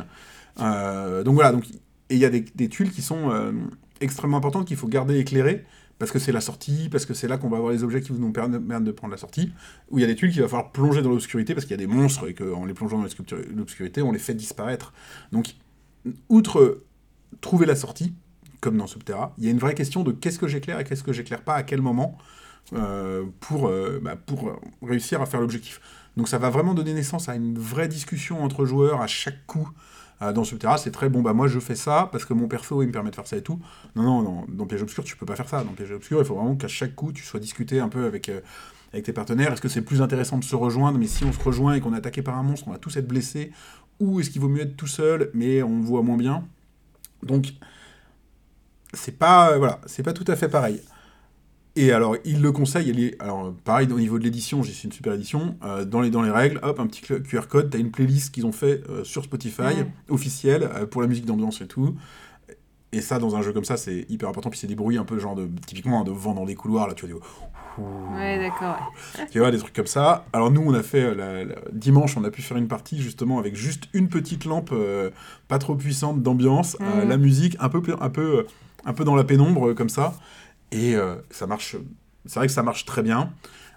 Euh, donc voilà. Donc et il y a des, des tuiles qui sont euh, extrêmement importantes qu'il faut garder éclairées parce que c'est la sortie, parce que c'est là qu'on va avoir les objets qui vous nous permettent de prendre la sortie. Où il y a des tuiles qu'il va falloir plonger dans l'obscurité parce qu'il y a des monstres et qu'en les plongeant dans l'obscur- l'obscurité, on les fait disparaître. Donc outre trouver la sortie, comme dans Subterra, il y a une vraie question de qu'est-ce que j'éclaire et qu'est-ce que j'éclaire pas à quel moment euh, euh, bah, pour réussir à faire l'objectif. Donc ça va vraiment donner naissance à une vraie discussion entre joueurs à chaque coup. Euh, dans Subterra, c'est très bon, bah moi je fais ça parce que mon perso il me permet de faire ça et tout. Non, non, non dans Piège Obscur, tu peux pas faire ça. Dans Piège Obscur, il faut vraiment qu'à chaque coup tu sois discuté un peu avec, euh, avec tes partenaires. Est-ce que c'est plus intéressant de se rejoindre, mais si on se rejoint et qu'on est attaqué par un monstre, on va tous être blessés Ou est-ce qu'il vaut mieux être tout seul, mais on voit moins bien? Donc, c'est pas, euh, voilà, c'est pas tout à fait pareil. Et alors, il le conseille, est, alors pareil au niveau de l'édition, j'ai une super édition, euh, dans, les, dans les règles, hop, un petit QR code, t'as une playlist qu'ils ont fait euh, sur Spotify, officielle, euh, pour la musique d'ambiance et tout. Et ça, dans un jeu comme ça, c'est hyper important, puis c'est des bruits un peu genre de, typiquement, hein, de vent dans les couloirs, là, tu vois, des... Ouais, d'accord. Tu vois, des trucs comme ça. Alors nous, on a fait, la- la- dimanche, on a pu faire une partie justement avec juste une petite lampe pas trop puissante d'ambiance, Mhm. la musique un peu, un peu, un peu dans la pénombre comme ça. Et euh, ça marche c'est vrai que ça marche très bien.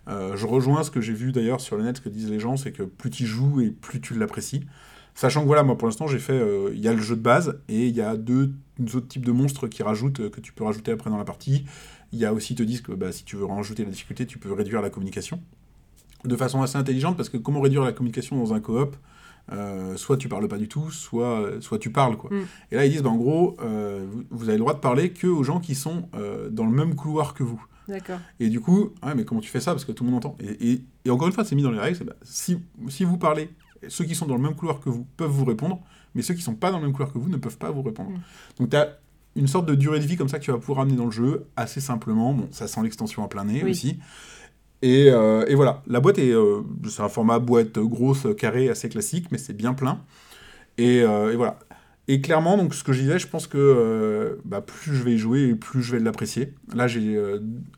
Euh, je rejoins ce que j'ai vu d'ailleurs sur le net, ce que disent les gens, c'est que plus tu joues et plus tu l'apprécies. Sachant que voilà, moi pour l'instant j'ai fait, euh, il y a le jeu de base et il y a deux, autres types de monstres qui rajoutent, que tu peux rajouter après dans la partie. Il y a aussi, ils te disent que bah, si tu veux rajouter la difficulté, tu peux réduire la communication. De façon assez intelligente, parce que comment réduire la communication dans un coop? Euh, soit tu parles pas du tout, soit, soit tu parles. Quoi. Mm. Et là, ils disent, bah, en gros, euh, vous, avez le droit de parler que aux gens qui sont euh, dans le même couloir que vous. D'accord. Et du coup, ouais, mais comment tu fais ça? Parce que tout le monde entend. Et, et- et encore une fois, c'est mis dans les règles. bah, si, si vous parlez, ceux qui sont dans le même couloir que vous peuvent vous répondre, mais ceux qui sont pas dans le même couloir que vous ne peuvent pas vous répondre. Mm. Donc tu as une sorte de durée de vie comme ça que tu vas pouvoir amener dans le jeu, assez simplement. Bon, ça sent l'extension à plein nez Oui. aussi. Et, euh, et voilà, la boîte est, euh, c'est un format boîte grosse, carré, assez classique, mais c'est bien plein. Et, euh, et voilà. Et clairement, donc ce que je disais, je pense que bah, plus je vais y jouer, et plus je vais l'apprécier. Là, j'ai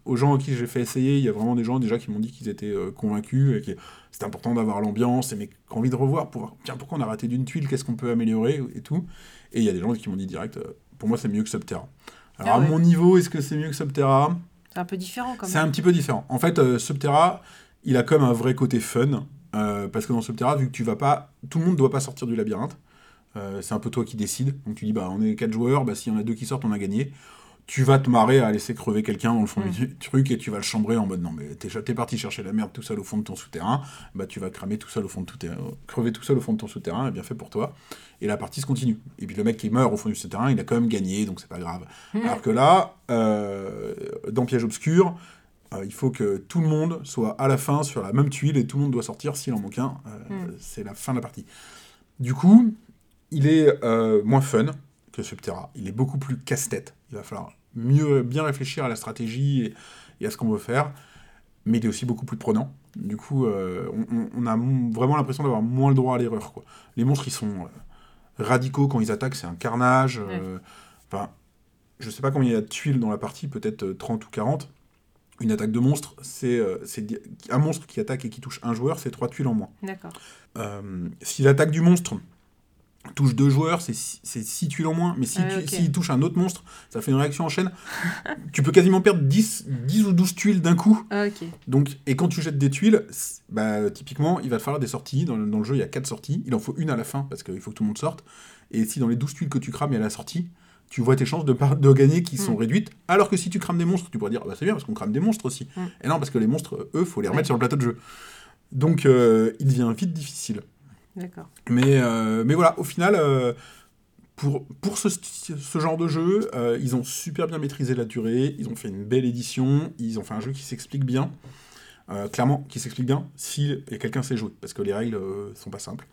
aux gens à qui j'ai fait essayer, il y a vraiment des gens déjà qui m'ont dit qu'ils étaient convaincus et que c'était important d'avoir l'ambiance, et mais qui ont envie de revoir pour voir, tiens, pourquoi on a raté d'une tuile, qu'est-ce qu'on peut améliorer et tout. Et il y a des gens qui m'ont dit direct, pour moi, c'est mieux que Subterra. Alors Ah à mon niveau, est-ce que c'est mieux que Subterra? C'est un peu différent quand c'est un même. petit peu différent. En fait, euh, Subterra, il a comme un vrai côté fun. euh, parce que dans Subterra, vu que tu vas pas. Tout le monde ne doit pas sortir du labyrinthe. euh, c'est un peu toi qui décides. Donc tu dis, bah, on est quatre joueurs, bah, s'il y en a deux qui sortent, on a gagné. Tu vas te marrer à laisser crever quelqu'un dans le fond Mm. du truc et tu vas le chambrer en mode non, mais t'es, t'es parti chercher la merde tout seul au fond de ton souterrain. Bah, tu vas cramer tout seul au fond de tout terrain, crever tout seul au fond de ton souterrain, et bien fait pour toi. Et la partie se continue. Et puis le mec qui meurt au fond du souterrain, il a quand même gagné, donc c'est pas grave. Alors que là, euh, dans Piège Obscur, euh, il faut que tout le monde soit à la fin sur la même tuile et tout le monde doit sortir s'il en manque un. euh, Mm. C'est la fin de la partie. Du coup, il est euh, moins fun que Subterra. Il est beaucoup plus casse-tête. Il va falloir mieux bien réfléchir à la stratégie et, et à ce qu'on veut faire. Mais il est aussi beaucoup plus prenant. Du coup, euh, on, a vraiment l'impression d'avoir moins le droit à l'erreur. quoi. Les monstres, ils sont euh, radicaux quand ils attaquent, c'est un carnage. euh, Enfin, je sais pas combien il y a de tuiles dans la partie, peut-être euh, 30 ou 40. Une attaque de monstre, c'est un monstre qui attaque et qui touche un joueur, c'est 3 tuiles en moins. D'accord. Euh, si l'attaque du monstre touche deux joueurs, c'est 6 tuiles en moins. Mais si Ah s'il touche un autre monstre, ça fait une réaction en chaîne. tu peux quasiment perdre 10, 10 ou 12 tuiles d'un coup. Ah. Donc, et quand tu jettes des tuiles, bah, typiquement, il va te falloir des sorties. Dans le, dans le jeu, il y a 4 sorties. Il en faut une à la fin parce qu'il faut que tout le monde sorte. Et si dans les 12 tuiles que tu crames, il y a la sortie, tu vois tes chances de, de gagner qui sont Mm. réduites. Alors que si tu crames des monstres, tu pourrais dire, Ah bah, c'est bien parce qu'on crame des monstres aussi. Mm. Et non, parce que les monstres, eux, faut les remettre Ouais. sur le plateau de jeu. Donc, euh, il devient vite difficile. D'accord. Mais, euh, mais voilà, au final, euh, pour, pour ce, ce genre de jeu, euh, ils ont super bien maîtrisé la durée, ils ont fait une belle édition, ils ont fait un jeu qui s'explique bien. Clairement, qui s'explique bien si quelqu'un sait jouer, parce que les règles euh, sont pas simples.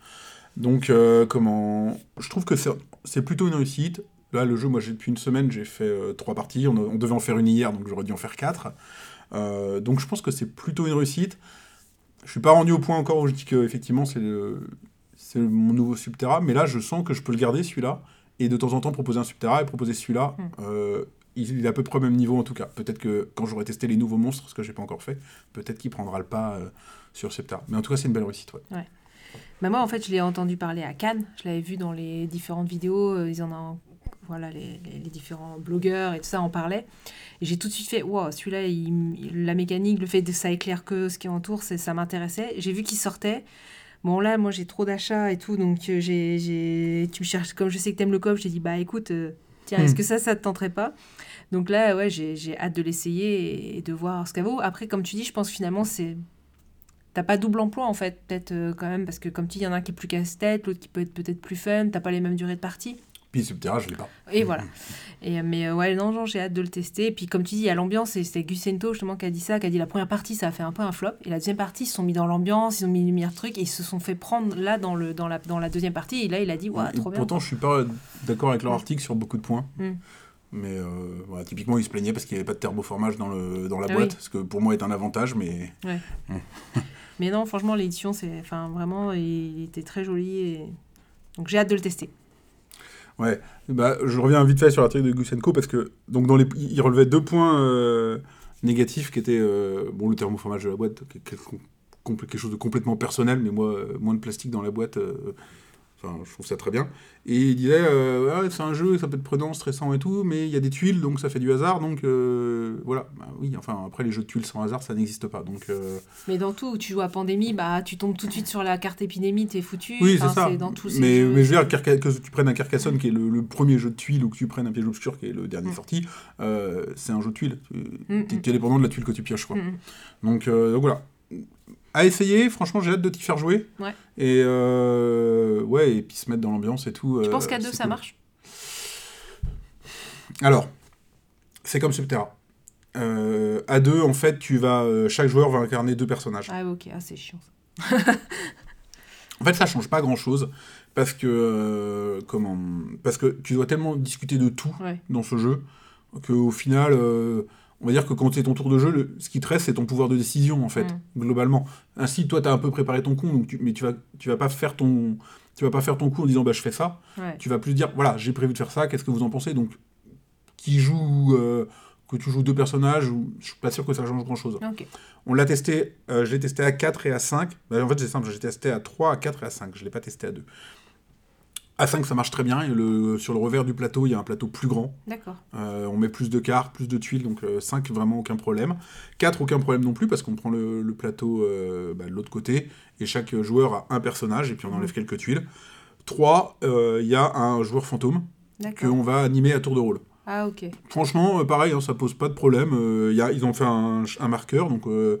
Donc, comment. Je trouve que c'est plutôt une réussite. Là, le jeu, moi, depuis une semaine, j'ai fait trois parties. On, devait en faire une hier, donc j'aurais dû en faire quatre. Donc, je pense que c'est plutôt une réussite. Je suis pas rendu au point encore où je dis que effectivement c'est le, c'est mon nouveau Subterra, mais là, je sens que je peux le garder celui-là et de temps en temps proposer un Subterra et proposer celui-là. Hmm. Euh, il est à peu près au même niveau en tout cas. Peut-être que quand j'aurai testé les nouveaux monstres, ce que j'ai pas encore fait, peut-être qu'il prendra le pas euh, sur Subterra. Mais en tout cas, c'est une belle réussite. Ouais. Bah, moi, en fait, je l'ai entendu parler à Cannes. Je l'avais vu dans les différentes vidéos. euh, Ils en ont. Voilà, les, les- les différents blogueurs et tout ça en parlaient. Et j'ai tout de suite fait, wow, celui-là, il- il- la mécanique, le fait que ça éclaire que ce qui entoure, c'est- ça m'intéressait. J'ai vu qu'il sortait. Bon, là, moi, j'ai trop d'achats et tout, donc euh, j'ai, j'ai- tu me cherches, comme je sais que t'aimes le coop, j'ai dit, bah écoute, euh, tiens, Hmm. est-ce que ça, ça te tenterait pas? Donc là, ouais, j'ai, j'ai hâte de l'essayer et, et de voir ce qu'elle vaut. Après, comme tu dis, je pense que finalement, c'est. T'as pas double emploi en fait, peut-être euh, quand même, parce que comme tu dis, il y en a un qui est plus casse-tête, l'autre qui peut être peut-être plus fun, t'as pas les mêmes durées de partie. Puis Subterra, je l'ai pas. Et voilà. Et, euh, mais euh, ouais, non, non, j'ai hâte de le tester. Et puis comme tu dis, il y a l'ambiance, et c'était Gusento justement qui a dit ça, qui a dit la première partie, ça a fait un peu un flop. Et la deuxième partie, ils se sont mis dans l'ambiance, ils ont mis une lumière truc, et ils se sont fait prendre là dans, le, dans, la, dans la deuxième partie. Et là, il a dit, ouais, Et trop bien. Pourtant, je suis pas d'accord avec leur Mm. article sur beaucoup de points. Mm. Mais euh, voilà, typiquement, ils se plaignaient parce qu'il n'y avait pas de thermoformage dans, le, dans la Ah boîte, oui. ce que pour moi est un avantage, mais Mais non, franchement, l'édition, c'est. Enfin, vraiment, il était très joli. Et... Donc j'ai hâte de le tester. Bah, je reviens vite fait sur l'article de Gusenko parce que donc dans les, il relevait deux points euh, négatifs qui étaient euh, bon le thermoformage de la boîte, quelque chose de complètement personnel, mais moi euh, moins de plastique dans la boîte, euh, Enfin, je trouve ça très bien. Et il disait, euh, Ouais, c'est un jeu, ça peut être prenant, stressant et tout, mais il y a des tuiles, donc ça fait du hasard, donc euh, voilà. Bah oui, enfin, après, les jeux de tuiles sans hasard, ça n'existe pas. Donc, euh, Mais dans tout, tu joues à Pandémie, bah, tu tombes tout de suite sur la carte épidémie, t'es foutu. oui, c'est ça. dans tous ces mais, jeux. mais je veux dire, que tu prennes un Carcassonne, qui est le, le premier jeu de tuiles, ou que tu prennes un piège obscur, qui est le dernier Mm. sorti, euh, c'est un jeu de tuiles. Mm, Tu mm. es dépendant de la tuile que tu pioches, quoi. Mm, mm. Donc, donc voilà. À essayer, franchement, j'ai hâte de t'y faire jouer. Ouais. Et euh, ouais, et puis se mettre dans l'ambiance et tout. Tu euh, penses qu'à deux, ça marche? Alors, c'est comme Subterra. Euh, à deux, en fait, tu vas, euh, chaque joueur va incarner deux personnages. Ah, ok, ah, c'est chiant. ça. En fait, ça change pas grand chose parce que euh, comment Parce que tu dois tellement discuter de tout Ouais. dans ce jeu qu'au final, on va dire que quand c'est ton tour de jeu, le- ce qui te reste, c'est ton pouvoir de décision en fait, Mm. globalement. Ainsi, toi, tu as un peu préparé ton coup, donc tu- mais tu vas, tu vas pas faire ton, tu vas pas faire ton coup en disant bah je fais ça. Ouais. Tu vas plus dire voilà, j'ai prévu de faire ça. Qu'est-ce que vous en pensez? Donc, qui joue euh, que tu joues deux personnages, ou- je suis pas sûr que ça change grand chose. On l'a testé, euh, je l'ai testé à 4 et à 5. Bah, en fait, c'est simple, j'ai testé à 3, à 4 et à 5. Je l'ai pas testé à 2. À 5, ça marche très bien. Et le, sur le revers du plateau, il y a un plateau plus grand. D'accord. Euh, on met plus de cartes, plus de tuiles, donc 5, vraiment aucun problème. 4, aucun problème non plus, parce qu'on prend le, le plateau euh, bah, de l'autre côté, et chaque joueur a un personnage, et puis on enlève quelques tuiles. 3, il y a un joueur fantôme D'accord. qu'on va animer à tour de rôle. Ah, ok. Franchement, euh, pareil, hein, ça pose pas de problème. Euh, y a, ils ont fait un, un marqueur, donc euh,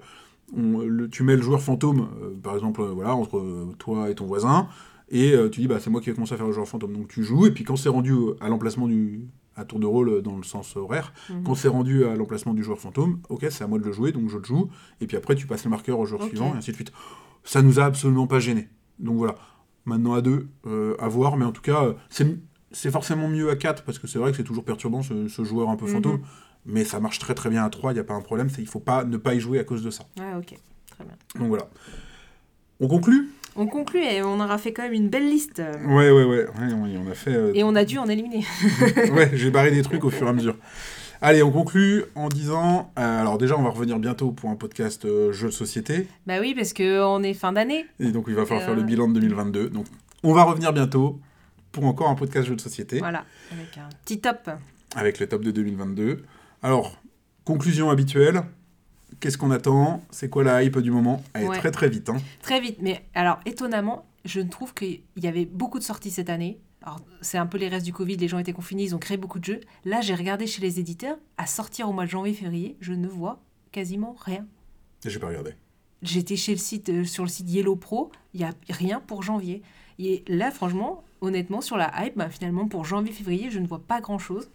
on- le- tu mets le joueur fantôme, euh, par exemple, euh, voilà, entre euh, toi et ton voisin, et euh, tu dis, bah, c'est moi qui ai commencé à faire le joueur fantôme. Donc tu joues, et puis quand c'est rendu euh, à l'emplacement du à tour de rôle euh, dans le sens horaire, Mhm. quand c'est rendu à l'emplacement du joueur fantôme, ok, c'est à moi de le jouer, donc je le joue, et puis après tu passes le marqueur au joueur suivant, et ainsi de suite. Ça nous a absolument pas gêné. Donc voilà. Maintenant à deux, euh, à voir, mais en tout cas, c'est c'est forcément mieux à 4 parce que c'est vrai que c'est toujours perturbant ce, ce joueur un peu Mhm. fantôme, mais ça marche très très bien à 3, il n'y a pas un problème, il faut pas ne pas y jouer à cause de ça. Ah, ok. Très bien. Donc voilà. On conclut? On conclut et on aura fait quand même une belle liste. Ouais, ouais, ouais, ouais, ouais, on a fait. euh, Et on a dû en éliminer. ouais, j'ai barré des trucs au fur et à mesure. Allez, on conclut en disant. euh, alors, déjà, on va revenir bientôt pour un podcast euh, jeux de société. bah oui, parce qu'on est fin d'année. Et donc, il va falloir Euh, faire le bilan de 2022. Donc, on va revenir bientôt pour encore un podcast jeux de société Voilà. Avec un petit top. avec le top de 2022. Alors, conclusion habituelle. Qu'est-ce qu'on attend? C'est quoi la hype du moment? Elle est très très vite. Hein. Très vite. Mais alors, étonnamment, je trouve qu'il y avait beaucoup de sorties cette année. Alors, c'est un peu les restes du Covid, les gens étaient confinés, ils ont créé beaucoup de jeux. Là, j'ai regardé chez les éditeurs, à sortir au mois de janvier-février, je ne vois quasiment rien. J'ai pas regardé. J'étais chez le site, euh, sur le site Yellow Pro, il n'y a rien pour janvier. Et là, franchement, honnêtement, sur la hype, bah, finalement, pour janvier-février, je ne vois pas grand-chose.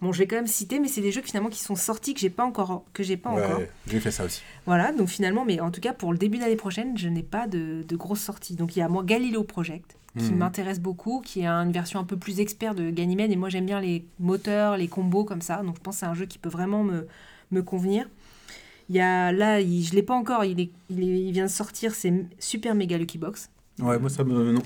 Bon, je vais quand même citer, mais c'est des jeux que, finalement qui sont sortis que j'ai pas encore, que j'ai pas encore. Ouais, j'ai fait ça aussi. Voilà, donc finalement, mais en tout cas pour le début d'année prochaine, je n'ai pas de, de grosses sorties. Donc il y a moi Galileo Project qui Mhm. m'intéresse beaucoup, qui est une version un peu plus expert de Ganymede et moi j'aime bien les moteurs, les combos comme ça. Donc je pense que c'est un jeu qui peut vraiment me, me convenir. Il y a là, il- je l'ai pas encore, il, est, il, est- il vient de sortir, c'est Super Mega Lucky Box. Ouais, moi ça me. Non.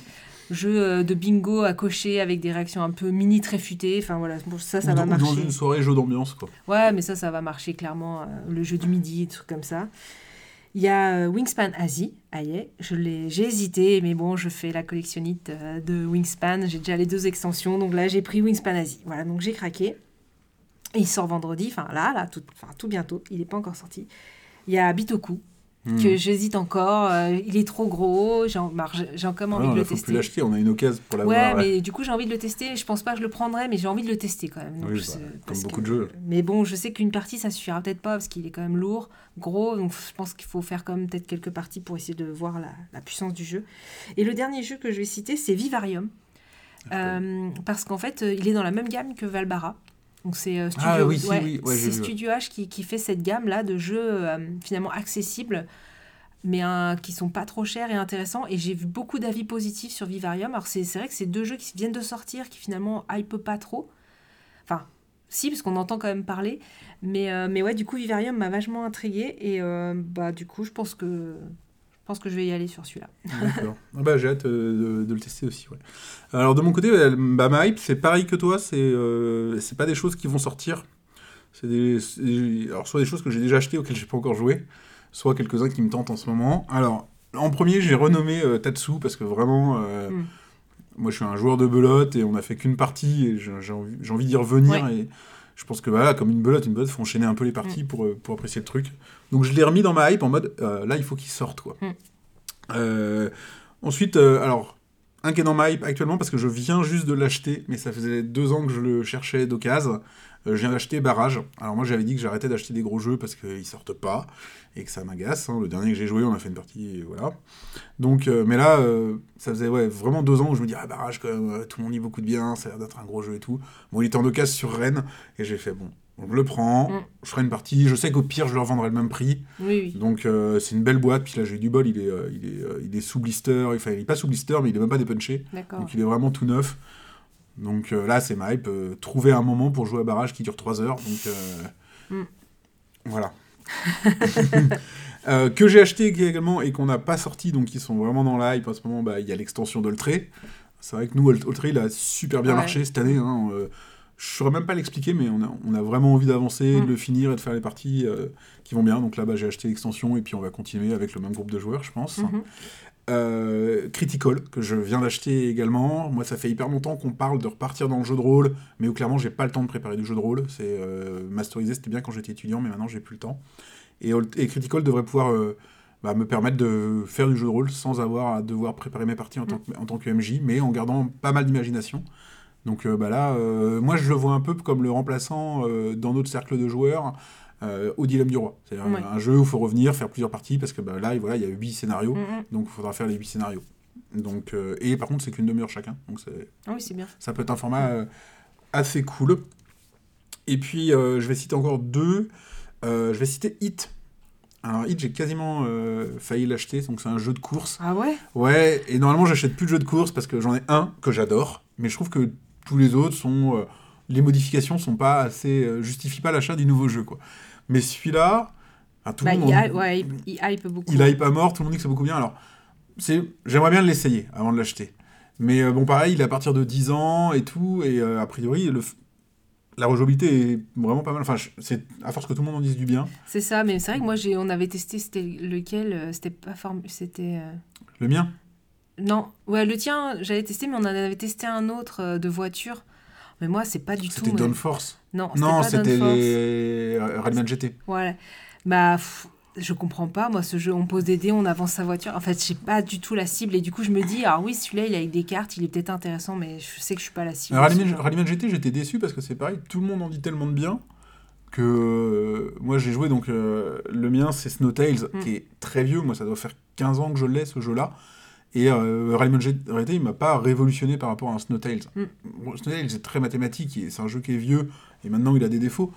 Jeu euh, de bingo à cocher avec des réactions un peu mini très futées. Enfin voilà, bon, ça, ça Ou va dans, ou dans marcher. une soirée jeu d'ambiance, quoi. Ouais, mais ça, ça va marcher clairement. euh, le jeu du midi, des trucs comme ça. Il y a euh, Wingspan Asie, aïe, je l'ai, j'ai hésité, mais bon, je fais la collectionnite de Wingspan, j'ai déjà les deux extensions, donc là j'ai pris Wingspan Asie. Voilà, donc j'ai craqué. Et il sort vendredi, enfin là, là, tout, enfin, tout bientôt, il n'est pas encore sorti. Il y a Bitoku, Hmm. que j'hésite encore, euh, il est trop gros, j'ai, en- bah, quand même envie Ah, de le faut plus tester. l'acheter, on a une occasion pour l'avoir. Ouais, ouais. mais du coup, j'ai envie de le tester. Je pense pas que je le prendrai, mais j'ai envie de le tester quand même. Donc, Oui, je bah, comme beaucoup que- de jeux. Mais bon, je sais qu'une partie, ça suffira peut-être pas parce qu'il est quand même lourd, gros. Donc, je pense qu'il faut faire quand même peut-être quelques parties pour essayer de voir la, la puissance du jeu. Et le dernier jeu que je vais citer, c'est Vivarium. Euh, parce qu'en fait, euh, il est dans la même gamme que Valbara. Donc, c'est euh, Studio, Ah oui, ouais, oui, ouais. Studio H qui, qui fait cette gamme-là de jeux euh, finalement accessibles mais un- qui sont pas trop chers et intéressants. Et j'ai vu beaucoup d'avis positifs sur Vivarium. Alors c'est vrai que c'est deux jeux qui viennent de sortir, qui finalement hype pas trop. Enfin, si, parce qu'on entend quand même parler. Mais, euh, mais ouais, du coup, Vivarium m'a vachement intrigué. Et euh, bah, du coup, je pense que pense que je vais y aller sur celui-là. D'accord. Ah bah, j'ai hâte euh, de, de le tester aussi. Ouais. Alors de mon côté, euh, bah, ma hype, c'est pareil que toi. C'est euh, c'est pas des choses qui vont sortir. C'est des, alors soit des choses que j'ai déjà achetées auxquelles j'ai pas encore joué, soit quelques-uns qui me tentent en ce moment. Alors en premier, j'ai renommé euh, Tatsu parce que vraiment, euh, Mm. moi je suis un joueur de belote et on a fait qu'une partie et j'ai envie, d'y revenir Ouais. et je pense que voilà, comme une belote, une belote, faut enchaîner un peu les parties pour, euh, pour apprécier le truc. Donc je l'ai remis dans ma hype en mode euh, là il faut qu'il sorte quoi. Mm. Euh, ensuite, euh, alors un qui est dans ma hype actuellement parce que je viens juste de l'acheter, mais ça faisait deux ans que je le cherchais d'occasion. Euh, je viens d'acheter Barrage. Alors moi j'avais dit que j'arrêtais d'acheter des gros jeux parce qu'ils sortent pas et que ça m'agace. hein. Le dernier que j'ai joué, on a fait une partie et voilà. Donc, euh, mais là, euh, ça faisait ouais, vraiment deux ans où je me dis, ah, Barrage, quand même, tout le monde dit beaucoup de bien, ça a l'air d'être un gros jeu et tout. Bon, il était en occasion sur Rennes, et j'ai fait, bon, je le prends, Mm. je ferai une partie, je sais qu'au pire, je le revendrai le même prix. Oui, oui. Donc, euh, c'est une belle boîte, puis là, j'ai eu du bol, il est, il est, il est sous blister, enfin, il est pas sous blister, mais il est même pas dépunché, donc il est vraiment tout neuf. Donc euh, là, c'est ma hype, euh, trouver un moment pour jouer à Barrage qui dure 3 heures, donc euh, Mm. voilà. Euh, que j'ai acheté également et qu'on n'a pas sorti, donc qui sont vraiment dans la hype en ce moment, bah, il y a l'extension d'Oltré. C'est vrai que nous, Olt- Oltré, il a super bien Ouais. marché cette année. Hein, je ne saurais même pas l'expliquer, mais on a, on a vraiment envie d'avancer, Mm. de le finir et de faire les parties euh, qui vont bien. Donc là, bah, j'ai acheté l'extension et puis on va continuer avec le même groupe de joueurs, je pense. Mhm. Euh, Critical, que je viens d'acheter également. Moi, ça fait hyper longtemps qu'on parle de repartir dans le jeu de rôle, mais où clairement, j'ai pas le temps de préparer du jeu de rôle. C'est euh, masterisé, c'était bien quand j'étais étudiant, mais maintenant, j'ai plus le temps. Et, et Critical devrait pouvoir euh, bah, me permettre de faire du jeu de rôle sans avoir à devoir préparer mes parties en tant que, mais en gardant pas mal d'imagination. Donc bah là, moi, je le vois un peu comme le remplaçant dans notre cercle de joueurs. Euh, au dilemme du roi. C'est-à-dire Ouais. un jeu où il faut revenir, faire plusieurs parties, parce que bah, là, voilà, il y a huit scénarios. Mhm. Donc il faudra faire les 8 scénarios. Donc, euh, et par contre, c'est qu'une demi-heure chacun. Donc Ah oui, c'est bien. ça peut être un format euh, assez cool. Et puis, je vais citer encore deux. Je vais citer Hit. Alors, Hit, j'ai quasiment euh, failli l'acheter. Donc, c'est un jeu de course. Ah ouais? Ouais, et normalement, j'achète plus de jeux de course parce que j'en ai un que j'adore. Mais je trouve que tous les autres sont. euh, les modifications sont pas assez. euh, justifient pas l'achat du nouveau jeu, quoi. Mais celui-là. enfin, tout le Bah, monde il, en- hy- ouais, il, il hype beaucoup. il hype à mort, tout le monde dit que c'est beaucoup bien. Alors, j'aimerais bien l'essayer avant de l'acheter. Mais euh, bon, pareil, il est à partir de 10 ans et tout, et euh, a priori, le, la rejouabilité est vraiment pas mal. Enfin, c'est à force que tout le monde en dise du bien. C'est ça, mais c'est vrai que moi, j'ai, on avait testé, c'était lequel euh, C'était pas form... C'était. euh, Le mien? Non, ouais, le tien, j'avais testé, mais on en avait testé un autre de voiture. Mais moi, c'est pas du tout. C'était Dawn Force. Non, Non, c'était les Rallyman GT. Voilà. Bah, pff, je comprends pas. Moi, ce jeu, on pose des dés, on avance sa voiture. En fait, j'ai pas du tout la cible. Et du coup, je me dis, ah oui, celui-là, il a avec des cartes, il est peut-être intéressant, mais je sais que je suis pas la cible. Rallyman, GT, j'étais déçu parce que c'est pareil, tout le monde en dit tellement de bien que euh, moi j'ai joué donc euh, le mien c'est Snowtails Mm. qui est très vieux, moi ça doit faire 15 ans que je l'ai ce jeu-là. Et euh, Rallyman GT il m'a pas révolutionné par rapport à un Snowtails. Mm. Bon, Snowtails c'est très mathématique, et c'est un jeu qui est vieux et maintenant il a des défauts.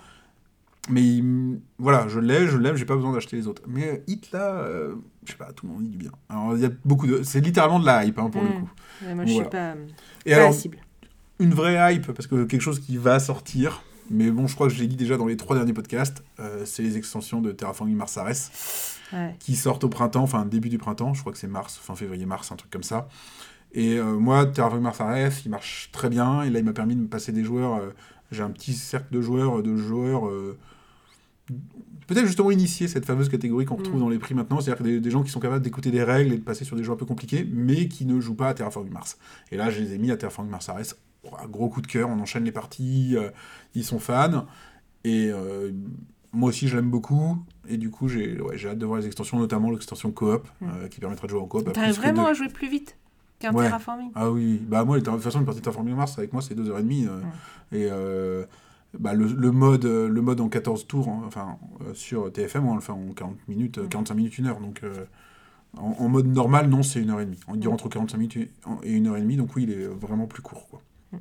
Mais il- voilà, je l'ai, je l'aime, j'ai pas besoin d'acheter les autres. Mais euh, Hit là, euh, je sais pas, tout le monde dit du bien. Alors il y a beaucoup de, c'est littéralement de la hype hein, pour le Mm. coup. Ouais, moi, je suis Voilà. pas, Et pas alors, la cible. une vraie hype, parce que quelque chose qui va sortir, mais bon, je crois que je l'ai dit déjà dans les trois derniers podcasts, euh, c'est les extensions de Terraforming Mars Ares, Ouais. qui sortent au printemps, enfin début du printemps, je crois que c'est mars, fin février-mars, un truc comme ça. Et euh, moi, Terraforming Mars Ares, il marche très bien, et là, il m'a permis de me passer des joueurs, euh, j'ai un petit cercle de joueurs, de joueurs... euh, Peut-être justement initier cette fameuse catégorie qu'on retrouve Mm. dans les prix maintenant, c'est-à-dire que des, des gens qui sont capables d'écouter des règles et de passer sur des jeux un peu compliqués, mais qui ne jouent pas à Terraforming Mars. Et là, je les ai mis à Terraforming Mars Ares. Gros coup de cœur, on enchaîne les parties, euh, ils sont fans. Et euh, moi aussi, je l'aime beaucoup. Et du coup, j'ai ouais, hâte de voir les extensions, notamment l'extension coop, Mm. euh, qui permettra de jouer en coop. T'arrives vraiment à jouer plus vite qu'un Ouais. terraforming Ah oui, bah moi, de toute façon, une partie de Terraforming Mars, avec moi, c'est 2h30. euh, Et euh, bah, le, le mode, le mode en 14 tours, hein, enfin, sur TFM, on le fait en 40 minutes, euh, Mm. 45 minutes, 1 heure. Donc, en, en mode normal, non, c'est 1h30. On dure Mm. entre 45 minutes et 1h30, donc oui, il est vraiment plus court. Quoi. Mm.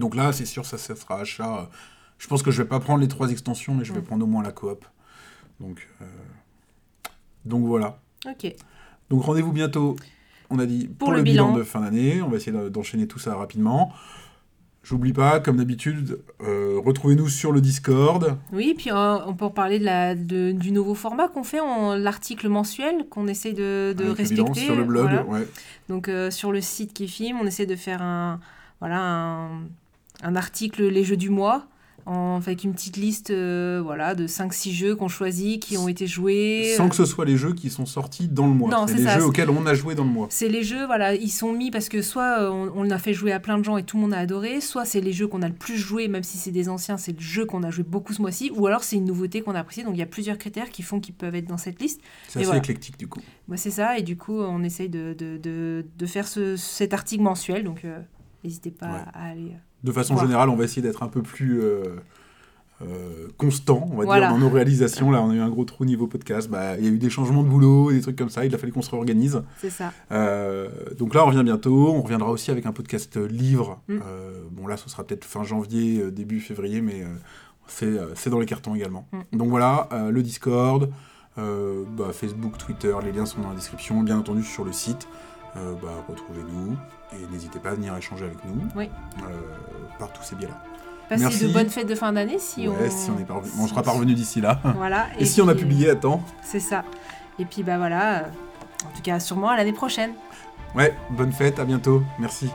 Donc là, c'est sûr, ça, ça sera achat. Je pense que je vais pas prendre les trois extensions, mais je vais Mm. prendre au moins la coop. Donc, euh, donc voilà. Ok. Donc rendez-vous bientôt, on a dit, pour, le le, bilan. bilan. de fin d'année. On va essayer de- d'enchaîner tout ça rapidement. J'oublie pas, comme d'habitude, euh, retrouvez-nous sur le Discord. Oui, puis euh, on peut reparler de la, de- du nouveau format qu'on fait, l'article mensuel qu'on essaie de, de respecter. sur le blog. voilà. ouais. Donc sur le site qui filme, on essaie de faire un, voilà, un, un article les jeux du mois en, avec une petite liste euh, voilà, de 5-6 jeux qu'on choisit, qui ont été joués. Sans que ce soit les jeux qui sont sortis dans le mois. Non, c'est les ça, jeux auxquels on a joué dans le mois. C'est les jeux, voilà, ils sont mis parce que soit euh, on, on a fait jouer à plein de gens et tout le monde a adoré, soit c'est les jeux qu'on a le plus joué, même si c'est des anciens, c'est le jeu qu'on a joué beaucoup ce mois-ci, ou alors c'est une nouveauté qu'on a appréciée. Donc il y a plusieurs critères qui font qu'ils peuvent être dans cette liste. C'est assez voilà. éclectique du coup. Moi, c'est ça, et du coup, on essaye de, de, de, de faire ce, cet article mensuel, donc euh, n'hésitez pas Ouais. à aller. euh, De façon générale, on va essayer d'être un peu plus euh, euh, constant, on va Voilà. dire, dans nos réalisations. Là, on a eu un gros trou niveau podcast. Bah, Il y a eu des changements de boulot, des trucs comme ça. Il a fallu qu'on se réorganise. C'est ça. Euh, donc là, on revient bientôt. On reviendra aussi avec un podcast euh, livre. Mm. Bon, là, ce sera peut-être fin janvier, début février, mais c'est c'est dans les cartons également. Mm. Donc voilà, le Discord, bah, Facebook, Twitter, les liens sont dans la description. Bien entendu, sur le site. Bah, retrouvez-nous et n'hésitez pas à venir échanger avec nous Oui. euh, par tous ces biais-là. Passez Merci. de bonnes fêtes de fin d'année si ouais, on. si on est pas revenu- on sera pas revenu d'ici là. Voilà. Et, si on a publié à temps, C'est ça. Et puis, bah voilà. euh, en tout cas, sûrement à l'année prochaine. ouais, bonne fête, à bientôt, merci.